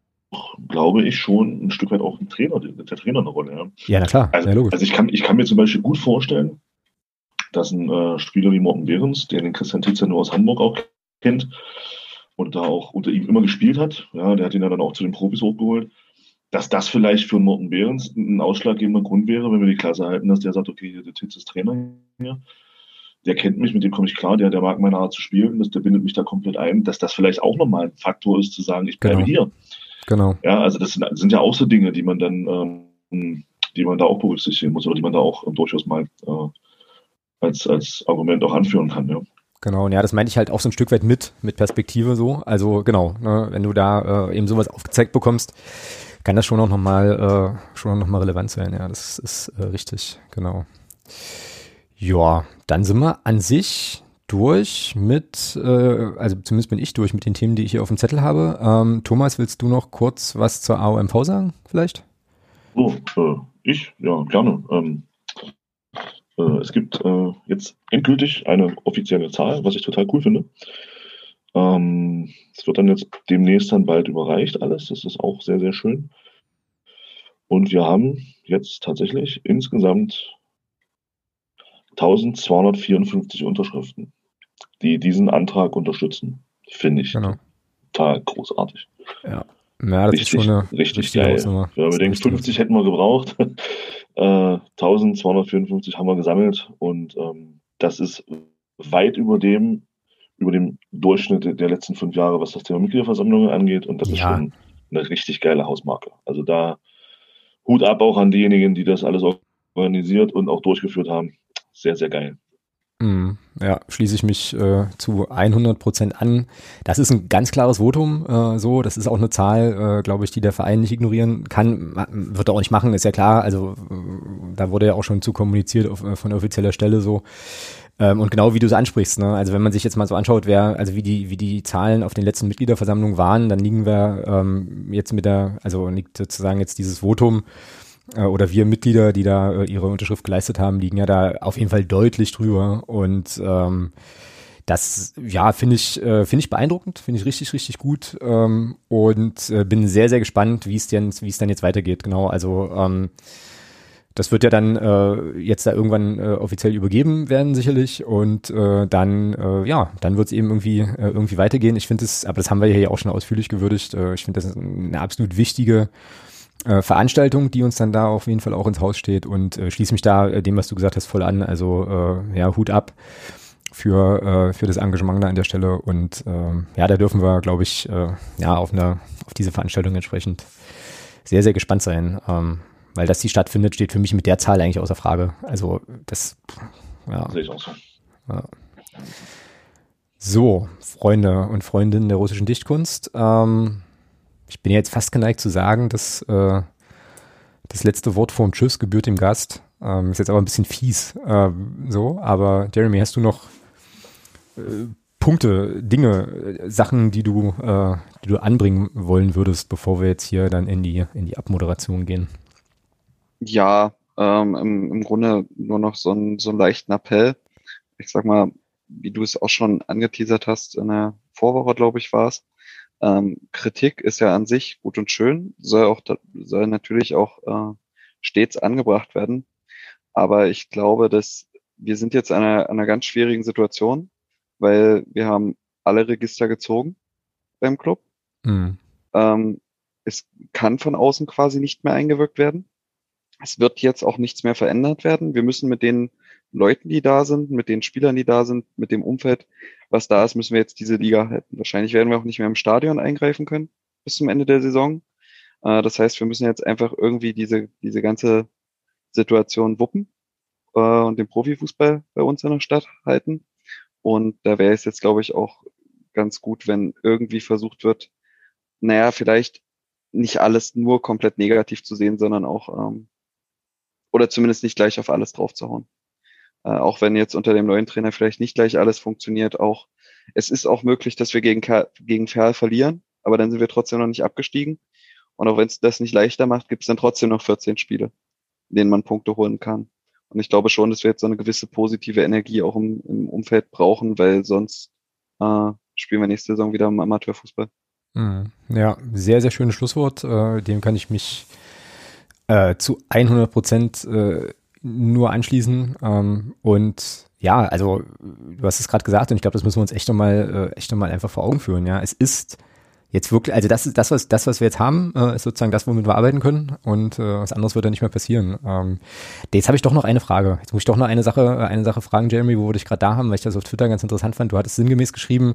glaube ich, schon ein Stück weit auch ein Trainer, der, Trainer eine Rolle. Ja, ja na klar. Also, ja, also ich, kann, ich kann mir zum Beispiel gut vorstellen, dass ein äh, Spieler wie Morten Behrens, der den Christian Titzer nur aus Hamburg auch kennt und da auch unter ihm immer gespielt hat, ja, der hat ihn ja dann auch zu den Profis hochgeholt, dass das vielleicht für Morten Behrens ein ausschlaggebender Grund wäre, wenn wir die Klasse halten, dass der sagt, okay, der Titz ist Trainer hier, der kennt mich, mit dem komme ich klar, der, der mag meine Art zu spielen, das, der bindet mich da komplett ein, dass das vielleicht auch nochmal ein Faktor ist, zu sagen, ich bleibe genau. hier. Genau. Ja, also das sind, sind, ja auch so Dinge, die man dann, ähm, die man da auch berücksichtigen muss oder die man da auch ähm, durchaus mal äh, als, als Argument auch anführen kann, ja. Genau, und ja, das meinte ich halt auch so ein Stück weit mit, mit Perspektive so. Also genau, ne, wenn du da äh, eben sowas aufgezeigt bekommst, kann das schon auch nochmal äh, schon noch mal relevant sein. Ja, das ist äh, richtig, genau. Ja, dann sind wir an sich durch mit, äh, also zumindest bin ich durch mit den Themen, die ich hier auf dem Zettel habe. Ähm, Thomas, willst du noch kurz was zur AOMV sagen, vielleicht? Oh, äh, ich? Ja, gerne. Ähm, äh, es gibt äh, jetzt endgültig eine offizielle Zahl, was ich total cool finde. Ähm, es wird dann jetzt demnächst dann bald überreicht alles. Das ist auch sehr, sehr schön. Und wir haben jetzt tatsächlich insgesamt 1254 Unterschriften, die diesen Antrag unterstützen. Finde ich genau. total großartig. Ja. Ja, das richtig, ist schon eine richtig geil. Ja, wir denken, 50 hätten wir gebraucht. Äh, 1254 haben wir gesammelt und ähm, das ist weit über dem, über dem Durchschnitt der letzten fünf Jahre, was das Thema Mitgliederversammlungen angeht. Und das ja. ist schon eine richtig geile Hausmarke. Also da Hut ab auch an diejenigen, die das alles organisiert und auch durchgeführt haben. Sehr, sehr geil. Mm, ja, schließe ich mich äh, zu 100 Prozent an. Das ist ein ganz klares Votum, äh, so. Das ist auch eine Zahl, äh, glaube ich, die der Verein nicht ignorieren kann. Wird er auch nicht machen, ist ja klar. Also äh, da wurde ja auch schon zu kommuniziert auf, äh, von offizieller Stelle so. Ähm, und genau wie du es ansprichst, ne? also wenn man sich jetzt mal so anschaut, wer, also wie die, wie die Zahlen auf den letzten Mitgliederversammlungen waren, dann liegen wir ähm, jetzt mit der, also liegt sozusagen jetzt dieses Votum äh, oder wir Mitglieder, die da äh, ihre Unterschrift geleistet haben, liegen ja da auf jeden Fall deutlich drüber. Und ähm, das, ja, finde ich, äh, finde ich beeindruckend, finde ich richtig, richtig gut ähm, und äh, bin sehr, sehr gespannt, wie es denn, wie es dann jetzt weitergeht. Genau, also ähm, das wird ja dann äh, jetzt da irgendwann äh, offiziell übergeben werden sicherlich und äh, dann äh, ja dann wird es eben irgendwie äh, irgendwie weitergehen. Ich finde es, aber das haben wir ja hier auch schon ausführlich gewürdigt. Äh, ich finde das eine absolut wichtige äh, Veranstaltung, die uns dann da auf jeden Fall auch ins Haus steht und äh, schließe mich da äh, dem, was du gesagt hast, voll an. Also äh, ja, Hut ab für, äh, für das Engagement da an der Stelle und äh, ja, da dürfen wir, glaube ich, äh, ja, auf eine, auf diese Veranstaltung entsprechend sehr, sehr gespannt sein. Ähm, weil dass die stattfindet, steht für mich mit der Zahl eigentlich außer Frage. Also das, ja. Sehe ich auch so. Ja. So, Freunde und Freundinnen der russischen Dichtkunst. Ähm, ich bin jetzt fast geneigt zu sagen, dass äh, das letzte Wort vorm Tschüss gebührt dem Gast. Ähm, ist jetzt aber ein bisschen fies. Äh, so, aber Jeremy, hast du noch äh, Punkte, Dinge, Sachen, die du, äh, die du anbringen wollen würdest, bevor wir jetzt hier dann in die, in die Abmoderation gehen? Ja, ähm, im, im Grunde nur noch so, ein, so einen leichten Appell. Ich sag mal, wie du es auch schon angeteasert hast, in der Vorwoche, glaube ich, war es. Ähm, Kritik ist ja an sich gut und schön, soll auch soll natürlich auch äh, stets angebracht werden. Aber ich glaube, dass wir sind jetzt in einer, einer ganz schwierigen Situation, weil wir haben alle Register gezogen beim Club. Mhm. Ähm, es kann von außen quasi nicht mehr eingewirkt werden. Es wird jetzt auch nichts mehr verändert werden. Wir müssen mit den Leuten, die da sind, mit den Spielern, die da sind, mit dem Umfeld, was da ist, müssen wir jetzt diese Liga halten. Wahrscheinlich werden wir auch nicht mehr im Stadion eingreifen können bis zum Ende der Saison. Äh, das heißt, wir müssen jetzt einfach irgendwie diese, diese ganze Situation wuppen äh, und den Profifußball bei uns in der Stadt halten. Und da wäre es jetzt, glaube ich, auch ganz gut, wenn irgendwie versucht wird, naja, vielleicht nicht alles nur komplett negativ zu sehen, sondern auch, ähm, oder zumindest nicht gleich auf alles drauf zu hauen. Äh, auch wenn jetzt unter dem neuen Trainer vielleicht nicht gleich alles funktioniert, auch es ist auch möglich, dass wir gegen, gegen Ferl verlieren, aber dann sind wir trotzdem noch nicht abgestiegen. Und auch wenn es das nicht leichter macht, gibt es dann trotzdem noch 14 Spiele, in denen man Punkte holen kann. Und ich glaube schon, dass wir jetzt so eine gewisse positive Energie auch im, im Umfeld brauchen, weil sonst äh, spielen wir nächste Saison wieder im Amateurfußball. Mhm. Ja, sehr, sehr schönes Schlusswort. Äh, dem kann ich mich äh, zu 100 Prozent äh, nur anschließen. Ähm, und ja, also du hast es gerade gesagt und ich glaube, das müssen wir uns echt nochmal, äh, echt nochmal einfach vor Augen führen. Ja, es ist jetzt wirklich, also das ist das, was das, was wir jetzt haben, äh, ist sozusagen das, womit wir arbeiten können und äh, was anderes wird da nicht mehr passieren. Ähm, jetzt habe ich doch noch eine Frage. Jetzt muss ich doch noch eine Sache, eine Sache fragen, Jeremy, wo wir dich gerade da haben, weil ich das auf Twitter ganz interessant fand. Du hattest sinngemäß geschrieben,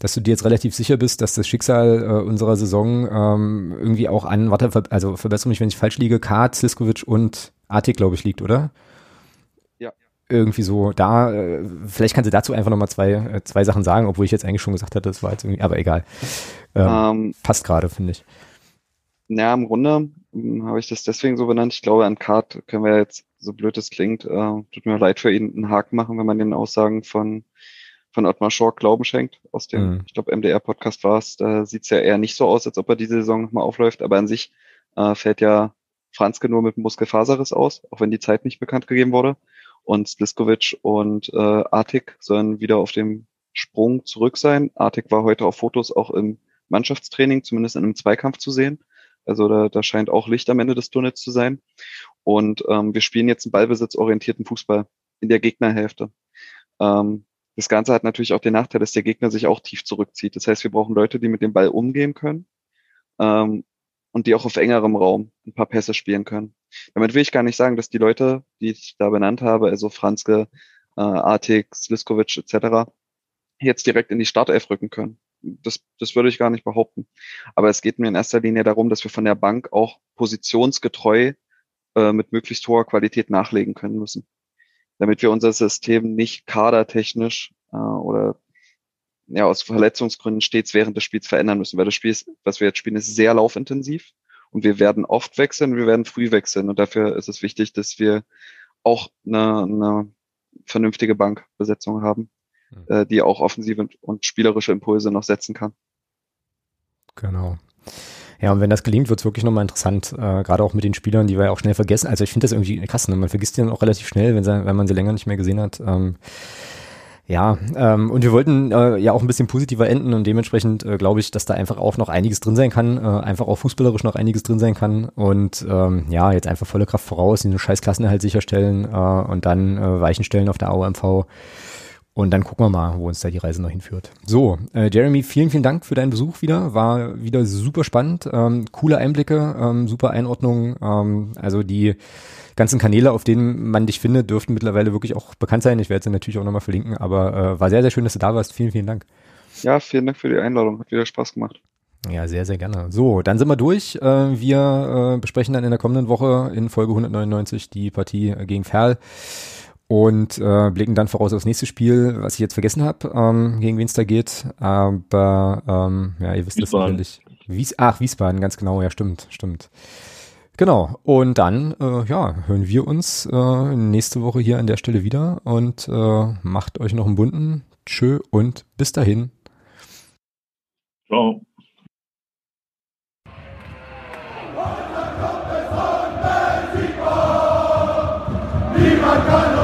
dass du dir jetzt relativ sicher bist, dass das Schicksal äh, unserer Saison ähm, irgendwie auch an, warte, also verbessere mich, wenn ich falsch liege, Kart, Siskovic und Artik, glaube ich, liegt, oder? Ja. Irgendwie so, da, äh, vielleicht kannst du dazu einfach nochmal zwei, äh, zwei Sachen sagen, obwohl ich jetzt eigentlich schon gesagt hatte, das war jetzt irgendwie, aber egal. Ähm, ähm, passt gerade, finde ich. Ja, im Grunde hm, habe ich das deswegen so benannt. Ich glaube, an Kart können wir jetzt, so blöd es klingt, äh, tut mir leid für ihn, einen Haken machen, wenn man den Aussagen von, von Ottmar Schork Glauben schenkt. Aus dem, mhm. ich glaube, MDR-Podcast war es. Da sieht es ja eher nicht so aus, als ob er diese Saison nochmal aufläuft. Aber an sich äh, fällt ja Franzke nur mit Muskelfaserriss aus, auch wenn die Zeit nicht bekannt gegeben wurde. Und Sliskovic und äh, Artik sollen wieder auf dem Sprung zurück sein. Artig war heute auf Fotos auch im Mannschaftstraining, zumindest in einem Zweikampf zu sehen. Also da, da scheint auch Licht am Ende des Tunnels zu sein. Und ähm, wir spielen jetzt einen ballbesitzorientierten Fußball in der Gegnerhälfte. Ähm, das Ganze hat natürlich auch den Nachteil, dass der Gegner sich auch tief zurückzieht. Das heißt, wir brauchen Leute, die mit dem Ball umgehen können ähm, und die auch auf engerem Raum ein paar Pässe spielen können. Damit will ich gar nicht sagen, dass die Leute, die ich da benannt habe, also Franzke, äh, Artik, Sliskovic etc., jetzt direkt in die Startelf rücken können. Das, das würde ich gar nicht behaupten. Aber es geht mir in erster Linie darum, dass wir von der Bank auch positionsgetreu äh, mit möglichst hoher Qualität nachlegen können müssen damit wir unser System nicht kadertechnisch äh, oder ja aus Verletzungsgründen stets während des Spiels verändern müssen, weil das Spiel, ist, was wir jetzt spielen, ist sehr laufintensiv und wir werden oft wechseln, wir werden früh wechseln und dafür ist es wichtig, dass wir auch eine, eine vernünftige Bankbesetzung haben, mhm. äh, die auch offensive und spielerische Impulse noch setzen kann. Genau. Ja, und wenn das gelingt, wird es wirklich nochmal interessant, äh, gerade auch mit den Spielern, die wir ja auch schnell vergessen. Also ich finde das irgendwie krass, ne? man vergisst die dann auch relativ schnell, wenn, sie, wenn man sie länger nicht mehr gesehen hat. Ähm, ja, ähm, und wir wollten äh, ja auch ein bisschen positiver enden und dementsprechend äh, glaube ich, dass da einfach auch noch einiges drin sein kann, äh, einfach auch fußballerisch noch einiges drin sein kann und ähm, ja, jetzt einfach volle Kraft voraus, diese scheiß Klassenerhalt sicherstellen äh, und dann äh, Weichen stellen auf der AOMV und dann gucken wir mal, wo uns da die Reise noch hinführt. So, äh, Jeremy, vielen, vielen Dank für deinen Besuch wieder. War wieder super spannend. Ähm, coole Einblicke, ähm, super Einordnung. Ähm, also die ganzen Kanäle, auf denen man dich findet, dürften mittlerweile wirklich auch bekannt sein. Ich werde sie natürlich auch nochmal verlinken, aber äh, war sehr, sehr schön, dass du da warst. Vielen, vielen Dank. Ja, vielen Dank für die Einladung. Hat wieder Spaß gemacht. Ja, sehr, sehr gerne. So, dann sind wir durch. Äh, wir äh, besprechen dann in der kommenden Woche in Folge 199 die Partie gegen Ferl und äh, blicken dann voraus aufs nächste Spiel, was ich jetzt vergessen habe, ähm, gegen wen es da geht. Aber ähm, ja, ihr wisst Wiesbaden. das natürlich. Wies Ach, Wiesbaden, ganz genau, ja, stimmt, stimmt. Genau. Und dann, äh, ja, hören wir uns äh, nächste Woche hier an der Stelle wieder und äh, macht euch noch einen bunten. Tschö und bis dahin. Ciao. Niemand kann